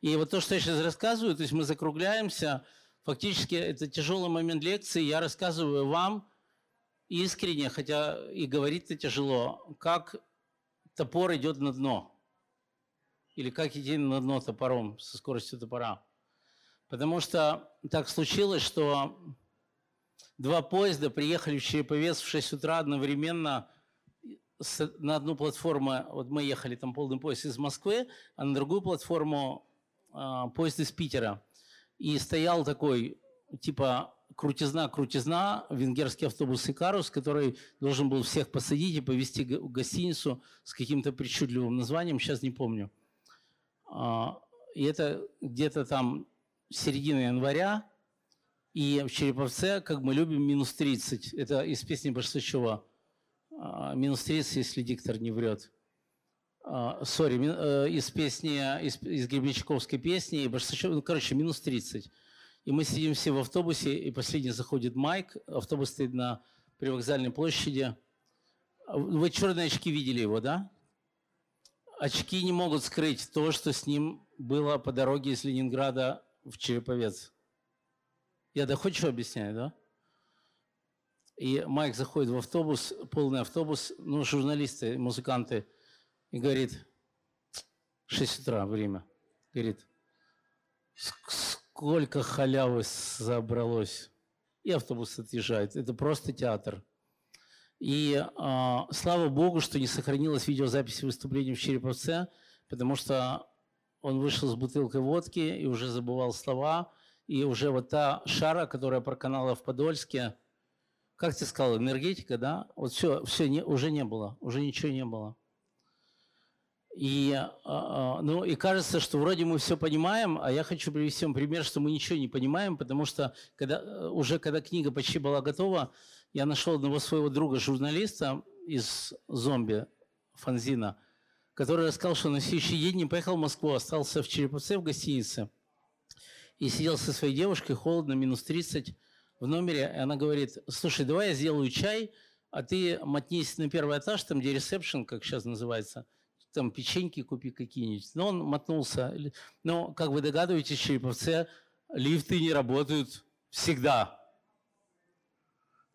И вот то, что я сейчас рассказываю, то есть мы закругляемся, фактически это тяжелый момент лекции, я рассказываю вам искренне, хотя и говорить-то тяжело, как топор идет на дно. Или как идти на дно топором со скоростью топора. Потому что так случилось, что два поезда приехали в Череповец в 6 утра одновременно с- на одну платформу. Вот мы ехали там полный поезд из Москвы, а на другую платформу а, поезд из Питера. И стоял такой, типа, крутизна-крутизна, венгерский автобус «Икарус», который должен был всех посадить и повезти в гостиницу с каким-то причудливым названием, сейчас не помню. А, И это где-то там середина января, и в Череповце, как мы любим, минус 30. Это из песни Барсучева. А, Минус 30, если диктор не врет. А, Сори, э, из песни, из, из Гребенщиковской песни, ну, короче, минус 30. И мы сидим все в автобусе, и последний заходит Майк, автобус стоит на привокзальной площади. Вы черные очки видели его, да? Очки не могут скрыть то, что с ним было по дороге из Ленинграда в Череповец. Я доходчиво объясняю, да? И Майк заходит в автобус, полный автобус, ну, журналисты, музыканты, и говорит, 6 утра время. Говорит, «Ск- сколько халявы забралось. И автобус отъезжает. Это просто театр. И а, слава богу, что не сохранилась видеозапись выступления в Череповце, потому что он вышел с бутылкой водки и уже забывал слова. И уже вот та шара, которая проканала в Подольске, как ты сказал, энергетика, да? Вот все, все не, уже не было, уже ничего не было. И, а, а, ну, и кажется, что вроде мы все понимаем, а я хочу привести вам пример, что мы ничего не понимаем, потому что когда, э, уже когда книга почти была готова, я нашел одного своего друга, журналиста из «Зомби» фанзина, который рассказал, что на следующий день не поехал в Москву, остался в Череповце в гостинице и сидел со своей девушкой, холодно, минус 30 в номере, и она говорит, слушай, давай я сделаю чай, а ты мотнись на первый этаж, там где ресепшн, как сейчас называется, там печеньки купи какие-нибудь. Но он мотнулся. Но, как вы догадываетесь, в Череповце лифты не работают всегда.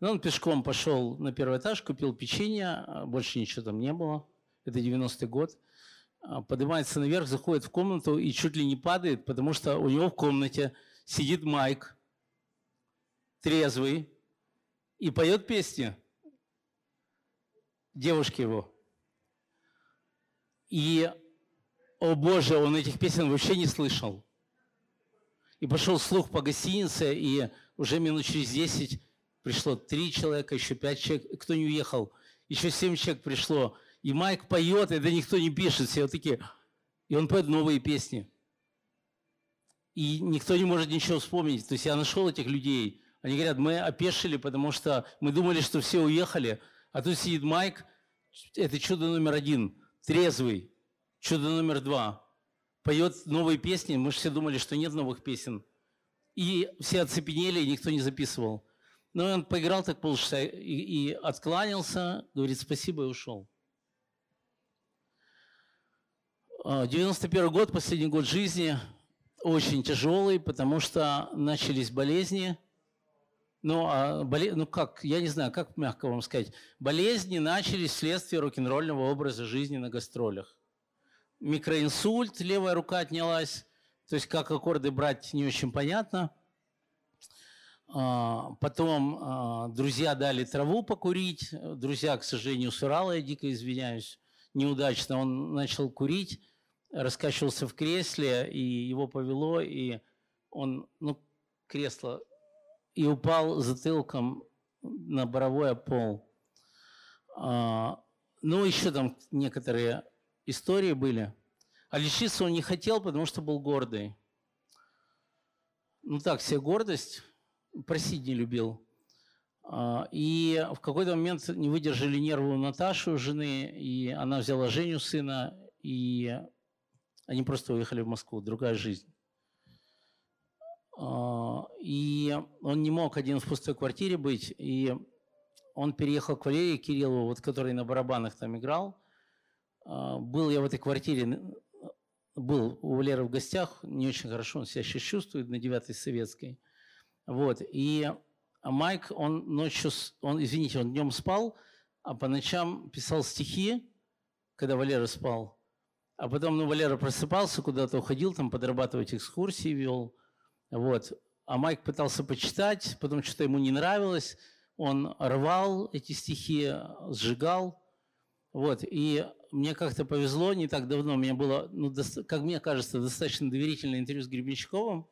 Но он пешком пошел на первый этаж, купил печенье, а больше ничего там не было. Это 90-й год. А, Поднимается наверх, заходит в комнату и чуть ли не падает, потому что у него в комнате сидит Майк, трезвый, и поет песни девушки его. И, о боже, он этих песен вообще не слышал. И пошел слух по гостинице, и уже минут через 10 пришло три человека, еще пять человек. Кто не уехал? Еще семь человек пришло. И Майк поет, это никто не пишет. Все вот такие. И он поет новые песни. И никто не может ничего вспомнить. То есть я нашел этих людей. Они говорят, мы опешили, потому что мы думали, что все уехали. А тут сидит Майк, это чудо номер один, трезвый, чудо номер два. Поет новые песни, мы же все думали, что нет новых песен. И все оцепенели, и никто не записывал. Но он поиграл так полчаса и, и откланялся, говорит спасибо и ушел. А, 91 год, последний год жизни, очень тяжелый, потому что начались болезни. Ну, а боле... ну как, я не знаю, как мягко вам сказать. Болезни начались вследствие рок-н-ролльного образа жизни на гастролях. Микроинсульт, левая рука отнялась. То есть как аккорды брать не очень понятно. А, Потом а, друзья дали траву покурить. Друзья, к сожалению, с Урала, я дико извиняюсь, неудачно. Он начал курить, раскачивался в кресле, и его повело, и он, ну, кресло, и упал затылком на боровой пол. А, Ну, еще там некоторые истории были. А лечиться он не хотел, потому что был гордый. Ну так, себе гордость, просить не любил. А, И в какой-то момент не выдержали нервы у Наташи, у жены, и она взяла Женю, сына, и они просто уехали в Москву, другая жизнь. А, И он не мог один в пустой квартире быть, и он переехал к Валерии Кириллову, вот, который на барабанах там играл. А, Был я в этой квартире, был у Валеры в гостях, не очень хорошо он себя сейчас чувствует на 9 Советской. Вот, и Майк, он ночью, он, извините, он днем спал, а по ночам писал стихи, когда Валера спал. А потом, ну, Валера просыпался, куда-то уходил, там подрабатывать экскурсии вел. Вот. А Майк пытался почитать, потом что-то ему не нравилось. Он рвал эти стихи, сжигал. Вот. И мне как-то повезло, не так давно у меня было, ну, как мне кажется, достаточно доверительное интервью с Гребенщиковым.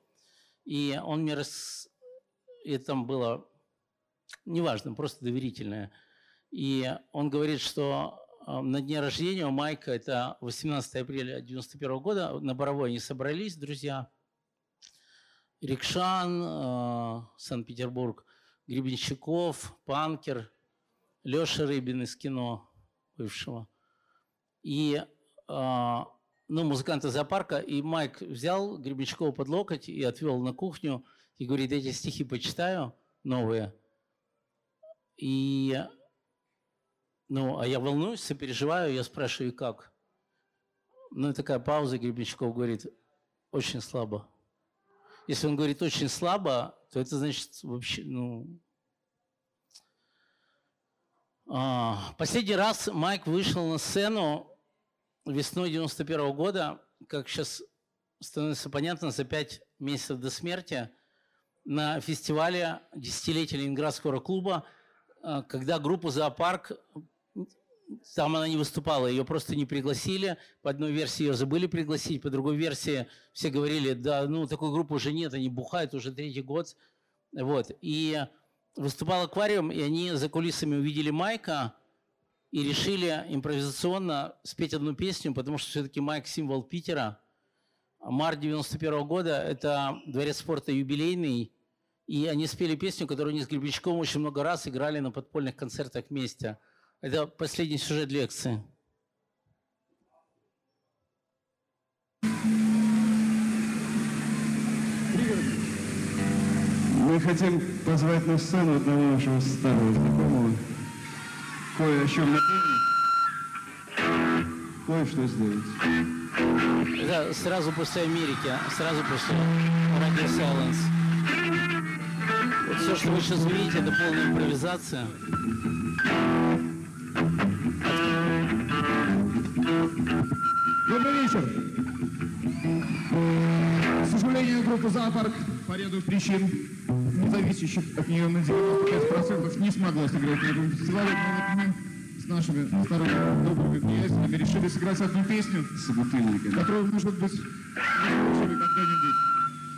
И он мне рас... И там было неважно, просто доверительное. И он говорит, что э, на дне рождения у Майка, это 18 апреля 91 года, на Боровой они собрались, друзья. Рикшан, э, Санкт-Петербург, Гребенщиков, Панкер, Леша Рыбин из кино бывшего. И, э, ну, музыканты зоопарка. И Майк взял Гребенщикова под локоть и отвел на кухню и говорит, эти стихи почитаю новые. И, ну, а я волнуюсь, сопереживаю, я спрашиваю, как? Ну, и такая пауза, Гребенщиков говорит, очень слабо. Если он говорит очень слабо, то это значит вообще, ну... А, последний раз Майк вышел на сцену весной 91 года, как сейчас становится понятно, за пять месяцев до смерти, на фестивале десятилетия Ленинградского клуба, а, когда группу «Зоопарк» там она не выступала, ее просто не пригласили. По одной версии ее забыли пригласить, по другой версии все говорили, да, ну, такой группы уже нет, они бухают уже третий год. Вот. И выступал аквариум, и они за кулисами увидели Майка и решили импровизационно спеть одну песню, потому что все-таки Майк – символ Питера. Март 91 года – это дворец спорта юбилейный, и они спели песню, которую они с Гребенщиковым очень много раз играли на подпольных концертах вместе – это последний сюжет лекции.
Мы хотим позвать на сцену одного нашего старого знакомого, кое о чем напомнить, кое-что сделать.
Это сразу после Америки, сразу после Radio Silence. Вот все, что вы сейчас видите, это полная импровизация.
Добрый вечер. К сожалению, группа «Зоопарк» по ряду причин, не зависящих от нее на 95%, не смогла сыграть на этом фестивале. Но вот мы с нашими старыми добрыми приятелями решили сыграть одну песню, которую, может быть, вы слышали когда-нибудь.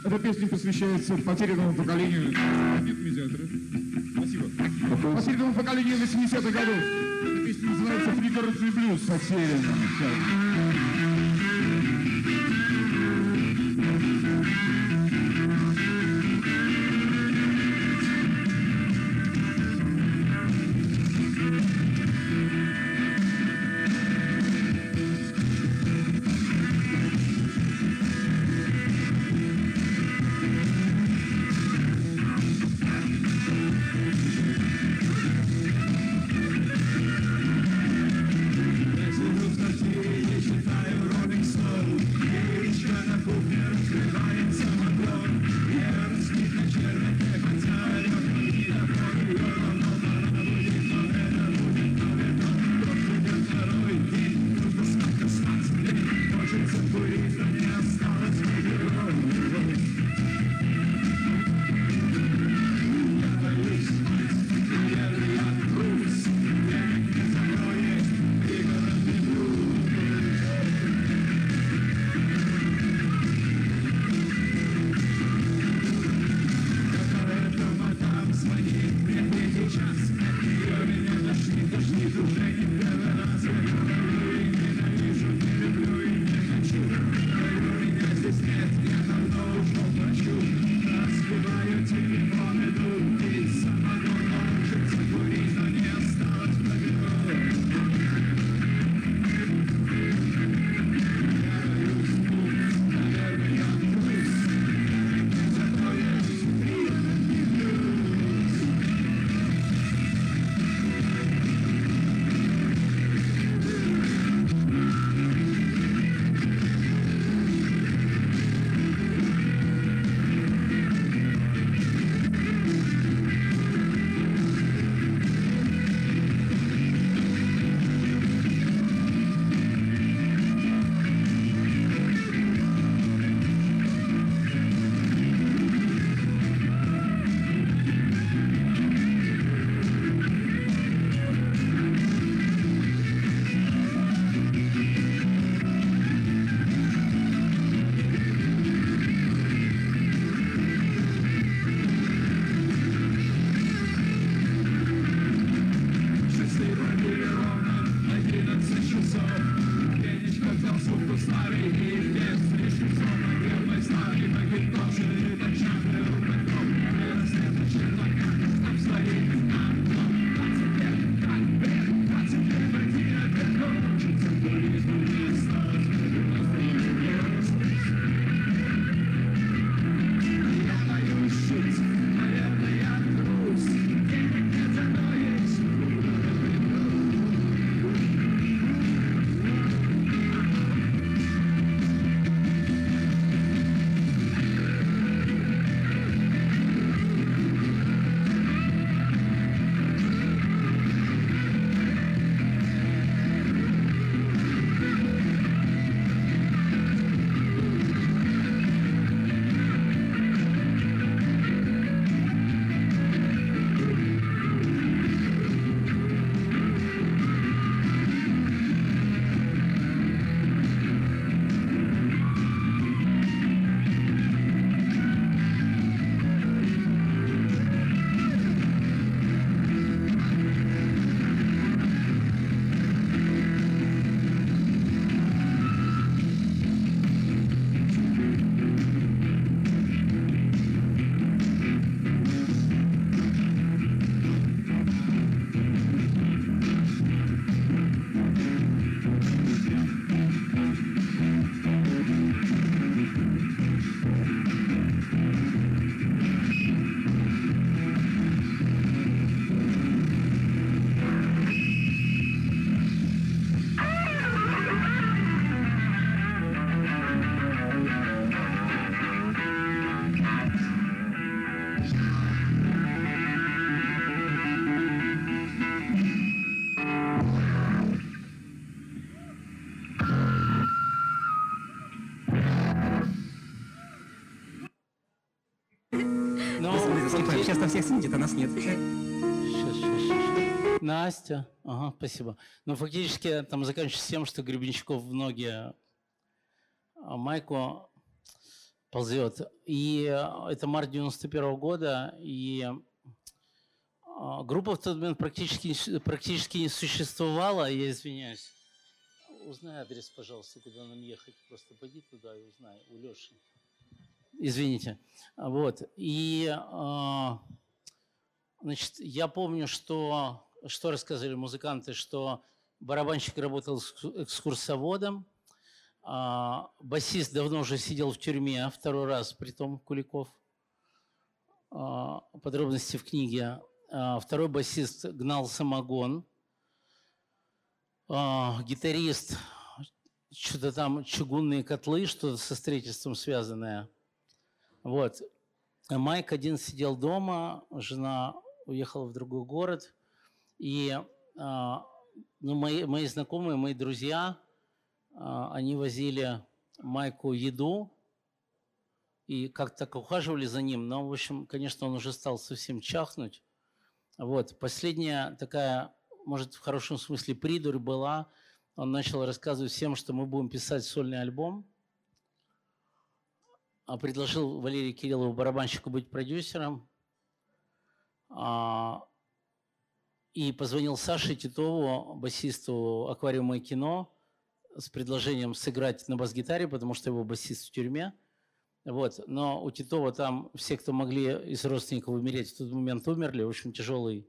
Эта песня посвящается потерянному поколению... Нет медиатора. Спасибо. Потерянному поколению 80-х годов. Называется «Пригородный блюз». Потерянному.
Сейчас на всех сидит, а нас нет.
Сейчас, сейчас, сейчас. Настя. Ага, спасибо. Ну, фактически там заканчивается тем, что Гребенщиков в ноги а майку ползет. И э, это март 91 года, и а, группа в тот момент практически, практически не существовала, я извиняюсь. Узнай адрес, пожалуйста, куда нам ехать. Просто пойди туда и узнай у Леши. Извините. Вот. И, а, значит, я помню, что, что рассказывали музыканты, что барабанщик работал экскурсоводом, а, басист давно уже сидел в тюрьме, второй раз, при том Куликов. А, подробности в книге. Второй басист гнал самогон. Гитарист, что-то там чугунные котлы, что-то со строительством связанное. Вот. А Майк один сидел дома, жена уехала в другой город. И а, ну, мои, мои знакомые, мои друзья, они возили Майку еду и как-то так ухаживали за ним. Но, в общем, конечно, он уже стал совсем чахнуть. Вот. Последняя такая, может, в хорошем смысле придурь была. Он начал рассказывать всем, что мы будем писать сольный альбом. А предложил Валерию Кириллову, барабанщику, быть продюсером. А, и позвонил Саше Титову, басисту «Аквариума и кино», с предложением сыграть на бас-гитаре, потому что его басист в тюрьме. Вот. Но у Титова там все, кто могли из родственников умереть, в тот момент умерли. В общем, тяжелый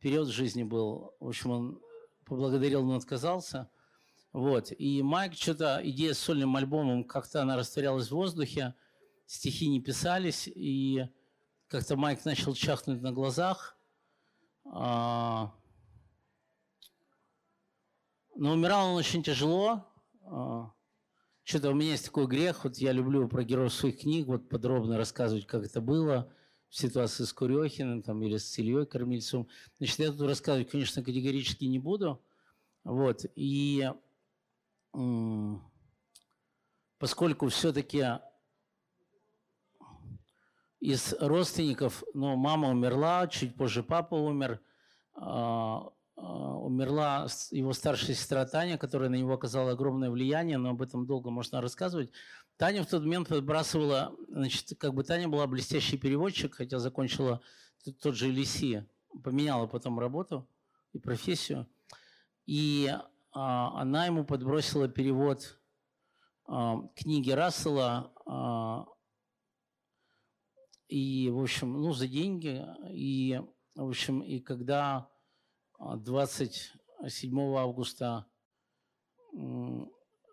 период жизни был. В общем, он поблагодарил, но отказался. Вот. И Майк что-то, идея с сольным альбомом, как-то она растворялась в воздухе, стихи не писались, и как-то Майк начал чахнуть на глазах. А, но умирал он очень тяжело. А, что-то у меня есть такой грех, вот я люблю про героев своих книг вот подробно рассказывать, как это было в ситуации с Курехиным там, или с Ильей Кормильцевым. Значит, я тут рассказывать, конечно, категорически не буду. Вот. И поскольку все-таки из родственников, ну, мама умерла, чуть позже папа умер, а, а, умерла его старшая сестра Таня, которая на него оказала огромное влияние, но об этом долго можно рассказывать. Таня в тот момент подбрасывала, значит, как бы Таня была блестящий переводчик, хотя закончила тот же ЛИСИ, поменяла потом работу и профессию. И она ему подбросила перевод а, книги Рассела а, и, в общем, ну, за деньги. И, в общем, и когда 27 августа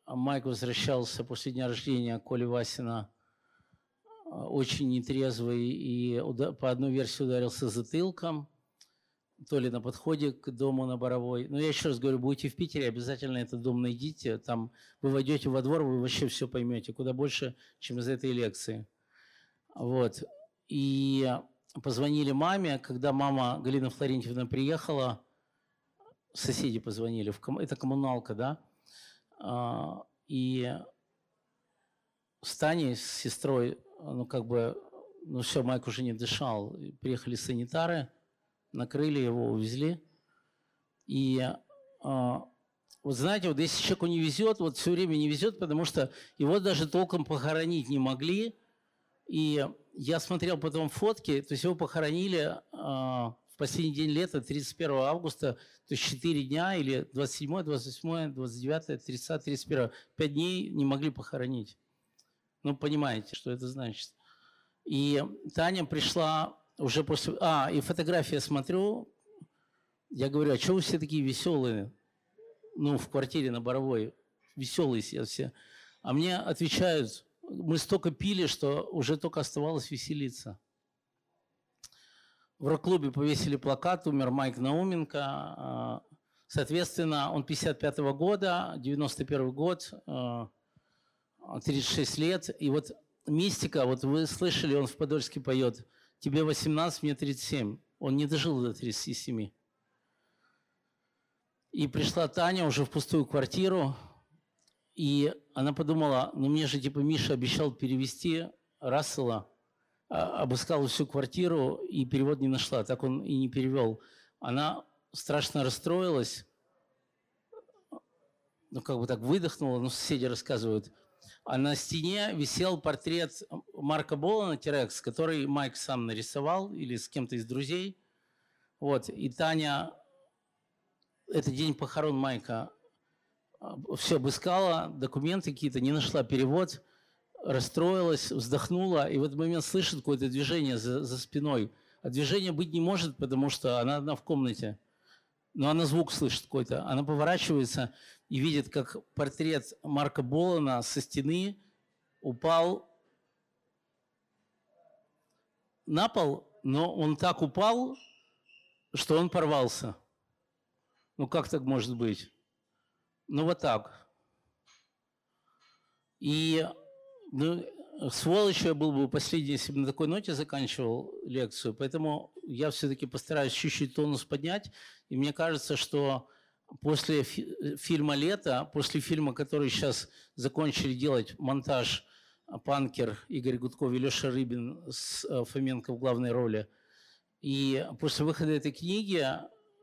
Майк возвращался после дня рождения Коли Васина очень нетрезвый и по одной версии ударился затылком, то ли на подходе к дому на Боровой. Но я еще раз говорю, будете в Питере, обязательно этот дом найдите. Там вы войдете во двор, вы вообще все поймете, куда больше, чем из этой лекции. Вот. И позвонили маме, когда мама Галина Флорентьевна приехала, соседи позвонили, это коммуналка, да, а, и с Таней, с сестрой, ну, как бы, ну, все, Майк уже не дышал. Приехали санитары, накрыли его, увезли. И а, вот знаете, вот если человеку не везет, вот все время не везет, потому что его даже толком похоронить не могли. И я смотрел потом фотки, то есть его похоронили а, последний день лета, 31 августа, то есть 4 дня, или 27, 28, 29, 30, 31, 5 дней не могли похоронить. Ну, понимаете, что это значит. И Таня пришла уже после... А, и фотографии смотрю, я говорю, а что вы все такие веселые? Ну, в квартире на Боровой. Веселые все. все. А мне отвечают, мы столько пили, что уже только оставалось веселиться. В рок-клубе повесили плакат «Умер Майк Науменко». А, соответственно, он 55 -го года, 91 год, 36 а, лет. И вот мистика, вот вы слышали, он в Подольске поет «Тебе 18, мне 37». Он не дожил до 37. И пришла Таня уже в пустую квартиру, и она подумала, ну мне же типа Миша обещал перевести Рассела а, обыскала всю квартиру и перевод не нашла. Так он и не перевел. Она страшно расстроилась, ну, как бы так выдохнула, ну, соседи рассказывают. А на стене висел портрет Марка Болана, Терекс, который Майк сам нарисовал или с кем-то из друзей. Вот, и Таня, это день похорон Майка, а, все обыскала, документы какие-то, не нашла перевод, расстроилась, вздохнула, и в этот момент слышит какое-то движение за, за спиной. А движения быть не может, потому что она одна в комнате. Но она звук слышит какой-то. Она поворачивается и видит, как портрет Марка Болана со стены упал на пол, но он так упал, что он порвался. Ну как так может быть? Ну вот так. И ну, сволочью я был бы последний, если бы на такой ноте заканчивал лекцию. Поэтому я все-таки постараюсь чуть-чуть тонус поднять. И мне кажется, что после фи- фильма «Лето», после фильма, который сейчас закончили делать монтаж Панкер, Игорь Гудков и Леша Рыбин с э, Фоменко в главной роли, и после выхода этой книги, э,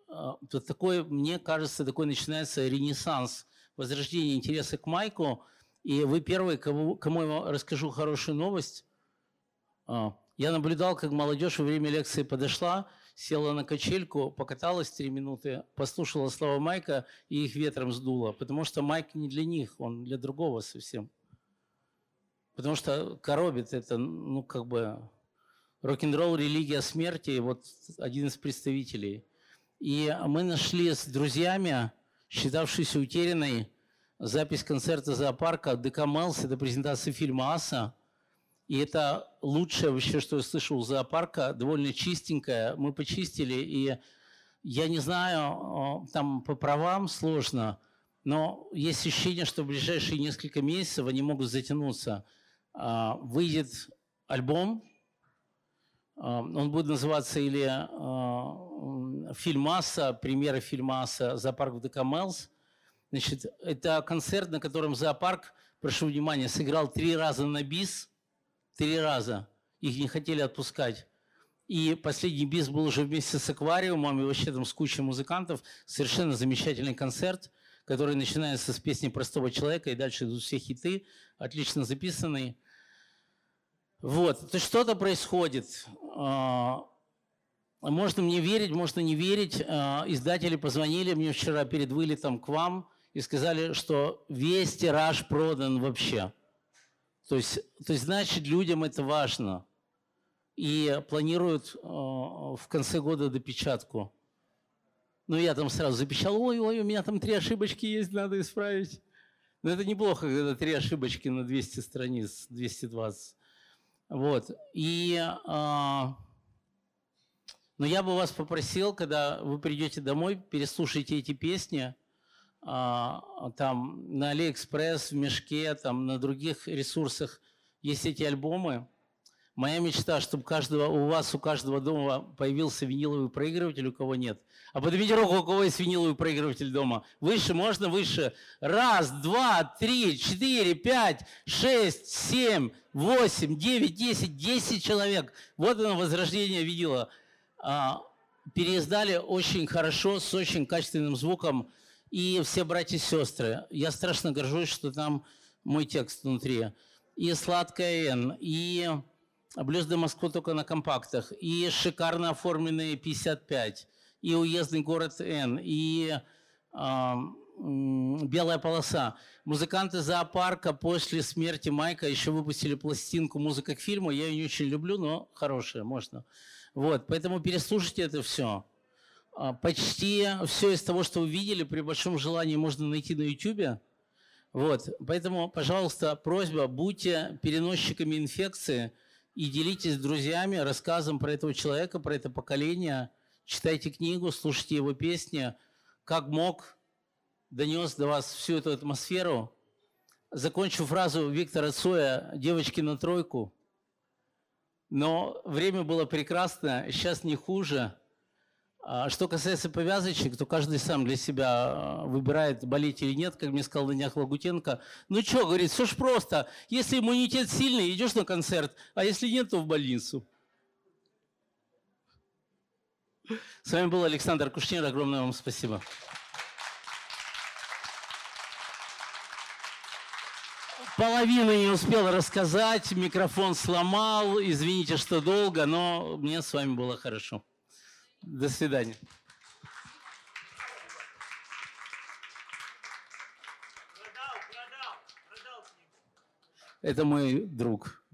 то такой, мне кажется, такой начинается ренессанс, возрождение интереса к Майку. И вы первый, кому, кому я расскажу хорошую новость. А, я наблюдал, как молодежь во время лекции подошла, села на качельку, покаталась три минуты, послушала слова Майка и их ветром сдуло. Потому что Майк не для них, он для другого совсем. Потому что коробит это, ну, как бы, рок-н-ролл, религия смерти, вот один из представителей. И мы нашли с друзьями, считавшейся утерянной, запись концерта зоопарка ДК Мелс, это презентация фильма «Аса», и это лучшее вообще, что я слышал у зоопарка, довольно чистенькое. Мы почистили, и я не знаю, там по правам сложно, но есть ощущение, что в ближайшие несколько месяцев они могут затянуться. А, выйдет альбом, а, он будет называться или а, «Фильмаса», премьера «Фильмаса», «Зоопарк в ДК Мелс». Значит, это концерт, на котором зоопарк, прошу внимания, сыграл три раза на бис – Три раза. Их не хотели отпускать. И последний бис был уже вместе с аквариумом и вообще там с кучей музыкантов. Совершенно замечательный концерт, который начинается с песни простого человека, и дальше идут все хиты, отлично записанные. Вот, то что-то происходит. А, можно мне верить, можно не верить. А, издатели позвонили мне вчера перед вылетом к вам и сказали, что весь тираж продан вообще. То есть, то есть, значит, людям это важно. И планируют э, в конце года допечатку. Ну, я там сразу запечатал, ой, ой, у меня там три ошибочки есть, надо исправить. Но это неплохо, когда три ошибочки на 200 страниц, 220. Вот. И, э, но я бы вас попросил, когда вы придете домой, переслушайте эти песни – там на Алиэкспресс, в Meshok, там на других ресурсах есть эти альбомы. Моя мечта, чтобы каждого, у вас, у каждого дома появился виниловый проигрыватель, у кого нет. А поднимите руку, у кого есть виниловый проигрыватель дома. Выше, можно выше. Раз, два, три, четыре, пять, шесть, семь, восемь, девять, десять, десять человек. Вот оно, возрождение винила. А, переиздали очень хорошо, с очень качественным звуком и все братья и сестры. Я страшно горжусь, что там мой текст внутри. И «Сладкая Н», и «Блюз до Москвы» только на компактах, и шикарно оформленные 55, и «Уездный город Н», и э, «Белая полоса». Музыканты зоопарка после смерти Майка еще выпустили пластинку «Музыка к фильму». Я ее не очень люблю, но хорошая, можно. Вот, поэтому переслушайте это все. А, почти все из того, что вы видели, при большом желании можно найти на YouTube. Вот. Поэтому, пожалуйста, просьба, будьте переносчиками инфекции и делитесь с друзьями рассказом про этого человека, про это поколение. Читайте книгу, слушайте его песни. Как мог, донес до вас всю эту атмосферу. Закончу фразу Виктора Цоя «Девочки на тройку». Но время было прекрасно, сейчас не хуже – что касается повязочек, то каждый сам для себя э, выбирает, болеть или нет, как мне сказал на днях Лагутенко. Ну что, говорит, все ж просто. Если иммунитет сильный, идешь на концерт, а если нет, то в больницу. С вами был Александр Кушнир. Огромное вам спасибо. Половину не успел рассказать, микрофон сломал. Извините, что долго, но мне с вами было хорошо. До свидания. Это мой друг.